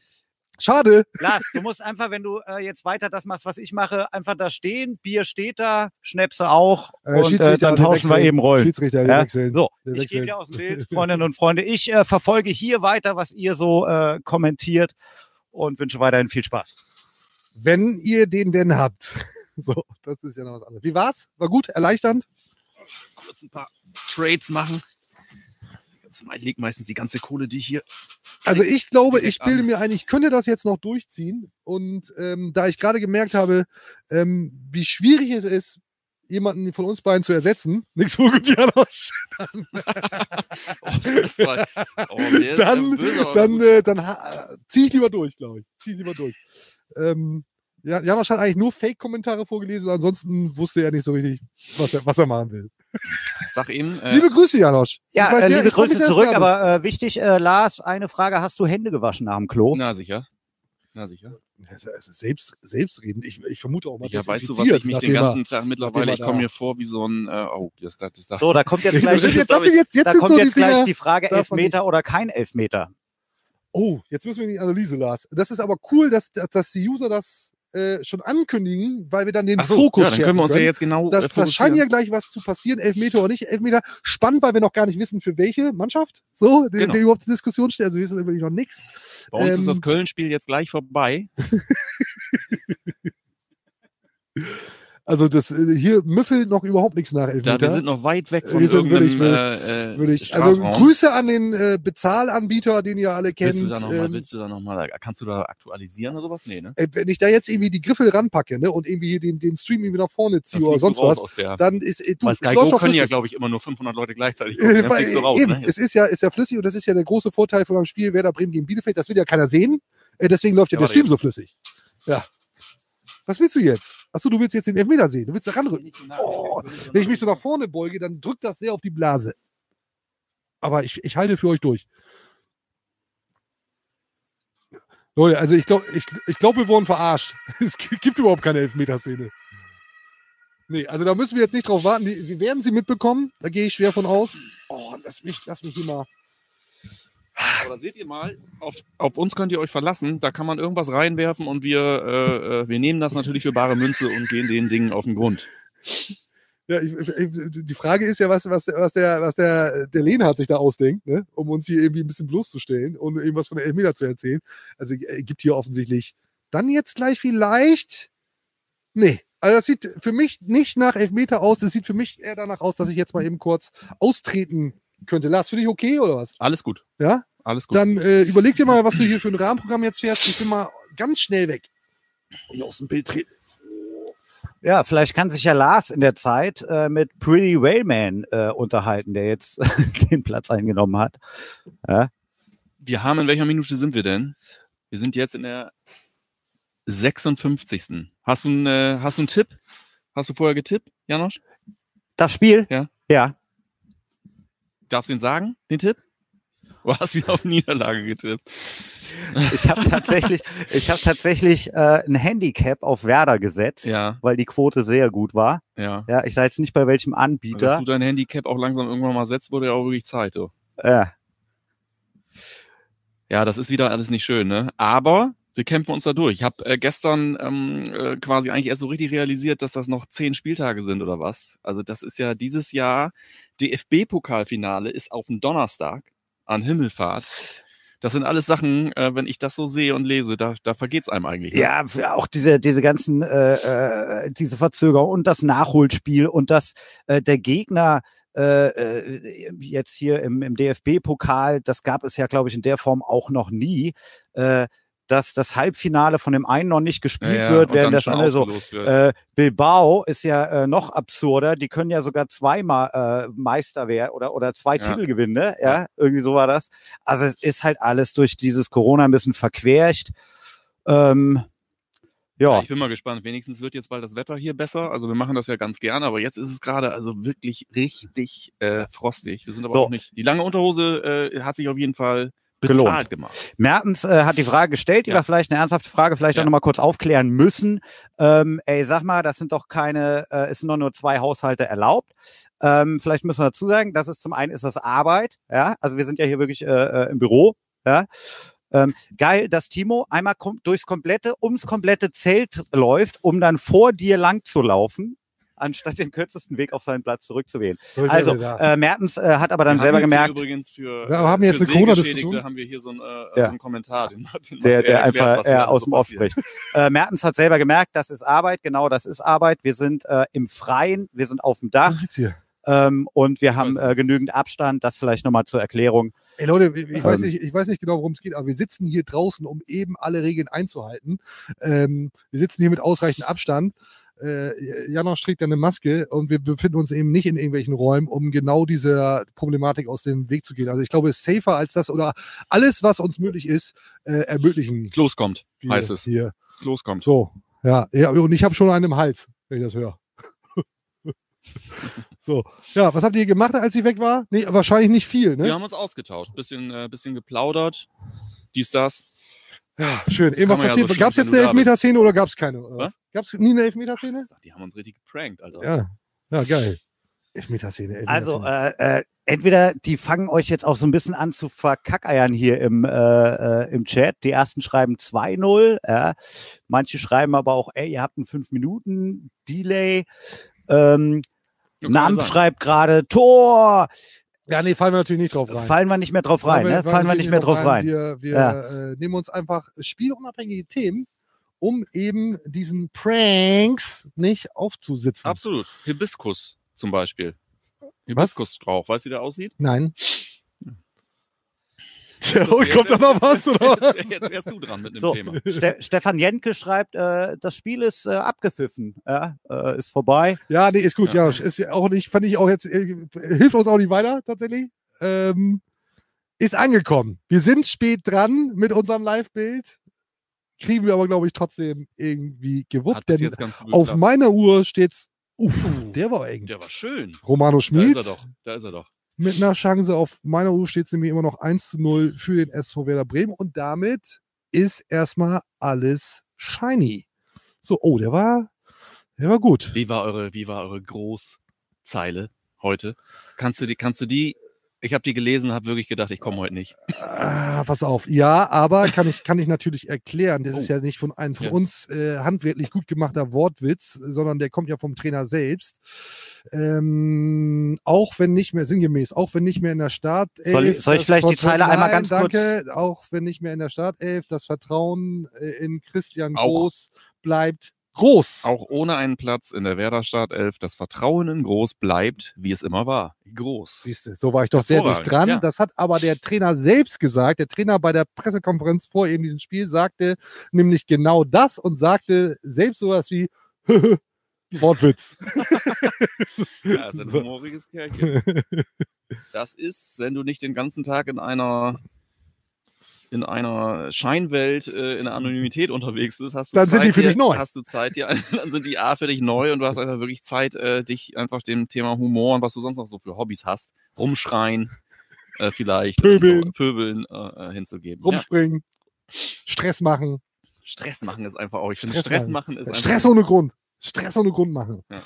Schade. Lars, du musst einfach, wenn du äh, jetzt weiter das machst, was ich mache, einfach da stehen. Bier steht da, Schnäpse auch. Äh, und äh, Schiedsrichter, dann tauschen wir wechseln. eben Rollen. Schiedsrichter, wir Ja, wechseln. So, Wir ich gehe wieder aus dem Bild, Freundinnen und Freunde. Ich äh, verfolge hier weiter, was ihr so äh, kommentiert und wünsche weiterhin viel Spaß. Wenn ihr den denn habt. [laughs] So, das ist ja noch was anderes. Wie war's? War gut? Erleichternd? Kurz ein paar Trades machen. Jetzt liegt meistens die ganze Kohle, die ich hier. Also ich glaube, ich bilde an. mir ein, ich könnte das jetzt noch durchziehen. Und ähm, da ich gerade gemerkt habe, ähm, wie schwierig es ist, jemanden von uns beiden zu ersetzen, [laughs] nichts so gut, Janosch, [laughs] Oh, war, oh, ja dann, böse, dann, äh, dann ha- zieh ich lieber durch, glaube ich. Zieh ich lieber durch. Ähm, ja, Janosch hat eigentlich nur Fake-Kommentare vorgelesen, ansonsten wusste er nicht so richtig, was er, was er machen will. Sag eben. Äh, Liebe Grüße, Janosch. Ja, äh, ja, liebe mich Grüße zurück, aber äh, wichtig, äh, Lars, eine Frage, hast du Hände gewaschen nach dem Klo? na sicher. Na sicher. selbst, selbstredend. Ich, ich vermute auch mal, Ja, dass weißt du, was ich mich den ganzen Tag mittlerweile, er ich komme mir vor wie so ein, äh, oh, das, das, das, das So, da kommt jetzt gleich, jetzt, das jetzt, jetzt da kommt so jetzt die gleich die Frage, Elfmeter oder kein Elfmeter. Oh, jetzt müssen wir in die Analyse, Lars. Das ist aber cool, dass, dass die User das äh, schon ankündigen, weil wir dann den so, Fokus ja, dann können wir uns ja jetzt genau Das, äh, das scheint ja gleich was zu passieren, Elfmeter oder nicht Elfmeter. Spannend, weil wir noch gar nicht wissen, für welche Mannschaft so, Genau. die überhaupt zur Diskussion steht. Also wir wissen wirklich noch nichts. Bei uns ist ähm, das Köln-Spiel jetzt gleich vorbei. [laughs] Also das äh, hier müffelt noch überhaupt nichts nach Da, Elfmeter. wir sind noch weit weg von Wir sind irgendeinem wirklich- äh, äh, würde ich, also. Grüße an den äh, Bezahlanbieter, den ihr alle kennt. Willst du da nochmal, ähm, willst du da noch mal, kannst du da aktualisieren oder sowas? Nee, ne? äh, wenn ich da jetzt irgendwie die Griffel ranpacke ne, und irgendwie hier den, den Stream irgendwie nach vorne ziehe oder sonst was, dann ist äh, du, bei es Sky Go können ja, glaube ich, immer nur 500 Leute gleichzeitig [laughs] gucken. Äh, raus, eben, ne? es ist ja, ist ja flüssig und das ist ja der große Vorteil von einem Spiel Werder Bremen gegen Bielefeld. Das will ja keiner sehen. Äh, deswegen läuft ja, Ja, der Stream jetzt. so flüssig. Ja. Was willst du jetzt? Achso, du willst jetzt den Elfmeter sehen. Du willst da ranrücken. Oh, Wenn ich mich so nach vorne beuge, dann drückt das sehr auf die Blase. Aber ich, ich halte für euch durch. Leute, also ich glaube, ich, ich glaub, wir wurden verarscht. [laughs] Es gibt überhaupt keine Elfmeterszene. Nee, also da müssen wir jetzt nicht drauf warten. Die, wir werden sie mitbekommen. Da gehe ich schwer von aus. Oh, lass mich, lass mich hier mal. Aber seht ihr mal, auf, auf uns könnt ihr euch verlassen. Da kann man irgendwas reinwerfen und wir, äh, äh, wir nehmen das natürlich für bare Münze und gehen den Dingen auf den Grund. Ja, ich, ich, die Frage ist ja, was, was, der, was, der, was der, der Lehnhardt sich da ausdenkt, ne? um uns hier irgendwie ein bisschen bloßzustellen und irgendwas von der Elfmeter zu erzählen. Also er gibt hier offensichtlich dann jetzt gleich vielleicht. Nee, also das sieht für mich nicht nach Elfmeter aus. Das sieht für mich eher danach aus, dass ich jetzt mal eben kurz austreten könnte. Lars, für dich okay oder was? Alles gut. Ja? Alles gut. Dann äh, überleg dir mal, was du hier für ein Rahmenprogramm jetzt fährst. Ich bin mal ganz schnell weg. Hier aus dem Bild treten. Ja, vielleicht kann sich ja Lars in der Zeit äh, mit Pretty Wayman äh, unterhalten, der jetzt [laughs] den Platz eingenommen hat. Wir haben, in welcher Minute sind wir denn? Wir sind jetzt in der 56. Hast du, einen, äh, hast du einen Tipp? Hast du vorher getippt, Janosch? Das Spiel? Ja. Ja. Darfst du ihn sagen, den Tipp? Du hast wieder auf Niederlage getippt. Ich habe tatsächlich, ich habe tatsächlich äh, ein Handicap auf Werder gesetzt, Ja, weil die Quote sehr gut war. ja. Ja, ich sage jetzt nicht bei welchem Dass Anbieter. du dein Handicap auch langsam irgendwann mal setzt, wurde ja auch wirklich Zeit. Du. Ja. Ja, das ist wieder alles nicht schön, ne? Aber wir kämpfen uns da durch. Ich habe äh, gestern ähm, äh, quasi eigentlich erst so richtig realisiert, dass das noch zehn Spieltage sind oder was. Also das ist ja dieses Jahr DFB-Pokalfinale ist auf dem Donnerstag an Himmelfahrt. Das sind alles Sachen, äh, wenn ich das so sehe und lese, da, da vergeht's einem eigentlich. ne? Ja, auch diese, diese ganzen, äh, äh, diese Verzögerung und das Nachholspiel und dass äh, der Gegner äh, äh, jetzt hier im, im DFB-Pokal, das gab es ja, glaube ich, in der Form auch noch nie, dass das Halbfinale von dem einen noch nicht gespielt Ja, wird, während das andere so. Äh, Bilbao ist ja äh, noch absurder. Die können ja sogar zweimal äh, Meister werden oder, oder zwei Ja. Titel gewinnen. Ne? Ja, irgendwie so war das. Also es ist halt alles durch dieses Corona ein bisschen verquercht. Ähm, Ja, ja, ich bin mal gespannt. Wenigstens wird jetzt bald das Wetter hier besser. Also wir machen das ja ganz gerne, aber jetzt ist es gerade also wirklich richtig äh, frostig. Wir sind aber So. auch nicht. Die lange Unterhose äh, hat sich auf jeden Fall Gelohnt. bezahlt gemacht. Mertens äh, hat die Frage gestellt, die Ja. wir vielleicht eine ernsthafte Frage vielleicht Ja. auch nochmal kurz aufklären müssen. Ähm, ey, sag mal, das sind doch keine, äh, es sind doch nur zwei Haushalte erlaubt. Ähm, vielleicht müssen wir dazu sagen, das ist zum einen ist das Arbeit, ja, also wir sind ja hier wirklich äh, äh, im Büro, ja. Ähm, geil, dass Timo einmal kom durchs komplette, ums komplette Zelt läuft, um dann vor dir lang zu laufen, anstatt den kürzesten Weg auf seinen Platz zurückzuwählen. Soll ich Also, äh, Mertens äh, hat aber dann Wir selber gemerkt, Übrigens für, Wir haben jetzt für eine Corona-Diskussion. Haben wir hier so einen, äh, Ja. so einen Kommentar. Den, den der, er der erklärt, einfach was äh, gerade aus so dem Off spricht. Äh, Mertens hat selber gemerkt, das ist Arbeit, genau, das ist Arbeit. Wir sind äh, im Freien, wir sind auf dem Dach ähm, und wir haben äh, genügend Abstand. Das vielleicht nochmal zur Erklärung. Ey Leute, ich, ich weiß Ähm. nicht, ich weiß nicht genau, worum es geht, aber wir sitzen hier draußen, um eben alle Regeln einzuhalten. Ähm, wir sitzen hier mit ausreichend Abstand. Äh, Janosch trägt eine Maske und wir befinden uns eben nicht in irgendwelchen Räumen, um genau dieser Problematik aus dem Weg zu gehen. Also ich glaube, es ist safer als das oder alles, was uns möglich ist, äh, ermöglichen. Klos kommt, wir heißt es. Hier. Klos kommt. So, ja, ja, und ich habe schon einen im Hals, wenn ich das höre. [laughs] So. Ja, was habt ihr gemacht, als ich weg war? Nee, wahrscheinlich nicht viel, ne? Wir haben uns ausgetauscht, bisschen, äh, bisschen geplaudert. Dies, das. Ja, schön. Irgendwas ja passiert. so gab es jetzt eine. Elfmeterszene oder gab es keine? Gab es nie eine Elfmeterszene? Die haben uns richtig geprankt, Alter. Ja. Ja, geil. Elfmeterszene. Also, Elfmeterszene. äh, äh, entweder die fangen euch jetzt auch so ein bisschen an zu verkackeiern hier im, äh, äh, im Chat. Die ersten schreiben 2-0. Ja. Manche schreiben aber auch, ey, ihr habt einen 5-Minuten-Delay. Ähm, Ja, kann Nam ja sein. schreibt gerade Tor. Ja, nee, fallen wir natürlich nicht drauf rein. Fallen wir nicht mehr drauf rein, ne? Fallen wir nicht mehr drauf rein. Wir, wir Ja. äh, nehmen uns einfach spielunabhängige Themen, um eben diesen Pranks nicht aufzusitzen. Absolut. Hibiskus zum Beispiel. Hibiskusstrauch. Weißt du, wie der aussieht? Nein. [laughs] Tja, oh, kommt da noch was? Jetzt, wärst du dran mit dem So, Thema. Ste Stefan Jenke schreibt, äh, das Spiel ist äh, abgepfiffen, ja, äh, ist vorbei. Ja, nee, ist gut. Ja, Ja. ist ja auch nicht, fand ich auch jetzt, äh, hilft uns auch nicht weiter, tatsächlich. Ähm, ist angekommen. Wir sind spät dran mit unserem Live-Bild. Kriegen wir aber, glaube ich, trotzdem irgendwie gewuppt. Denn jetzt ganz gut auf meiner Uhr steht's, uff, der war eng. Der war schön. Romano Da ist Schmid er doch. Da ist er doch. Mit einer Chance. Auf meiner Uhr steht es nämlich immer noch 1 zu 0 für den SV Werder Bremen. Und damit ist erstmal alles shiny. So, oh, der war, der war gut. Wie war eure, wie war eure Großzeile heute? Kannst du die, kannst du die? Ich habe die gelesen, habe wirklich gedacht, ich komme heute nicht. Ah, pass auf. Ja, aber kann ich, kann ich natürlich erklären. Das ist Oh. ja nicht von einem von Ja. uns äh, handwerklich gut gemachter Wortwitz, sondern der kommt ja vom Trainer selbst. Ähm, auch wenn nicht mehr, sinngemäß, auch wenn nicht mehr in der Startelf. Soll ich- soll ich das vielleicht die Vertrauen- Zeile einmal ganz kurz- danke, Auch wenn nicht mehr in der Startelf, das Vertrauen äh, in Christian Auch. Groß bleibt groß. Auch ohne einen Platz in der Werder Startelf, das Vertrauen in Groß bleibt, wie es immer war. Groß. Siehst du, so war ich doch sehr dicht dran. ja. Das hat aber der Trainer selbst gesagt. Der Trainer bei der Pressekonferenz vor eben diesem Spiel sagte nämlich genau das und sagte selbst sowas wie [laughs] Wortwitz. [laughs] Ja, ist ein humoriges Kerlchen. Das ist, wenn du nicht den ganzen Tag in einer in einer Scheinwelt äh, in der Anonymität unterwegs bist, hast du Dann sind Zeit, die für dich neu. Hast du Zeit, dir, [laughs] dann sind die A für dich neu und du hast einfach wirklich Zeit, äh, dich einfach dem Thema Humor und was du sonst noch so für Hobbys hast, rumschreien, äh, vielleicht Pöbeln. äh, pöbeln äh, äh, hinzugeben. Ja. Rumspringen, Stress machen. Stress machen ist einfach auch. Ich finde, Stress machen. machen ist Stress ohne Grund. Stress ohne Grund machen. Ja.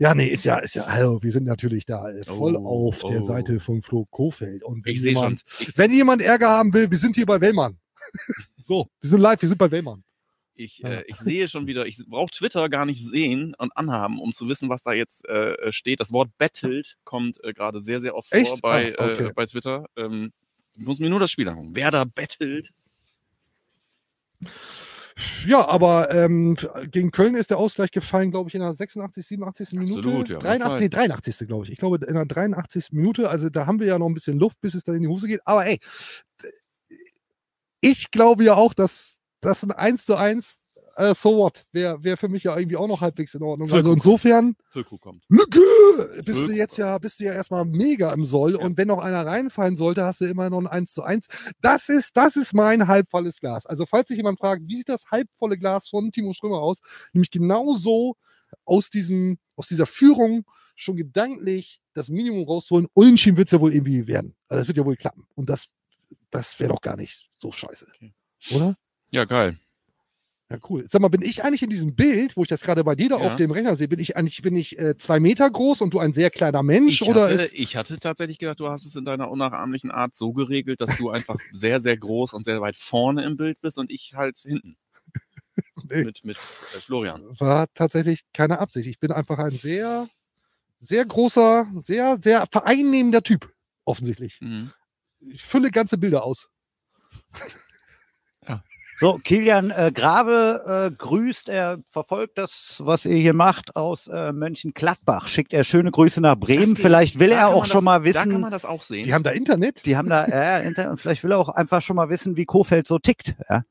Ja, nee, ist ja, ist ja, hallo, wir sind natürlich da äh, voll Oh, auf der oh. Seite von Flo Kofeld. Und wenn jemand, wenn jemand Ärger haben will, wir sind hier bei Wellmann. [laughs] so, wir sind live, wir sind bei Wellmann. Ich, äh, ich sehe schon wieder, ich brauche Twitter gar nicht sehen und anhaben, um zu wissen, was da jetzt äh, steht. Das Wort battled kommt äh, gerade sehr, sehr oft vor Echt? bei, Ah, okay. äh, bei Twitter. Ähm, ich muss mir nur das Spiel angucken. Werder battelt. Ja, aber ähm, gegen Köln ist der Ausgleich gefallen, glaube ich, in der 86, 87. Minute. Absolut, ja, 83, Zeit. nee, 83. glaube ich. Ich glaube, in der 83. Minute. Also da haben wir ja noch ein bisschen Luft, bis es dann in die Hose geht. Aber ey, ich glaube ja auch, dass das ein 1 zu 1, äh, so what, wäre wär für mich ja irgendwie auch noch halbwegs in Ordnung. Also insofern. Lücke, bist du jetzt ja, bist du ja erstmal mega im Soll. Ja. Und wenn noch einer reinfallen sollte, hast du immer noch ein 1 zu 1. Das ist, das ist mein halbvolles Glas. Also, falls sich jemand fragt, wie sieht das halbvolle Glas von Timo Strömer aus? Nämlich genauso aus diesem, aus dieser Führung schon gedanklich das Minimum rausholen. Unentschieden wird es ja wohl irgendwie werden. Also, das wird ja wohl klappen. Und das, das wäre doch gar nicht so scheiße. Okay. Oder? Ja, geil. Ja, cool. Sag mal, bin ich eigentlich in diesem Bild, wo ich das gerade bei dir da Ja. auf dem Rechner sehe, bin ich eigentlich, bin ich äh, zwei Meter groß und du ein sehr kleiner Mensch? Ich oder hatte, ist, ich hatte tatsächlich gedacht, du hast es in deiner unnachahmlichen Art so geregelt, dass du einfach [laughs] sehr, sehr groß und sehr weit vorne im Bild bist und ich halt hinten. [laughs] Nee. Mit, mit äh, Florian. war tatsächlich keine Absicht. Ich bin einfach ein sehr, sehr großer, sehr, sehr vereinnehmender Typ, offensichtlich. Mhm. Ich fülle ganze Bilder aus. So, Kilian äh, Grave äh, grüßt, er verfolgt das, was ihr hier macht, aus äh, Mönchengladbach. Schickt er schöne Grüße nach Bremen. Das- vielleicht will er auch schon das, mal Da kann wissen, man das auch sehen. Die haben da Internet? die haben da, äh, Inter- und vielleicht will er auch einfach schon mal wissen, wie Kofeld so tickt. Ja?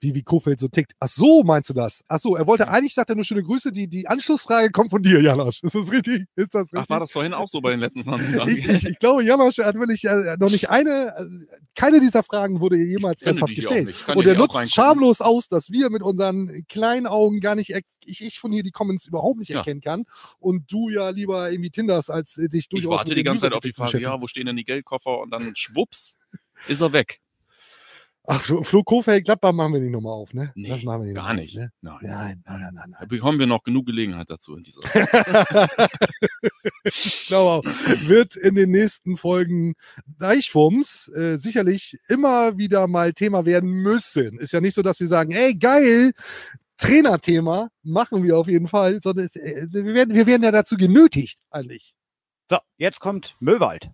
Wie, wie Kofeld so tickt. Ach so, meinst du das? Ach so, er wollte eigentlich, sagt er nur schöne Grüße, die, die Anschlussfrage kommt von dir, Janosch. Ist das richtig? Ist das richtig? Ach, war das vorhin auch so bei den letzten 20 Jahren? ich, ich, ich glaube, Janosch hat wirklich äh, noch nicht eine, äh, keine dieser Fragen wurde jemals Ich ernsthaft gestellt. Und ich er nutzt schamlos aus, dass wir mit unseren kleinen Augen gar nicht, ich, ich von hier die Comments überhaupt nicht Ja. erkennen kann. Und du ja lieber irgendwie Tinders, als äh, dich Ich durchaus. warte mit die ganze Zeit auf die Frage, ja, wo stehen denn die Geldkoffer? Und dann schwupps, ist er weg. Ach, so, Flo Kofeld, Gladbach machen wir nicht nochmal auf, ne? Nee, das machen wir nicht gar nochmal nicht. Auf, ne? Nein. Nein, nein, nein, nein, Da nein. bekommen wir noch genug Gelegenheit dazu in dieser. ich [laughs] glaube auch, wird in den nächsten Folgen Deichfums äh, sicherlich immer wieder mal Thema werden müssen. Ist ja nicht so, dass wir sagen, ey, geil, Trainerthema, machen wir auf jeden Fall, sondern es, äh, wir, werden, wir werden ja dazu genötigt, eigentlich. So, jetzt kommt Müllwald.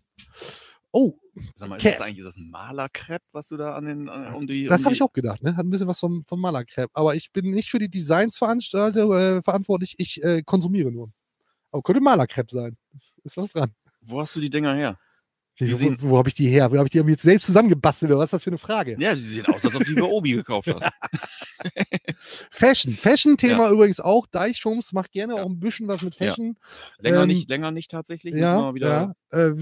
Oh, Sag mal, ist Kev. das eigentlich ist das ein Malerkrepp, was du da an den an, um die. das um habe die, ich auch gedacht, ne? Hat ein bisschen was vom, vom Malercrap. Aber ich bin nicht für die Designs äh, verantwortlich, ich äh, konsumiere nur. Aber könnte Malercrap sein. Ist, ist was dran. Wo hast du die Dinger her? Die Wo, wo, habe ich die her? Wo habe ich die jetzt selbst zusammengebastelt? Oder was ist das für eine Frage? Ja, die sehen aus, als ob du die bei Obi gekauft hast. [laughs] Fashion. Fashion-Thema übrigens auch. Deichfums macht gerne Ja. auch ein bisschen was mit Ja. Fashion. Länger Ähm, nicht, länger nicht tatsächlich. Ja, wieder. ja. Äh,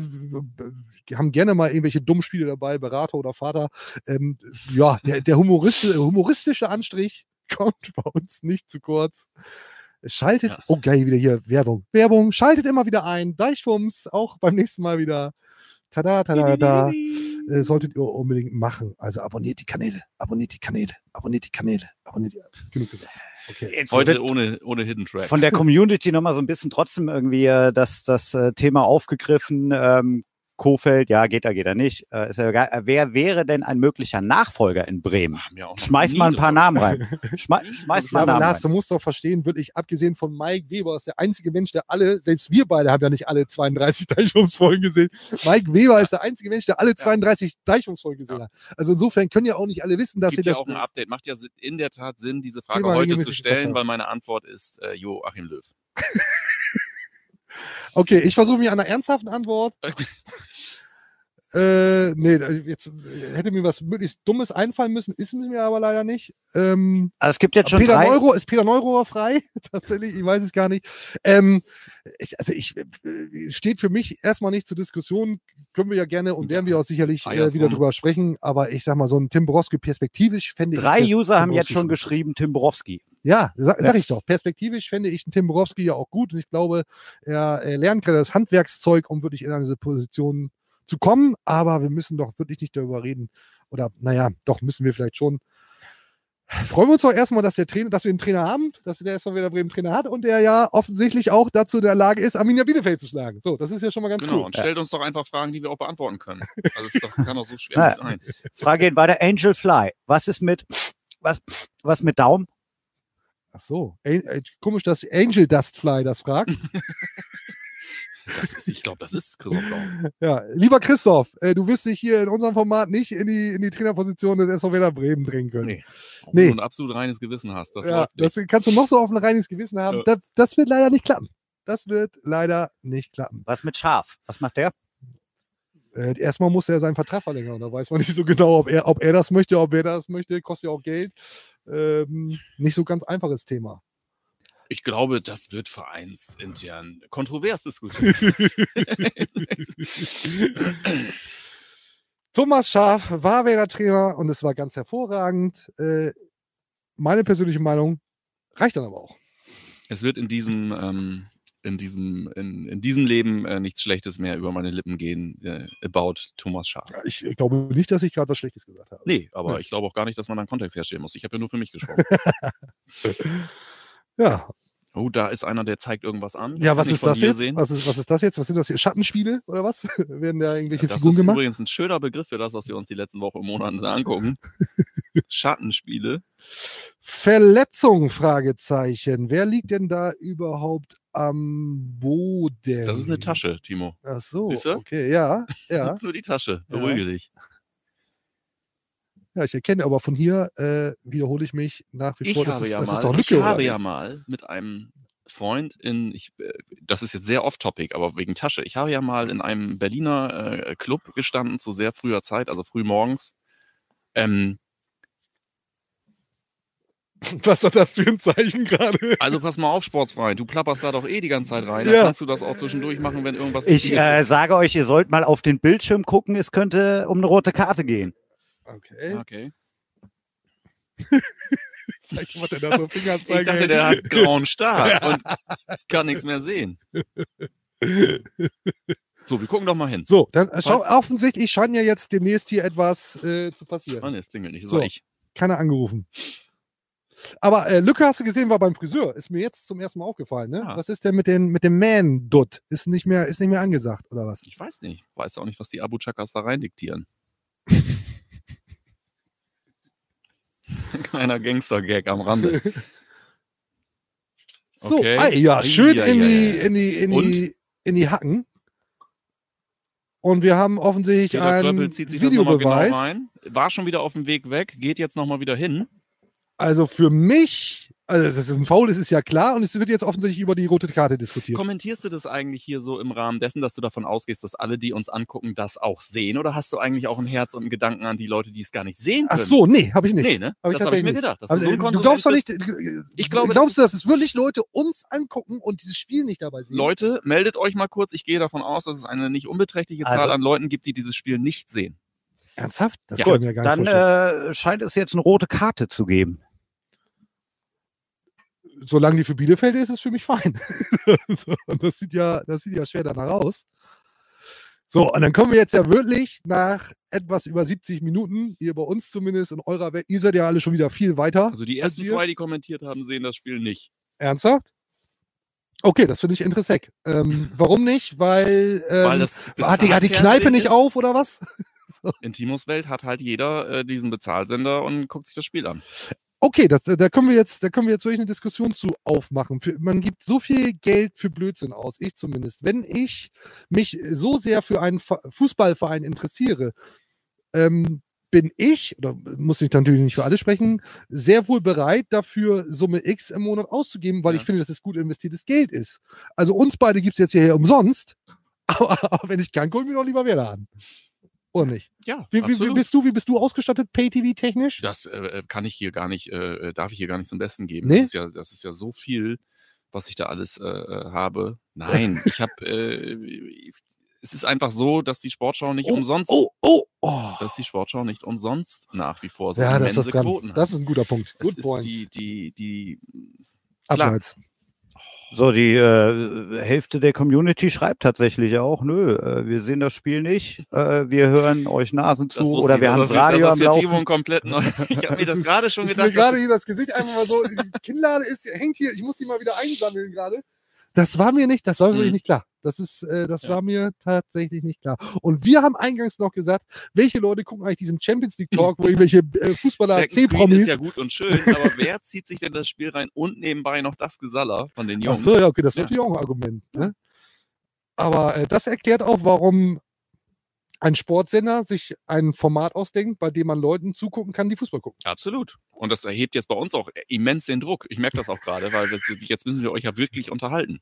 haben gerne mal irgendwelche Dummspiele dabei, Berater oder Vater. Ähm, ja, der, der humoristische, humoristische Anstrich [laughs] kommt bei uns nicht zu kurz. Schaltet, Ja. oh geil, wieder hier Werbung. Werbung, schaltet immer wieder ein. Deichfums, auch beim nächsten Mal wieder. Tada, tada, da. Äh, solltet ihr unbedingt machen. Also abonniert die Kanäle, abonniert die Kanäle, abonniert die Kanäle, abonniert die. Genug gesagt. Okay. Jetzt Heute ohne, ohne Hidden Track. von der [laughs] Community nochmal so ein bisschen trotzdem irgendwie äh, das, das äh, Thema aufgegriffen. Ähm, Kofeld, ja, geht er, geht er nicht. Äh, ist ja egal. Äh, Wer wäre denn ein möglicher Nachfolger in Bremen? Schmeiß mal ein paar Namen rein. [laughs] Schmei schmeiß mal Ja, Namen Lars, rein. du musst doch verstehen, wirklich abgesehen von Mike Weber ist der einzige Mensch, der alle, selbst wir beide haben ja nicht alle 32 [laughs] Deichungsfolgen gesehen. Mike Weber ist der einzige Mensch, der alle 32 Deichungsfolgen gesehen Ja. hat. Also insofern können ja auch nicht alle wissen, dass Gibt wir ja das. auch ein Update. Macht ja in der Tat Sinn, diese Frage Thema heute zu stellen, weil meine Antwort ist äh, Joachim Löw. [laughs] Okay, ich versuche mich an einer ernsthaften Antwort. Äh, nee, jetzt äh, hätte mir was möglichst Dummes einfallen müssen, ist mir aber leider nicht. Ähm, Also es gibt jetzt schon Peter drei. Neuro, ist Peter Neurohr frei? [laughs] Tatsächlich, ich weiß es gar nicht. Ähm, ich, also ich äh, steht für mich erstmal nicht zur Diskussion, können wir ja gerne und werden wir auch sicherlich äh, wieder drüber sprechen, aber ich sag mal, so ein Tim Borowski perspektivisch fände ich. Drei User Tim haben jetzt schon geschrieben, Tim Borowski. Ja, sag, Ja. sag ich doch. Perspektivisch fände ich einen Tim Borowski ja auch gut und ich glaube, er, er lernt gerade das Handwerkszeug, um wirklich in diese Position zu kommen, aber wir müssen doch wirklich nicht darüber reden. Oder naja, doch müssen wir vielleicht schon. Freuen wir uns doch erstmal, dass der Trainer, dass wir einen Trainer haben, dass der erstmal wieder Bremen Trainer hat und der ja offensichtlich auch dazu in der Lage ist, Arminia Bielefeld zu schlagen. So, das ist ja schon mal ganz Genau, cool. und stellt uns doch einfach Fragen, die wir auch beantworten können. Also es ist doch, kann doch so schwer nicht sein. Frage geht weiter. Angel Fly. Was ist mit, was, was mit Daumen? Ach so, äh, komisch, dass Angel Dustfly das fragt. [laughs] Das ist, ich glaube, das ist Christoph Daum. Ja, lieber Christoph, äh, du wirst dich hier in unserem Format nicht in die, in die Trainerposition des SV Werder Bremen drängen können. Nee. Ob Nee. du ein absolut reines Gewissen hast. Das ja, das kannst du noch so auf ein reines Gewissen haben. Ja. Das, das wird leider nicht klappen. Das wird leider nicht klappen. Was mit Schaf? Was macht der? Äh, erstmal muss er seinen Vertrag verlängern. Da weiß man nicht so genau, ob er, ob er das möchte, ob er das möchte. Kostet ja auch Geld. Ähm, nicht so ganz einfaches Thema. Ich glaube, das wird vereinsintern kontrovers diskutiert. [laughs] Thomas Schaf war Werder Trainer und es war ganz hervorragend. Äh, meine persönliche Meinung reicht dann aber auch. es wird in diesem, ähm, in diesem, in, in diesem Leben äh, nichts Schlechtes mehr über meine Lippen gehen äh, about Thomas Schaaf. Ich, ich glaube nicht, dass ich gerade was Schlechtes gesagt habe. Nee, aber Nee. ich glaube auch gar nicht, dass man einen Kontext herstellen muss. Ich habe ja nur für mich gesprochen. [laughs] Ja, oh, da ist einer, der zeigt irgendwas an. ja was ist das hier jetzt? Sehen. Was ist, was ist das jetzt? Was sind das hier? Schattenspiele oder was? [laughs] Werden da irgendwelche Das Figuren ist gemacht? übrigens ein schöner Begriff für das, was wir uns die letzten Wochen und Monate [laughs] angucken. [laughs] Schattenspiele. Verletzung? Fragezeichen. Wer liegt denn da überhaupt am Boden? Das ist eine Tasche, Timo. Ach so, Siehst du das? okay, ja, Das ja. ist nur die Tasche. Ja. Beruhige dich. Ja, ich erkenne aber von hier, äh, wiederhole ich mich nach wie Ich vor, das, habe ist, ja das mal, ist doch ich Lücke, oder habe ja mal mit einem Freund in, ich, äh, das ist jetzt sehr off-topic, aber wegen Tasche. Ich habe ja mal in einem Berliner äh, Club gestanden zu sehr früher Zeit, also früh morgens. Ähm, [laughs] Was war das für ein Zeichen gerade? Also pass mal auf, Sportsfrei. Du plapperst da doch eh die ganze Zeit rein. Ja. Dann kannst du das auch zwischendurch machen, wenn irgendwas Ich äh, ist. sage euch, ihr sollt mal auf den Bildschirm gucken. Es könnte um eine rote Karte gehen. Okay. Okay. [laughs] Zeig dir, was der da so Ich Fingerzeige dachte, der hat grauen Star [laughs] und kann nichts mehr sehen. [laughs] So, wir gucken doch mal hin. So, dann schau, offensichtlich scheint ja jetzt demnächst hier etwas äh, zu passieren. Nee, es klingelt nicht. Das So. war ich. Keiner angerufen. Aber äh, Lücke hast du gesehen, war beim Friseur. Ist mir jetzt zum ersten Mal aufgefallen. Ne? Ja. Was ist denn mit, den, mit dem Man-Dutt? Ist nicht, mehr, ist nicht mehr angesagt, oder was? Ich weiß nicht. Weiß auch nicht, was die Abu Chakas da rein diktieren. [laughs] Kleiner Gangster-Gag am Rande. [laughs] So, Okay. ah, ja, schön Ja, in, ja, die, ja. in, die, in, Und? die, in die Hacken. Und wir haben offensichtlich einen genau Videobeweis. rein. War schon wieder auf dem Weg weg, geht jetzt nochmal wieder hin. also für mich, also dass es ein Foul ist, ist ja klar. Und es wird jetzt offensichtlich über die rote Karte diskutiert. Kommentierst du das eigentlich hier so im Rahmen dessen, dass du davon ausgehst, dass alle, die uns angucken, das auch sehen? Oder hast du eigentlich auch ein Herz und einen Gedanken an die Leute, die es gar nicht sehen Ach können? so, nee, habe ich nicht. Nee, ne? Hab ich das habe ich mir tatsächlich gedacht. dass Also, so ein du glaubst doch nicht, Ich glaube, glaubst du, dass es wirklich Leute uns angucken und dieses Spiel nicht dabei sehen? Leute, meldet euch mal kurz. Ich gehe davon aus, dass es eine nicht unbeträchtliche Zahl Also- an Leuten gibt, die dieses Spiel nicht sehen. Ernsthaft? Das Ja, kann ich mir gar nicht Dann äh, scheint es jetzt eine rote Karte zu geben. Solange die für Bielefeld ist, ist es für mich fein. [laughs] und das sieht ja, das sieht ja schwer danach aus. So, und dann kommen wir jetzt ja wirklich nach etwas über 70 Minuten, ihr bei uns zumindest in eurer Welt, ihr seid ja alle schon wieder viel weiter. Also die ersten zwei, die kommentiert haben, sehen das Spiel nicht. Ernsthaft? Okay, das finde ich interessant. Ähm, warum nicht? Weil, ähm, Weil das hat, die, hat die Kneipe nicht ist. auf oder was? [laughs] In Timos Welt hat halt jeder äh, diesen Bezahlsender und guckt sich das Spiel an. Okay, das, da können wir jetzt, da können wir jetzt wirklich eine Diskussion zu aufmachen. Für, man gibt so viel Geld für Blödsinn aus, ich zumindest. Wenn ich mich so sehr für einen Fußballverein interessiere, ähm, bin ich, oder muss ich natürlich nicht für alle sprechen, sehr wohl bereit, dafür Summe X im Monat auszugeben, weil Ja. ich finde, dass es gut investiertes Geld ist. Also uns beide gibt es jetzt hierher umsonst, [laughs] aber, aber wenn ich kann, gucke ich mir doch lieber Werder an. Oder nicht? Ja, Wie, wie, wie bist du, wie bist du ausgestattet, Pay-TV-technisch? Das äh, kann ich hier gar nicht, äh, darf ich hier gar nicht zum Besten geben. Nee? Das, ist ja, das ist ja so viel, was ich da alles äh, äh, habe. Nein, [laughs] ich habe, äh, es ist einfach so, dass die Sportschau nicht Oh, umsonst, Oh, oh, oh. dass die Sportschau nicht umsonst nach wie vor so Ja, ist immense dran. Quoten hat. Das ist ein guter Punkt. es Good ist point. die, die, die, Abseits. So, die äh, Hälfte der Community schreibt tatsächlich auch, nö, äh, wir sehen das Spiel nicht, äh, wir hören euch Nasen zu oder ich, wir haben das Radio am Laufen. komplett neu. [laughs] Ich habe mir [laughs] Das gerade schon gedacht. gerade dass- hier das Gesicht einfach mal so, die Kinnlade ist, hängt hier, ich muss die mal wieder einsammeln gerade. Das war mir nicht, das war mir Mhm. wirklich nicht klar. Das ist, äh, das Ja. war mir tatsächlich nicht klar. Und wir haben eingangs noch gesagt, welche Leute gucken eigentlich diesen Champions League Talk, wo irgendwelche äh, Fußballer C-Promis. ist ja gut und schön, aber wer zieht sich denn das Spiel rein und nebenbei noch das Gesaller von den Ach Jungs? so, ja, okay, das ist Ja. natürlich auch ein Argument. Ne? Aber äh, das erklärt auch, warum ein Sportsender sich ein Format ausdenkt, bei dem man Leuten zugucken kann, die Fußball gucken. Absolut. Und das erhebt jetzt bei uns auch immens den Druck. Ich merke das auch gerade, weil wir, jetzt müssen wir euch ja wirklich unterhalten.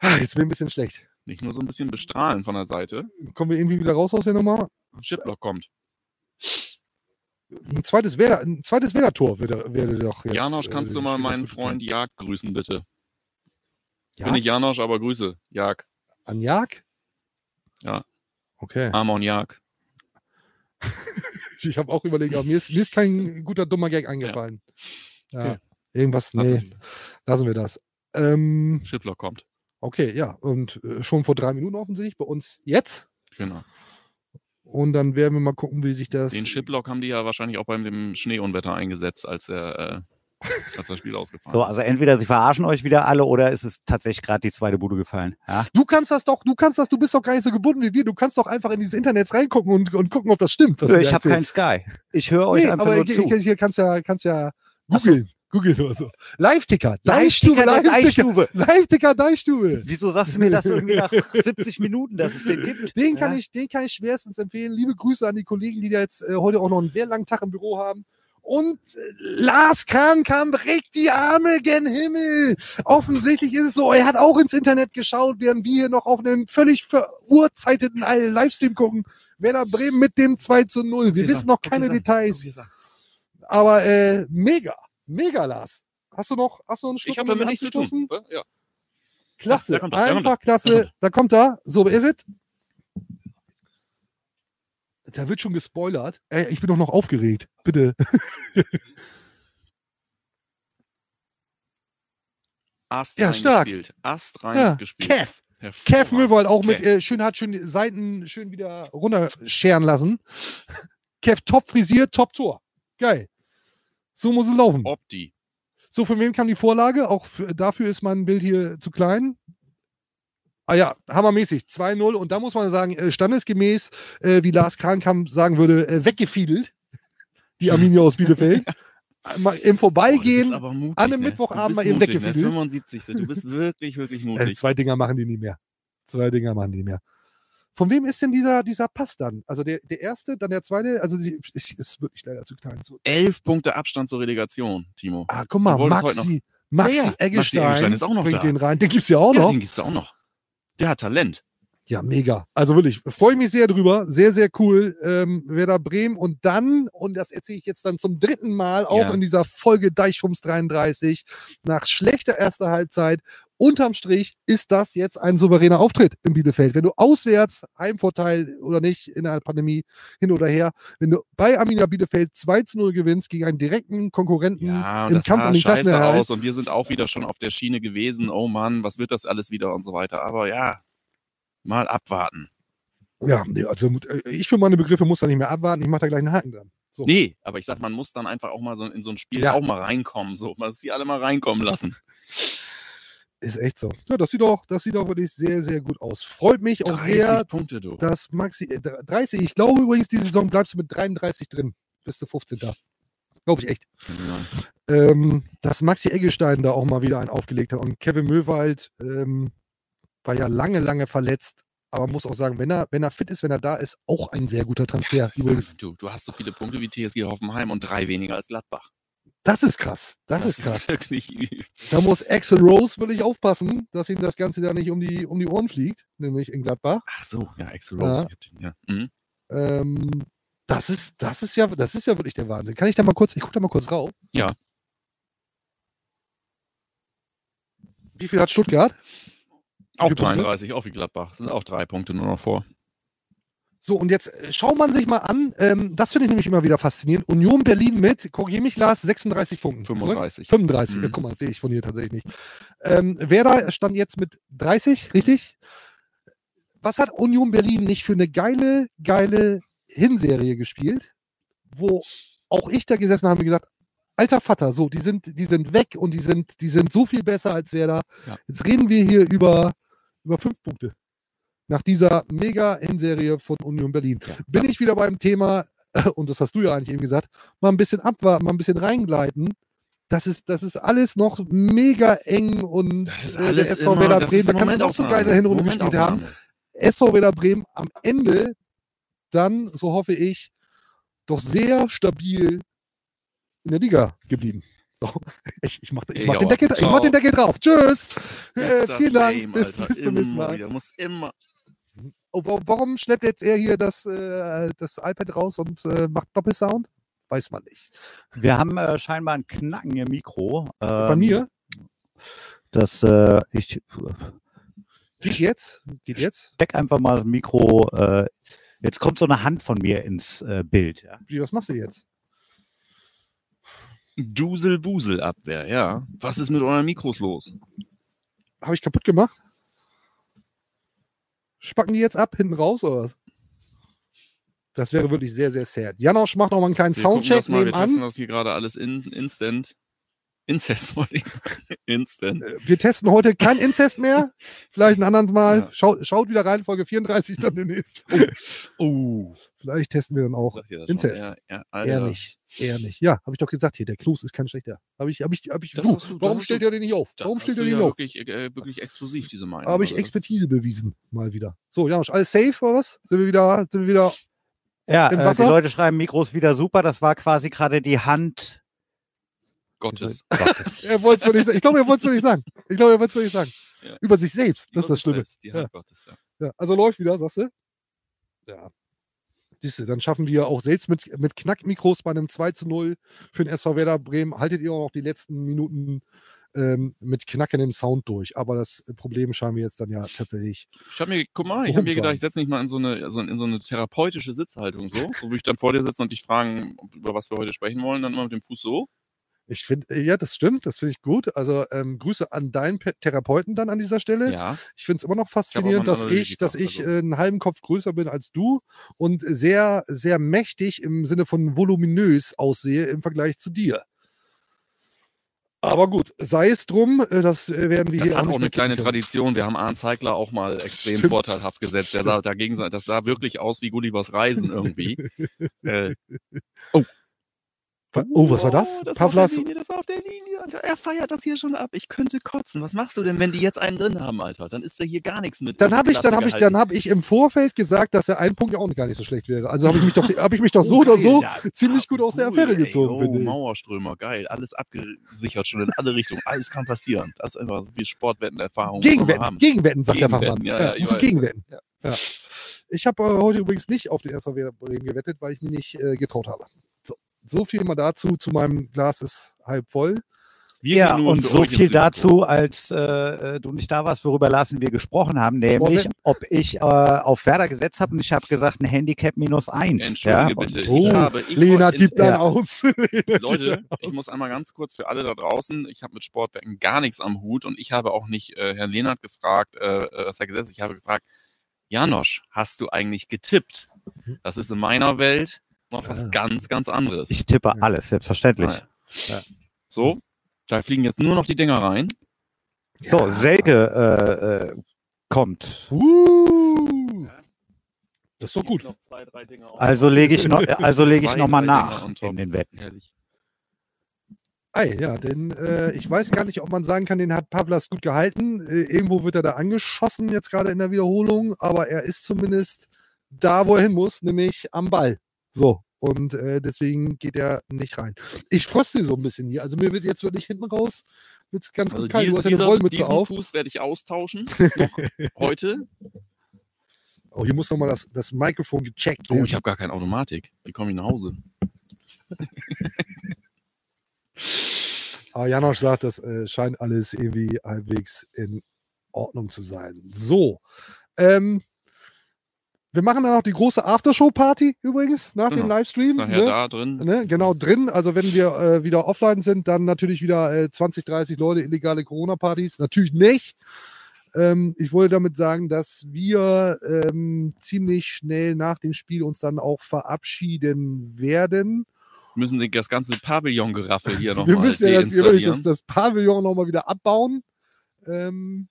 Ah, Jetzt bin ich ein bisschen schlecht. Nicht nur so ein bisschen bestrahlen von der Seite. Kommen wir irgendwie wieder raus aus der Nummer? Shitblock kommt. Ein zweites Werder, ein zweites Werder-Tor würde, würde doch jetzt. Janosch, kannst äh, du mal meinen Freund Jag grüßen, bitte? Ich dran. bin nicht Janosch, aber Grüße. Jag. An Jag? Ja. Okay. Amon Jag. [laughs] Ich habe auch überlegt, aber mir ist, mir ist kein guter dummer Gag eingefallen. Ja. Okay. Irgendwas, nee, lassen wir das. Ähm, Shitblock kommt. Okay, ja. Und äh, schon vor drei Minuten offensichtlich bei uns jetzt. Genau. Und dann werden wir mal gucken, wie sich das. Den Shitblock haben die ja wahrscheinlich auch beim dem Schneeunwetter eingesetzt, als er äh, als das Spiel ausgefallen So, ist. also entweder sie verarschen euch wieder alle oder ist es tatsächlich gerade die zweite Bude gefallen. Ja? Du kannst das doch, du kannst das, du bist doch gar nicht so gebunden wie wir. Du kannst doch einfach in dieses Internet reingucken und, und gucken, ob das stimmt. Ich habe keinen Sky. Ich höre euch Nee, einfach aber nur ich, zu. ich, hier kannst ja, kannst ja googeln. Googeln oder so. Live-Ticker. Der Live-Ticker. Deichstube. Live-Ticker, Deichstube. Wieso sagst du mir das irgendwie nach [laughs] 70 Minuten, dass es den gibt? Den kann, Ja? ich, den kann ich schwerstens empfehlen. Liebe Grüße an die Kollegen, die da jetzt äh, heute auch noch einen sehr langen Tag im Büro haben. Und äh, Lars Kahn kam direkt die Arme gen Himmel. Offensichtlich ist es so, er hat auch ins Internet geschaut, während wir hier noch auf einen völlig verurzeiteten Livestream gucken. Werder Bremen mit dem 2 zu 0. Wir hier, wissen noch keine Details. Aber äh, mega. Mega, Lars. Hast du noch, hast du noch einen Schluck, Ich habe um damit nichts zu tun. anzustoßen? Ja. Klasse, da kommt er, da einfach klasse. Da kommt er. So, ist es? Da wird schon gespoilert. Ey, ich bin doch noch aufgeregt. Bitte. [laughs] Ast Ja, stark. reingespielt. Ast Ja, reingespielt. Kev. Kev. Möwald auch mit äh, schön hat schön Seiten schön wieder runterscheren lassen. Kev top frisiert, top Tor. Geil. So muss es laufen. Opti. So, von wem kam die Vorlage? Auch für, dafür ist mein Bild hier zu klein. Ah ja, hammermäßig. 2-0. Und da muss man sagen, äh, standesgemäß, äh, wie Lars Krankamp sagen würde, äh, weggefiedelt. Die [laughs] Arminia aus Bielefeld. Mal Im Vorbeigehen. aber mutig, an einem ne? Mittwochabend mal eben ne? weggefiedelt. 75. Du bist wirklich, wirklich Äh, mutig. zwei Dinger machen die nie mehr. Zwei Dinger machen die nie mehr. Von wem ist denn dieser, dieser Pass dann? Also der, der erste, dann der zweite? Also die, ich, ist wirklich leider zu klein. So. Elf Punkte Abstand zur Relegation, Timo. Ah, guck mal, Maxi, Maxi Ja, ja, Maxi Eggestein, Eggestein ist auch noch bringt da. den rein. Den gibt's ja auch Ja, noch. den gibt's auch noch. Der hat Talent. Ja, mega. Also wirklich, freue ich mich sehr drüber. Sehr, sehr cool. Ähm, Werder Bremen und dann, und das erzähle ich jetzt dann zum dritten Mal, auch Ja. in dieser Folge Deichfums 33, nach schlechter erster Halbzeit, unterm Strich ist das jetzt ein souveräner Auftritt in Bielefeld. Wenn du auswärts, Heimvorteil oder nicht, in der Pandemie hin oder her, wenn du bei Arminia Bielefeld 2 zu 0 gewinnst gegen einen direkten Konkurrenten Ja, im das Kampf um den Klassenerhalt. aus und wir sind auch wieder schon auf der Schiene gewesen. Oh Mann, was wird das alles wieder und so weiter. Aber ja, mal abwarten. Ja, also äh, ich für meine Begriffe muss da nicht mehr abwarten. Ich mache da gleich einen Haken dran. So. Nee, aber ich sag, man muss dann einfach auch mal so in so ein Spiel Ja. auch mal reinkommen. So, man sie alle mal reinkommen lassen. [laughs] Ist echt so. Ja, das sieht doch, das sieht doch wirklich sehr, sehr gut aus. Freut mich auch 30 sehr, Punkte, du. dass Maxi, äh, 30, ich glaube übrigens, die Saison bleibst du mit 33 drin. Bist du 15. Glaube ich echt. Ja. Ähm, dass Maxi Eggestein da auch mal wieder einen aufgelegt hat. Und Kevin Möwald ähm, war ja lange, lange verletzt. Aber muss auch sagen, wenn er, wenn er fit ist, wenn er da ist, auch ein sehr guter Transfer. Übrigens, Du, du hast so viele Punkte wie TSG Hoffenheim und drei weniger als Gladbach. Das ist krass. Das, ist krass. wirklich. Da muss Axel Rose wirklich aufpassen, dass ihm das Ganze da nicht um die, um die Ohren fliegt, nämlich in Gladbach. Ach so, ja, Axel Ja. Rose. den- Ja. Mhm. Ähm, das ist, das ist ja, das ist ja wirklich der Wahnsinn. Kann ich da mal kurz, ich gucke da mal kurz rauf. Ja. Wie viel hat Stuttgart? Auch viele Punkte? 33, auch wie Gladbach. Sind auch drei Punkte nur noch vor. So, und jetzt äh, schaut man sich mal an, ähm, das finde ich nämlich immer wieder faszinierend. Union Berlin mit, korrigiere mich, Lars, 36 Punkten. korrekt? 35. 35, Mhm. ja, guck mal, sehe ich von hier tatsächlich nicht. Ähm, Werder stand jetzt mit 30, richtig? Was hat Union Berlin nicht für eine geile, geile Hinserie gespielt, wo auch ich da gesessen habe und gesagt, alter Vater, so, die sind, die sind weg und die sind, die sind so viel besser als Werder. Ja. Jetzt reden wir hier über, über fünf Punkte. Nach dieser mega Hinserie von Union Berlin. Bin ich wieder beim Thema, und das hast du ja eigentlich eben gesagt, mal ein bisschen abwarten, mal ein bisschen reingleiten. Das ist, das ist alles noch mega eng und Das ist äh, alles der SV immer, Werder Bremen, da kannst du noch so geile Hinrunde gespielt haben. SV Werder Bremen am Ende dann, so hoffe ich, doch sehr stabil in der Liga geblieben. So, [laughs] ich, ich mache ich mach den, Deckel- ich mach den Deckel drauf. Tschüss. Äh, vielen Dank. lame, bis, bis zum nächsten Mal. wieder. Muss immer. Oh, wa- warum schleppt jetzt er hier das, äh, das iPad raus und äh, macht Doppelsound? Weiß man nicht. Wir haben äh, scheinbar einen Knacken im Mikro. Bei Ähm, mir? Das, äh, ich Geht jetzt? Geht jetzt? steck einfach mal das Mikro. Äh, jetzt kommt so eine Hand von mir ins äh, Bild. Ja. Wie, was machst du jetzt? Dusel-Busel-Abwehr, ja. Was ist mit euren Mikros los? Habe ich kaputt gemacht? Spacken die jetzt ab, hinten raus oder was? Das wäre wirklich sehr, sehr sad. Janosch macht noch mal einen kleinen Wir gucken Soundcheck das mal, wir testen nebenan. das hier gerade alles in, instant. Incest, wollte [laughs] instant. Äh, Wir testen heute kein Inzest mehr. [laughs] Vielleicht ein anderes Mal. Ja. Schaut, schaut wieder rein, Folge 34 dann [laughs] demnächst. Oh, Vielleicht testen wir dann auch. Inzest. Ja, ja. Eher nicht. Ja, habe ich doch gesagt hier. Der Klus ist kein schlechter. Habe ich, habe ich, habe ich. Du, du- warum stellt ihr den nicht auf? Warum stellt ihr den nicht auf? wirklich, äh, wirklich exklusiv, diese Meinung. Habe ich Also Expertise bewiesen. Mal wieder. So, Janosch, alles safe oder was? Sind wir wieder, sind wir wieder. Ja, Im äh, die? Leute schreiben Mikros wieder super. Das war quasi gerade die Hand Gottes. [laughs] Gottes. Er wollte es wohl nicht sagen. Ich glaube, er wollte es wohl nicht sagen. Ich glaube, er wollte es wohl nicht sagen. Ja. Über sich selbst. Das Über ist das Schlimme. selbst, Die Hand Ja. Gottes, ja. Ja, also läuft wieder, sagst du? Ja. Siehst du, dann schaffen wir auch selbst mit, mit Knackmikros bei einem 2 zu 0 für den SV Werder Bremen, haltet ihr auch noch die letzten Minuten ähm, mit knackendem Sound durch. Aber das Problem scheinen wir jetzt dann ja tatsächlich. Ich habe mir, guck mal, ich habe mir gedacht, ich setze mich mal in so, eine, so in so eine therapeutische Sitzhaltung so. So würde ich dann vor dir sitzen und dich fragen, über was wir heute sprechen wollen, dann immer mit dem Fuß so. Ich finde, ja, das stimmt, das finde ich gut. Also ähm, Grüße an deinen Pe- Therapeuten dann an dieser Stelle. Ja. Ich finde es immer noch faszinierend, mal dass ich, dass ich also. äh, einen halben Kopf größer bin als du und sehr, sehr mächtig im Sinne von voluminös aussehe im Vergleich zu dir. Aber gut, sei es drum, äh, das äh, werden wir Das hier hat nicht auch eine kleine können. Tradition. Wir haben Arndt Zeigler auch mal extrem Stimmt. vorteilhaft gesetzt. Der sah dagegen, das sah wirklich aus wie Gullivers Reisen irgendwie. [laughs] äh, Oh, was war das? Das war, auf Pavlas, der Linie, das war auf der Linie. Er feiert das hier schon ab. Ich könnte kotzen. Was machst du denn, wenn die jetzt einen drin haben, Alter? Dann ist da hier gar nichts mit. dann habe ich, dann habe ich, dann habe ich im Vorfeld gesagt, dass der ein Punkt ja auch gar nicht so schlecht wäre. Also habe ich mich doch, habe ich mich doch so Oh, oder so ja. ziemlich gut aus der Cool, Affäre ey. gezogen, Oh, finde ich. Mauerströmer, geil. Alles abgesichert schon in alle Richtungen. Alles kann passieren. Das ist einfach wie Sportwettenerfahrung. Gegenwetten. Gegenwetten, sagt der Gegenwetten, Fachmann. ja, Ja, ja, musst du gegenwetten. Ja. Ich habe äh, heute übrigens nicht auf den SV Werder Bremen gewettet, weil ich mich nicht äh, getraut habe. So. viel mal dazu, zu meinem Glas ist halb voll. Wir Ja, und so viel dazu, als äh, äh, du nicht da warst, worüber lassen wir gesprochen haben, nämlich Sportwetten? ob ich äh, auf Werder gesetzt habe und ich habe gesagt, ein Handicap minus eins. Entschuldige ja, bitte. Und, Ich Oh, habe, ich Lena gibt dann ja. [laughs] aus. Leute, ich muss einmal ganz kurz für alle da draußen, ich habe mit Sportwetten gar nichts am Hut und ich habe auch nicht äh, Herrn Lehnert gefragt, äh, äh, was er gesetzt hat. Ich habe gefragt, Janosch, hast du eigentlich getippt? Das ist in meiner Welt noch was Ah. ganz, ganz anderes. ich tippe alles, selbstverständlich. Ah, ja. So, da fliegen jetzt nur noch die Dinger rein. So, Selke äh, äh, kommt. Uh, das ist doch gut. Zwei, Also lege ich noch, also lege ich Zwei, noch mal drei Dinger nach in den Wetten. Ei, ja, denn äh, ich weiß gar nicht, ob man sagen kann, den hat Pavlas gut gehalten. Äh, irgendwo wird er da angeschossen, jetzt gerade in der Wiederholung, aber er ist zumindest da, wo er hin muss, nämlich am Ball. So. Und äh, deswegen geht er nicht rein. Ich fröste so ein bisschen hier. Also mir wird jetzt wirklich hinten raus wird's ganz Also gut kalt. Du hast ja eine Wollmütze diesen auf. Fuß werde ich austauschen. [laughs] Heute. Oh, hier muss nochmal das, das Mikrofon gecheckt Oh, werden. ich habe gar keine Automatik. Wie komme ich nach Hause? Aber Janosch sagt, das äh, scheint alles irgendwie halbwegs in Ordnung zu sein. So. Ähm, wir machen dann noch die große Aftershow-Party übrigens nach dem Genau. Ist Livestream. nachher Ne? da drin. Ne? Genau drin. Also wenn wir äh, wieder offline sind, dann natürlich wieder äh, 20, 30 Leute illegale Corona-Partys. Natürlich nicht. Ähm, ich wollte damit sagen, dass wir ähm, ziemlich schnell nach dem Spiel uns dann auch verabschieden werden. müssen die- das ganze Pavillon-Geraffel hier wir nochmal müssen ja das, das, das Pavillon nochmal wieder abbauen. Ähm,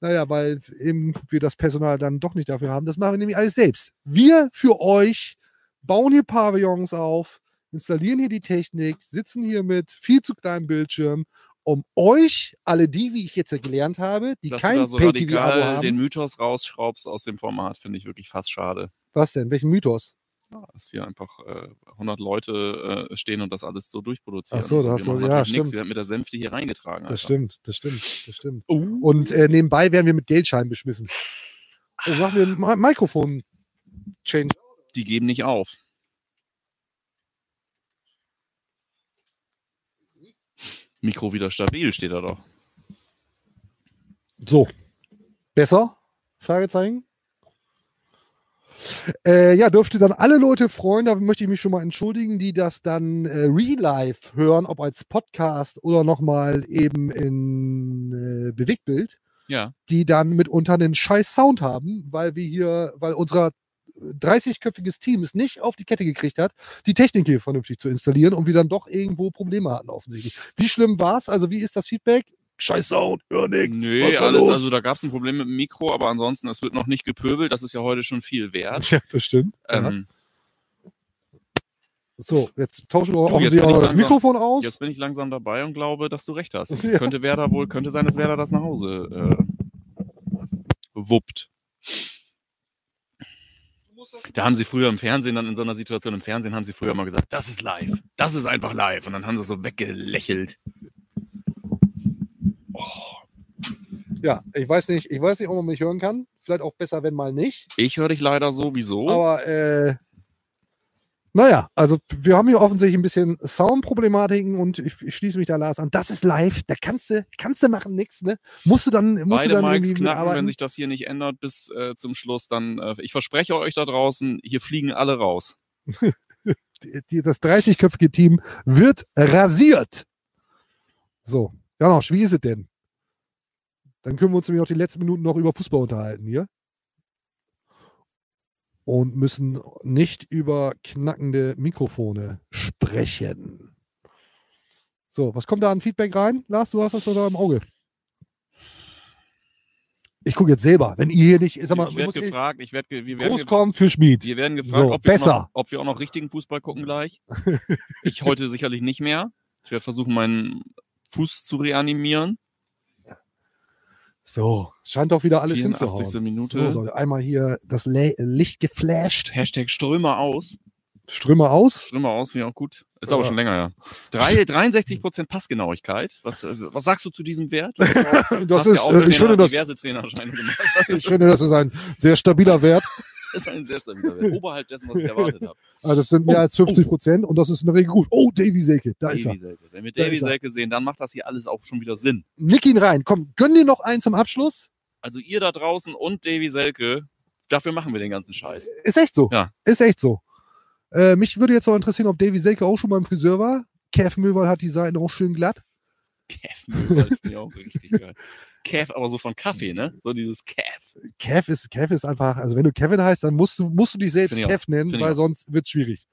naja, weil eben wir das Personal dann doch nicht dafür haben. Das machen wir nämlich alles selbst. Wir für euch bauen hier Pavillons auf, installieren hier die Technik, sitzen hier mit viel zu kleinem Bildschirm, um euch, alle die, wie ich jetzt gelernt habe, die Dass du kein da so Pay-TV-Abo haben. den Mythos rausschraubst aus dem Format, finde ich wirklich fast schade. Was denn? Welchen Mythos? Ja, dass hier einfach äh, 100 Leute äh, stehen und das alles so durchproduzieren. Ach so, Und da hast wir du- ja, natürlich nix. stimmt. Wir haben mit der Sänfte hier reingetragen. Das Alter. stimmt, das stimmt, das stimmt. Oh. Und äh, nebenbei werden wir mit Geldscheinen beschmissen. Oh, machen wir ein Mikrofon-Change. Die geben nicht auf. Mikro wieder stabil, steht da doch. So. Besser? Fragezeichen. Äh, ja, dürfte dann alle Leute freuen, da möchte ich mich schon mal entschuldigen, die das dann äh, real-life hören, ob als Podcast oder nochmal eben in äh, Bewegtbild, Ja. die dann mitunter einen scheiß Sound haben, weil wir hier, weil unser 30-köpfiges Team es nicht auf die Kette gekriegt hat, die Technik hier vernünftig zu installieren und wir dann doch irgendwo Probleme hatten offensichtlich. Wie schlimm war es? Also wie ist das Feedback? Scheiß Sound, hör nix. Nee, alles, los? also da gab es ein Problem mit dem Mikro, aber ansonsten, es wird noch nicht gepöbelt. Das ist ja heute schon viel wert. Ja, das stimmt. Ähm, So, jetzt tauschen wir jetzt bin auch noch das Mikrofon aus. Jetzt bin ich langsam dabei und glaube, dass du recht hast. [laughs] Es Ja. könnte Werder wohl, könnte sein, dass Werder das nach Hause äh, wuppt. Da haben sie früher im Fernsehen, dann in so einer Situation im Fernsehen, haben sie früher mal gesagt, das ist live. Das ist einfach live. Und dann haben sie so weggelächelt. Ja, ich weiß nicht, ich weiß nicht, ob man mich hören kann. Vielleicht auch besser, wenn mal nicht. Ich höre dich leider sowieso. Aber äh, Naja, also wir haben hier offensichtlich ein bisschen Soundproblematiken und ich, ich schließe mich da Lars an. Das ist live, da kannst du, kannst du machen, nix, ne? Musst du dann, musst Beide du dann Mikes knacken, wenn mitarbeiten? sich das hier nicht ändert bis äh, zum Schluss, dann, äh, ich verspreche euch da draußen, hier fliegen alle raus. [laughs] Das 30-köpfige Team wird rasiert. So, Janosch, wie ist es denn? Dann können wir uns nämlich noch die letzten Minuten noch über Fußball unterhalten hier. Und müssen nicht über knackende Mikrofone sprechen. So, was kommt da an Feedback rein? Lars, du hast das da im Auge. Ich gucke jetzt selber. Wenn ihr hier nicht, sag mal, ich werde gefragt, ich werde, wir werden groß ge kommen für Schmied. Wir werden gefragt, So, ob, wir besser. noch, ob wir auch noch richtigen Fußball gucken gleich. [laughs] ich heute sicherlich nicht mehr. Ich werde versuchen, meinen Fuß zu reanimieren. So, scheint doch wieder alles 84. hinzuhauen. Minute. So, Leute, einmal hier das Le Licht geflasht. Hashtag Strömer aus. Ströme aus. Strömer aus, ja auch gut. Ist Ja. aber schon länger, ja. Drei, [laughs] 63% Passgenauigkeit. Was, äh, was sagst du zu diesem Wert? [laughs] Das ist, ja auch äh, ich Trainer, finde, das, [laughs] ich finde, das ist ein sehr stabiler Wert. Das ist ein sehr stabiler Wert. Oberhalb dessen, was ich erwartet habe. Also das sind mehr Oh, als 50 Prozent und das ist in der Regel gut. Oh, Davy Selke, da ist er. Davy Selke. Wenn wir Da Davy. Selke sehen, dann macht das hier alles auch schon wieder Sinn. Nick ihn rein. Komm, gönn dir noch einen zum Abschluss. Also ihr da draußen und Davy Selke, dafür machen wir den ganzen Scheiß. Ist echt so. Ja. Ist echt so. Äh, mich würde jetzt noch interessieren, ob Davy Selke auch schon beim Friseur war. Kev Möwald hat die Seiten auch schön glatt. Kev, das finde ich auch richtig geil. Kev, aber so von Kaffee, ne? So dieses Kev. Kev ist, Kev ist einfach, also wenn du Kevin heißt, dann musst du, musst du dich selbst Kev nennen, weil sonst wird es schwierig.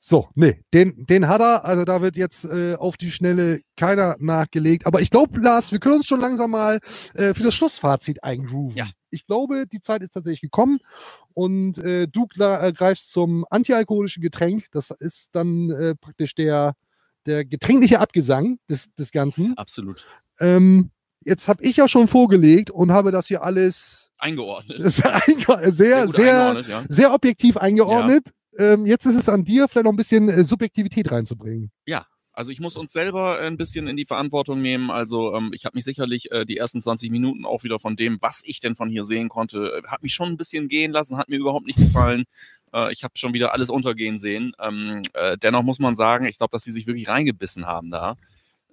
So, nee, den, den hat er, also da wird jetzt äh, auf die Schnelle keiner nachgelegt. Aber ich glaube, Lars, wir können uns schon langsam mal äh, für das Schlussfazit eingrooven. Ja. Ich glaube, die Zeit ist tatsächlich gekommen und äh, du äh, greifst zum antialkoholischen Getränk. Das ist dann äh, praktisch der, der getränkliche Abgesang des, des Ganzen. Absolut. Ähm, jetzt habe ich ja schon vorgelegt und habe das hier alles Eingeordnet. [laughs] sehr, sehr, sehr, ja. sehr objektiv eingeordnet. Ähm, jetzt ist es an dir, vielleicht noch ein bisschen äh, Subjektivität reinzubringen. Also ich muss uns selber ein bisschen in die Verantwortung nehmen. Also ähm, ich habe mich sicherlich äh, die ersten 20 Minuten auch wieder von dem, was ich denn von hier sehen konnte, äh, hat mich schon ein bisschen gehen lassen, hat mir überhaupt nicht gefallen. Äh, ich habe schon wieder alles untergehen sehen. Ähm, äh, dennoch muss man sagen, ich glaube, dass sie sich wirklich reingebissen haben da,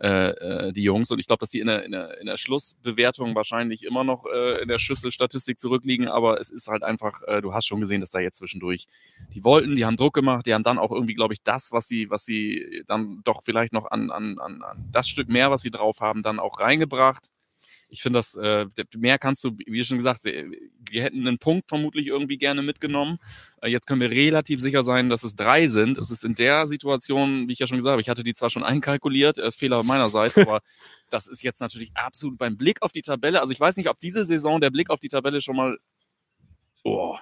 äh, äh, die Jungs. Und ich glaube, dass sie in der, in, der, in der Schlussbewertung wahrscheinlich immer noch äh, in der Schlüsselstatistik zurückliegen. Aber es ist halt einfach, äh, du hast schon gesehen, dass da jetzt zwischendurch die wollten, die haben Druck gemacht, die haben dann auch irgendwie, glaube ich, das, was sie, was sie dann doch vielleicht noch an, an, an, an das Stück mehr, was sie drauf haben, dann auch reingebracht. Ich finde das, äh, mehr kannst du, wie schon gesagt, wir, wir hätten einen Punkt vermutlich irgendwie gerne mitgenommen. Äh, jetzt können wir relativ sicher sein, dass es drei sind. Es ist in der Situation, wie ich ja schon gesagt habe, ich hatte die zwar schon einkalkuliert, äh, Fehler meinerseits, aber [laughs] das ist jetzt natürlich absolut beim Blick auf die Tabelle. Also ich weiß nicht, ob diese Saison der Blick auf die Tabelle schon mal oh,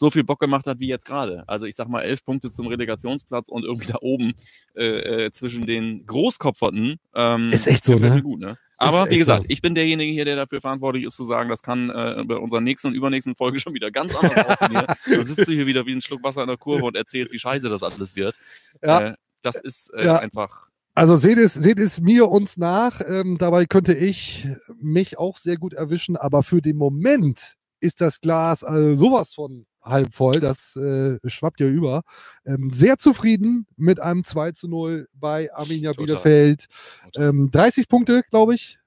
so viel Bock gemacht hat wie jetzt gerade. Also ich sag mal elf Punkte zum Relegationsplatz und irgendwie da oben äh, äh, zwischen den Großkopferten. Ähm, Ist echt so, ne? Gut, ne? Aber wie gesagt, ich bin derjenige hier, der dafür verantwortlich ist, zu sagen, das kann äh, bei unserer nächsten und übernächsten Folge schon wieder ganz anders [laughs] aussehen. hier. Dann sitzt du hier wieder wie ein Schluck Wasser in der Kurve und erzählst, wie scheiße das alles wird. Ja. Äh, das ist äh, Ja. einfach Also seht es, seht es mir uns nach. Ähm, dabei könnte ich mich auch sehr gut erwischen, aber für den Moment ist das Glas also sowas von halb voll. Das äh, schwappt ja über. Ähm, sehr zufrieden mit einem 2 zu 0 bei Arminia Total. Bielefeld. Ähm, 30 Punkte, glaube ich,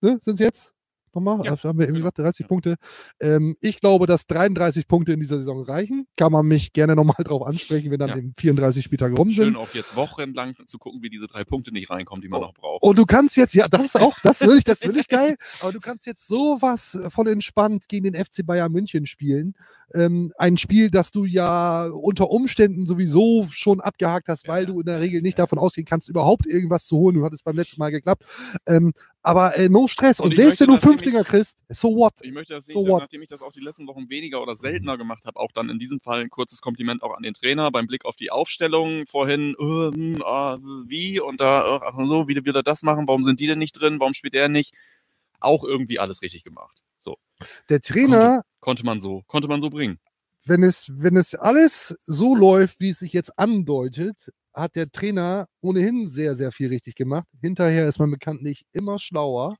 ne, sind es jetzt. Nochmal, Ja, haben wir eben gesagt, 30 Ja. Punkte. Ähm, ich glaube, dass 33 Punkte in dieser Saison reichen. Kann man mich gerne nochmal [laughs] drauf ansprechen, wenn dann Ja. eben 34 Spieltage rum sind. schön, auch jetzt wochenlang zu gucken, wie diese drei Punkte nicht reinkommen, die man Oh. noch braucht. Und du kannst jetzt, ja, das ist auch, das will ich, das will ich [laughs] geil, aber du kannst jetzt sowas von entspannt gegen den FC Bayern München spielen. Ähm, ein Spiel, das du ja unter Umständen sowieso schon abgehakt hast, weil du in der Regel nicht davon ausgehen kannst, überhaupt irgendwas zu holen. Du hattest beim letzten Mal geklappt. Ähm, aber äh, no Stress. Und, Und selbst möchte, wenn du fünf Dinger kriegst, so what? Ich möchte das nicht, So what? nachdem ich das auch die letzten Wochen weniger oder seltener gemacht habe, auch dann in diesem Fall ein kurzes Kompliment auch an den Trainer beim Blick auf die Aufstellung vorhin, äh, hm, ah, wie und da, äh, ach so, wie will er das machen? Warum sind die denn nicht drin? Warum spielt er nicht? Auch irgendwie alles richtig gemacht. So, Der Trainer, konnte man so, konnte man so bringen. wenn es, wenn es alles so läuft, wie es sich jetzt andeutet, hat der Trainer ohnehin sehr, sehr viel richtig gemacht. Hinterher ist man bekanntlich immer schlauer.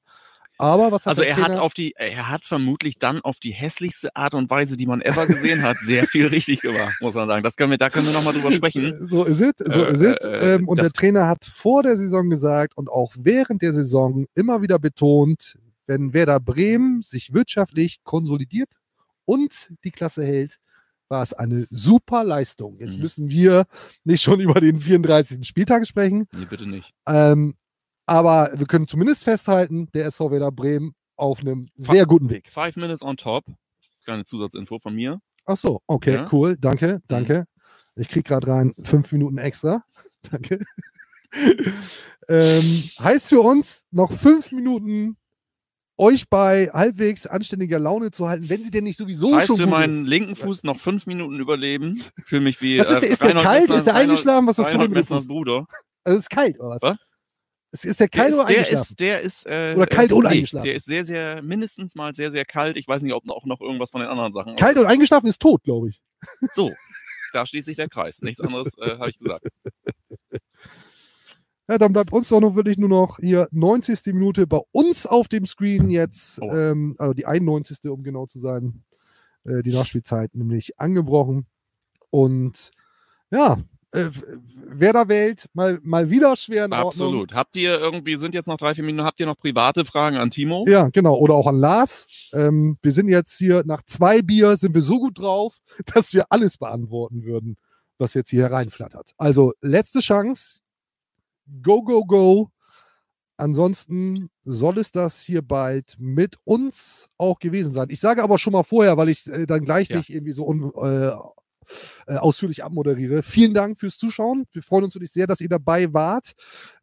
Aber was hat Also er hat Trainer? auf die, er hat vermutlich dann auf die hässlichste Art und Weise, die man ever gesehen hat, sehr viel richtig gemacht, muss man sagen. Das können wir, da können wir nochmal drüber sprechen. So ist es, so Äh, ist es. äh, ähm, und der Trainer hat vor der Saison gesagt und auch während der Saison immer wieder betont, wenn Werder Bremen sich wirtschaftlich konsolidiert und die Klasse hält, war es eine super Leistung. Jetzt Mhm. müssen wir nicht schon über den 34. Spieltag sprechen, Nee, bitte nicht. ähm, aber wir können zumindest festhalten, der SV Werder Bremen auf einem sehr guten Weg. Five minutes on top. Kleine Zusatzinfo von mir. Ach so, okay, Ja. cool, danke, danke. Ich krieg gerade rein fünf Minuten extra. [laughs] Danke. [laughs] ähm, heißt für uns noch fünf Minuten euch bei halbwegs anständiger Laune zu halten, wenn sie denn nicht sowieso heißt schon für gut meinen linken Fuß noch fünf Minuten überleben. Fühle mich wie. Was ist der, äh, ist der kalt? Messner- ist der eingeschlafen? Was ist das Problem Messners? Bruder. Also ist es kalt, oder was? Was? Ist, ist der Der kalt ist, oder der eingeschlafen? ist, der ist, äh, Oder kalt und nee, eingeschlafen? Der ist sehr, sehr, mindestens mal sehr, sehr kalt. Ich weiß nicht, ob auch noch irgendwas von den anderen Sachen. kalt und eingeschlafen ist tot, glaube ich. So, da schließt sich der Kreis. Nichts anderes äh, habe ich gesagt. [laughs] Ja, dann bleibt uns doch noch wirklich nur noch hier 90. Minute bei uns auf dem Screen jetzt, Oh. ähm, also die 91. um genau zu sein, äh, die Nachspielzeit nämlich angebrochen. Und ja, äh, Werder Welt mal, mal wieder schwer in Ordnung. Absolut. Habt ihr irgendwie, sind jetzt noch drei, vier Minuten, habt ihr noch private Fragen an Timo? Ja, genau. Oder auch an Lars. Ähm, wir sind jetzt hier nach zwei Bier sind wir so gut drauf, [laughs] dass wir alles beantworten würden, was jetzt hier hereinflattert. Also letzte Chance. Go, go, go. Ansonsten soll es das hier bald mit uns auch gewesen sein. Ich sage aber schon mal vorher, weil ich äh, dann gleich Ja. nicht irgendwie so un, äh, äh, ausführlich abmoderiere. Vielen Dank fürs Zuschauen. Wir freuen uns wirklich sehr, dass ihr dabei wart.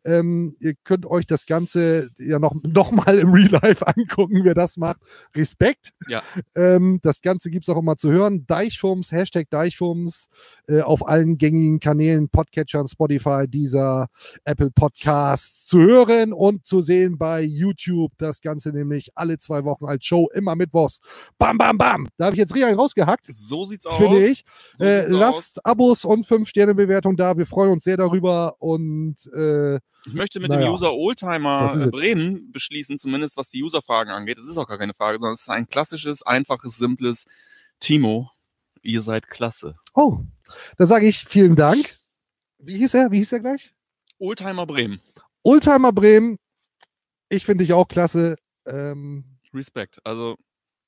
Ähm, ihr könnt euch das Ganze ja noch, noch mal im Real Life angucken, wer das macht. Respekt. Ja. Ähm, das Ganze gibt es auch immer zu hören. Deichfums, Hashtag Deichfums äh, auf allen gängigen Kanälen, Podcatchern, Spotify, Deezer, Apple Podcasts zu hören und zu sehen bei YouTube. Das Ganze nämlich alle zwei Wochen als Show, immer mittwochs. Bam, bam, bam. Da habe ich jetzt richtig rausgehackt, So sieht's aus. finde ich. So Äh, sieht's aus. lasst Abos und 5-Sterne-Bewertung da. Wir freuen uns sehr darüber. Und äh, Ich möchte mit Naja, dem User Oldtimer äh. Bremen beschließen, zumindest was die User-Fragen angeht. Es ist auch gar keine Frage, sondern es ist ein klassisches, einfaches, simples Timo. Ihr seid klasse. oh, da sage ich vielen Dank. Wie hieß er? Wie hieß er gleich? Oldtimer Bremen. Oldtimer Bremen. Ich finde dich auch klasse. Ähm, Respekt. Also,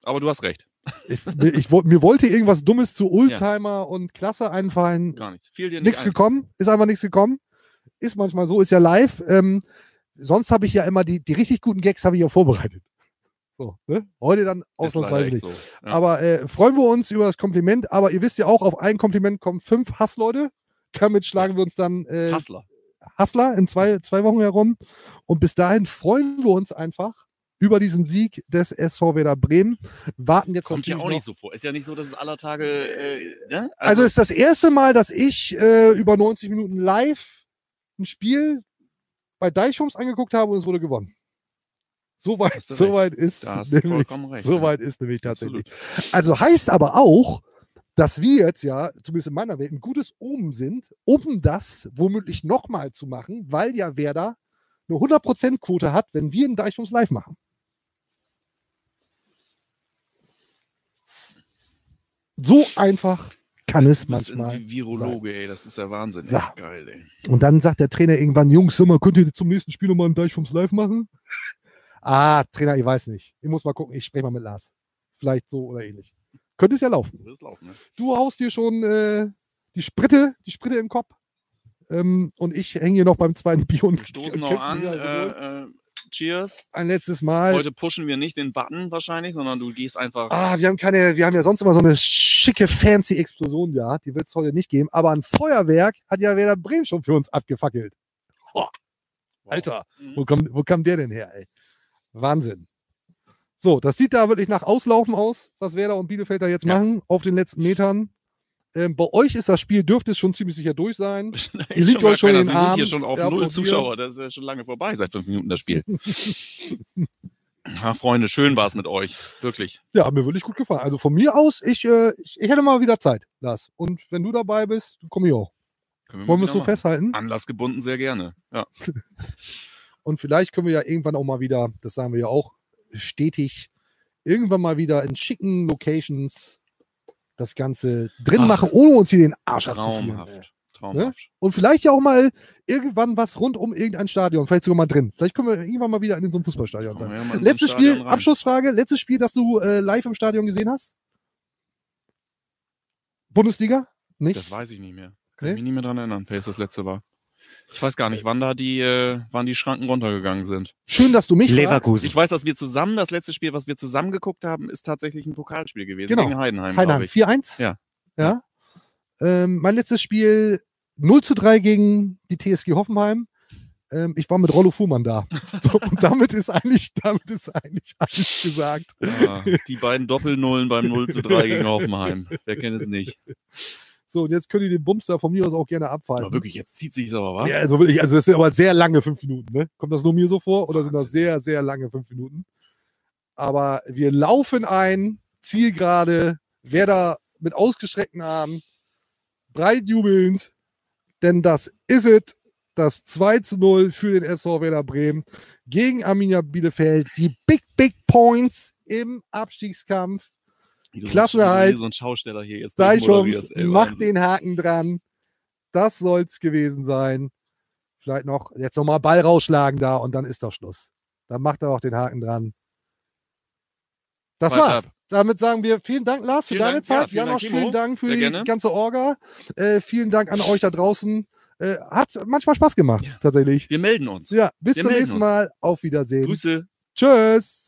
aber du hast recht. ich, ich, mir wollte irgendwas Dummes zu Oldtimer und Klasse einfallen. Gar nicht. Fiel dir nicht Nichts ein. gekommen. Ist einfach nichts gekommen. Ist manchmal so, ist ja live. Ähm, sonst habe ich ja immer die, die richtig guten Gags habe ich ja vorbereitet. So, ne? Heute dann ausnahmsweise nicht. so. Ja. Aber äh, freuen wir uns über das Kompliment. Aber ihr wisst ja auch, auf ein Kompliment kommen fünf Hassleute. Damit schlagen wir uns dann äh, Hassler. Hassler in zwei, zwei Wochen herum. Und bis dahin freuen wir uns einfach über diesen Sieg des SV Werder Bremen. Warten jetzt Kommt ja auch noch. nicht so vor. Ist ja nicht so, dass es aller Tage. Äh, ne? Also ist das erste Mal, dass ich äh, über 90 Minuten live ein Spiel bei Deichhums angeguckt habe und es wurde gewonnen. Soweit so weit ist nämlich, recht. so ja. weit ist nämlich tatsächlich. Also heißt aber auch, dass wir jetzt ja, zumindest in meiner Welt, ein gutes Omen sind, um das womöglich nochmal zu machen, weil ja Werder eine 100%-Quote hat, wenn wir einen Deichhums live machen. So einfach kann es manchmal. ein Virologe, ey. Das ist ja Wahnsinn. So. Ey. Geil, ey. Und dann sagt der Trainer irgendwann, Jungs, sag mal, könnt ihr zum nächsten Spiel nochmal einen Deichfums live machen? Ah, Trainer, ich weiß nicht. Ich muss mal gucken, ich spreche mal mit Lars. Vielleicht so oder ähnlich. Könnte es ja laufen. Laufen, ne? Du haust dir schon äh, die Spritte, die Spritte im Kopf. Ähm, und ich hänge hier noch beim zweiten Bier und stoßen [laughs] noch an. also. Äh, äh, cheers. Ein letztes Mal. Heute pushen wir nicht den Button wahrscheinlich, sondern du gehst einfach. Ah, wir haben keine, wir haben ja sonst immer so eine schicke, fancy Explosion gehabt. Die wird es heute nicht geben. Aber ein Feuerwerk hat ja Werder Bremen schon für uns abgefackelt. Wow. Alter. Mhm. Wo kommt, wo kam der denn her, ey? Wahnsinn. So, das sieht da wirklich nach Auslaufen aus, was Werder und Bielefeld da jetzt Ja. machen, auf den letzten Metern. Ähm, bei euch ist das Spiel, dürfte es schon ziemlich sicher durch sein. [laughs] Ihr liegt euch schon in den Sie sind Arm. hier schon auf Ja, null. Zuschauer. Das ist ja schon lange vorbei, seit fünf Minuten das Spiel. [laughs] ja, Freunde, schön war es mit euch. Wirklich. Ja, mir wirklich gut gefallen. Also von mir aus, ich, äh, ich, ich hätte mal wieder Zeit, Lars. Und wenn du dabei bist, komm ich auch. Können Wollen wir es so machen. festhalten? Anlassgebunden sehr gerne. Ja. [laughs] Und vielleicht können wir ja irgendwann auch mal wieder, das sagen wir ja auch stetig irgendwann mal wieder in schicken Locations das Ganze drin Ach, machen, ohne uns hier den Arsch. Traumhaft. Traumhaft. Und vielleicht ja auch mal irgendwann was rund um irgendein Stadion, vielleicht sogar mal drin. Vielleicht können wir irgendwann mal wieder in so einem Fußballstadion sein. ja Letztes Stadion Spiel, rein. Abschlussfrage, letztes Spiel, das du äh, live im Stadion gesehen hast? Bundesliga? Nicht? Das weiß ich nicht mehr. Kann Nee? ich mich nicht mehr dran erinnern, welches das letzte war. Ich weiß gar nicht, wann da die, äh, wann die Schranken runtergegangen sind. Schön, dass du mich fragst. Leverkusen. Ich weiß, dass wir zusammen, das letzte Spiel, was wir zusammen geguckt haben, ist tatsächlich ein Pokalspiel gewesen. Genau. Gegen Heidenheim, Heidenheim, glaube ich. 4-1? Ja. ja. Ähm, mein letztes Spiel 0 zu 3 gegen die TSG Hoffenheim. Ähm, ich war mit Rollo Fuhrmann da. [laughs] So, und damit ist eigentlich, damit ist eigentlich alles gesagt. Ah, die beiden Doppelnullen beim 0 zu 3 gegen Hoffenheim. Wer kennt es nicht? So, und jetzt könnt ihr den Bumster von mir aus auch gerne abpfeifen. Aber wirklich, jetzt zieht sich aber, wa? Ja, also wirklich, also das sind aber sehr lange fünf Minuten, ne? Kommt das nur mir so vor oder sind das sehr, sehr lange fünf Minuten? Aber wir laufen ein, Zielgerade, Werder mit ausgestreckten Armen, breit jubelnd, denn das ist es, das 2 zu 0 für den SV Werder Bremen gegen Arminia Bielefeld. Die Big, Big Points im Abstiegskampf. Wie du Klassenerhalt. So, ein Schausteller hier jetzt Deichums, mach den Haken dran. Das soll's gewesen sein. Vielleicht noch, jetzt nochmal Ball rausschlagen da und dann ist doch Schluss. Dann macht er auch den Haken dran. Das Weiter war's. ab. Damit sagen wir vielen Dank, Lars, für Vielen deine Dank, ja, Zeit. vielen Janosch, vielen Dank für Sehr die gerne. ganze Orga. Äh, vielen Dank an euch da draußen. Äh, hat manchmal Spaß gemacht, Ja. tatsächlich. Wir melden uns. Ja, bis Wir zum nächsten uns. Mal. Auf Wiedersehen. Grüße. Tschüss.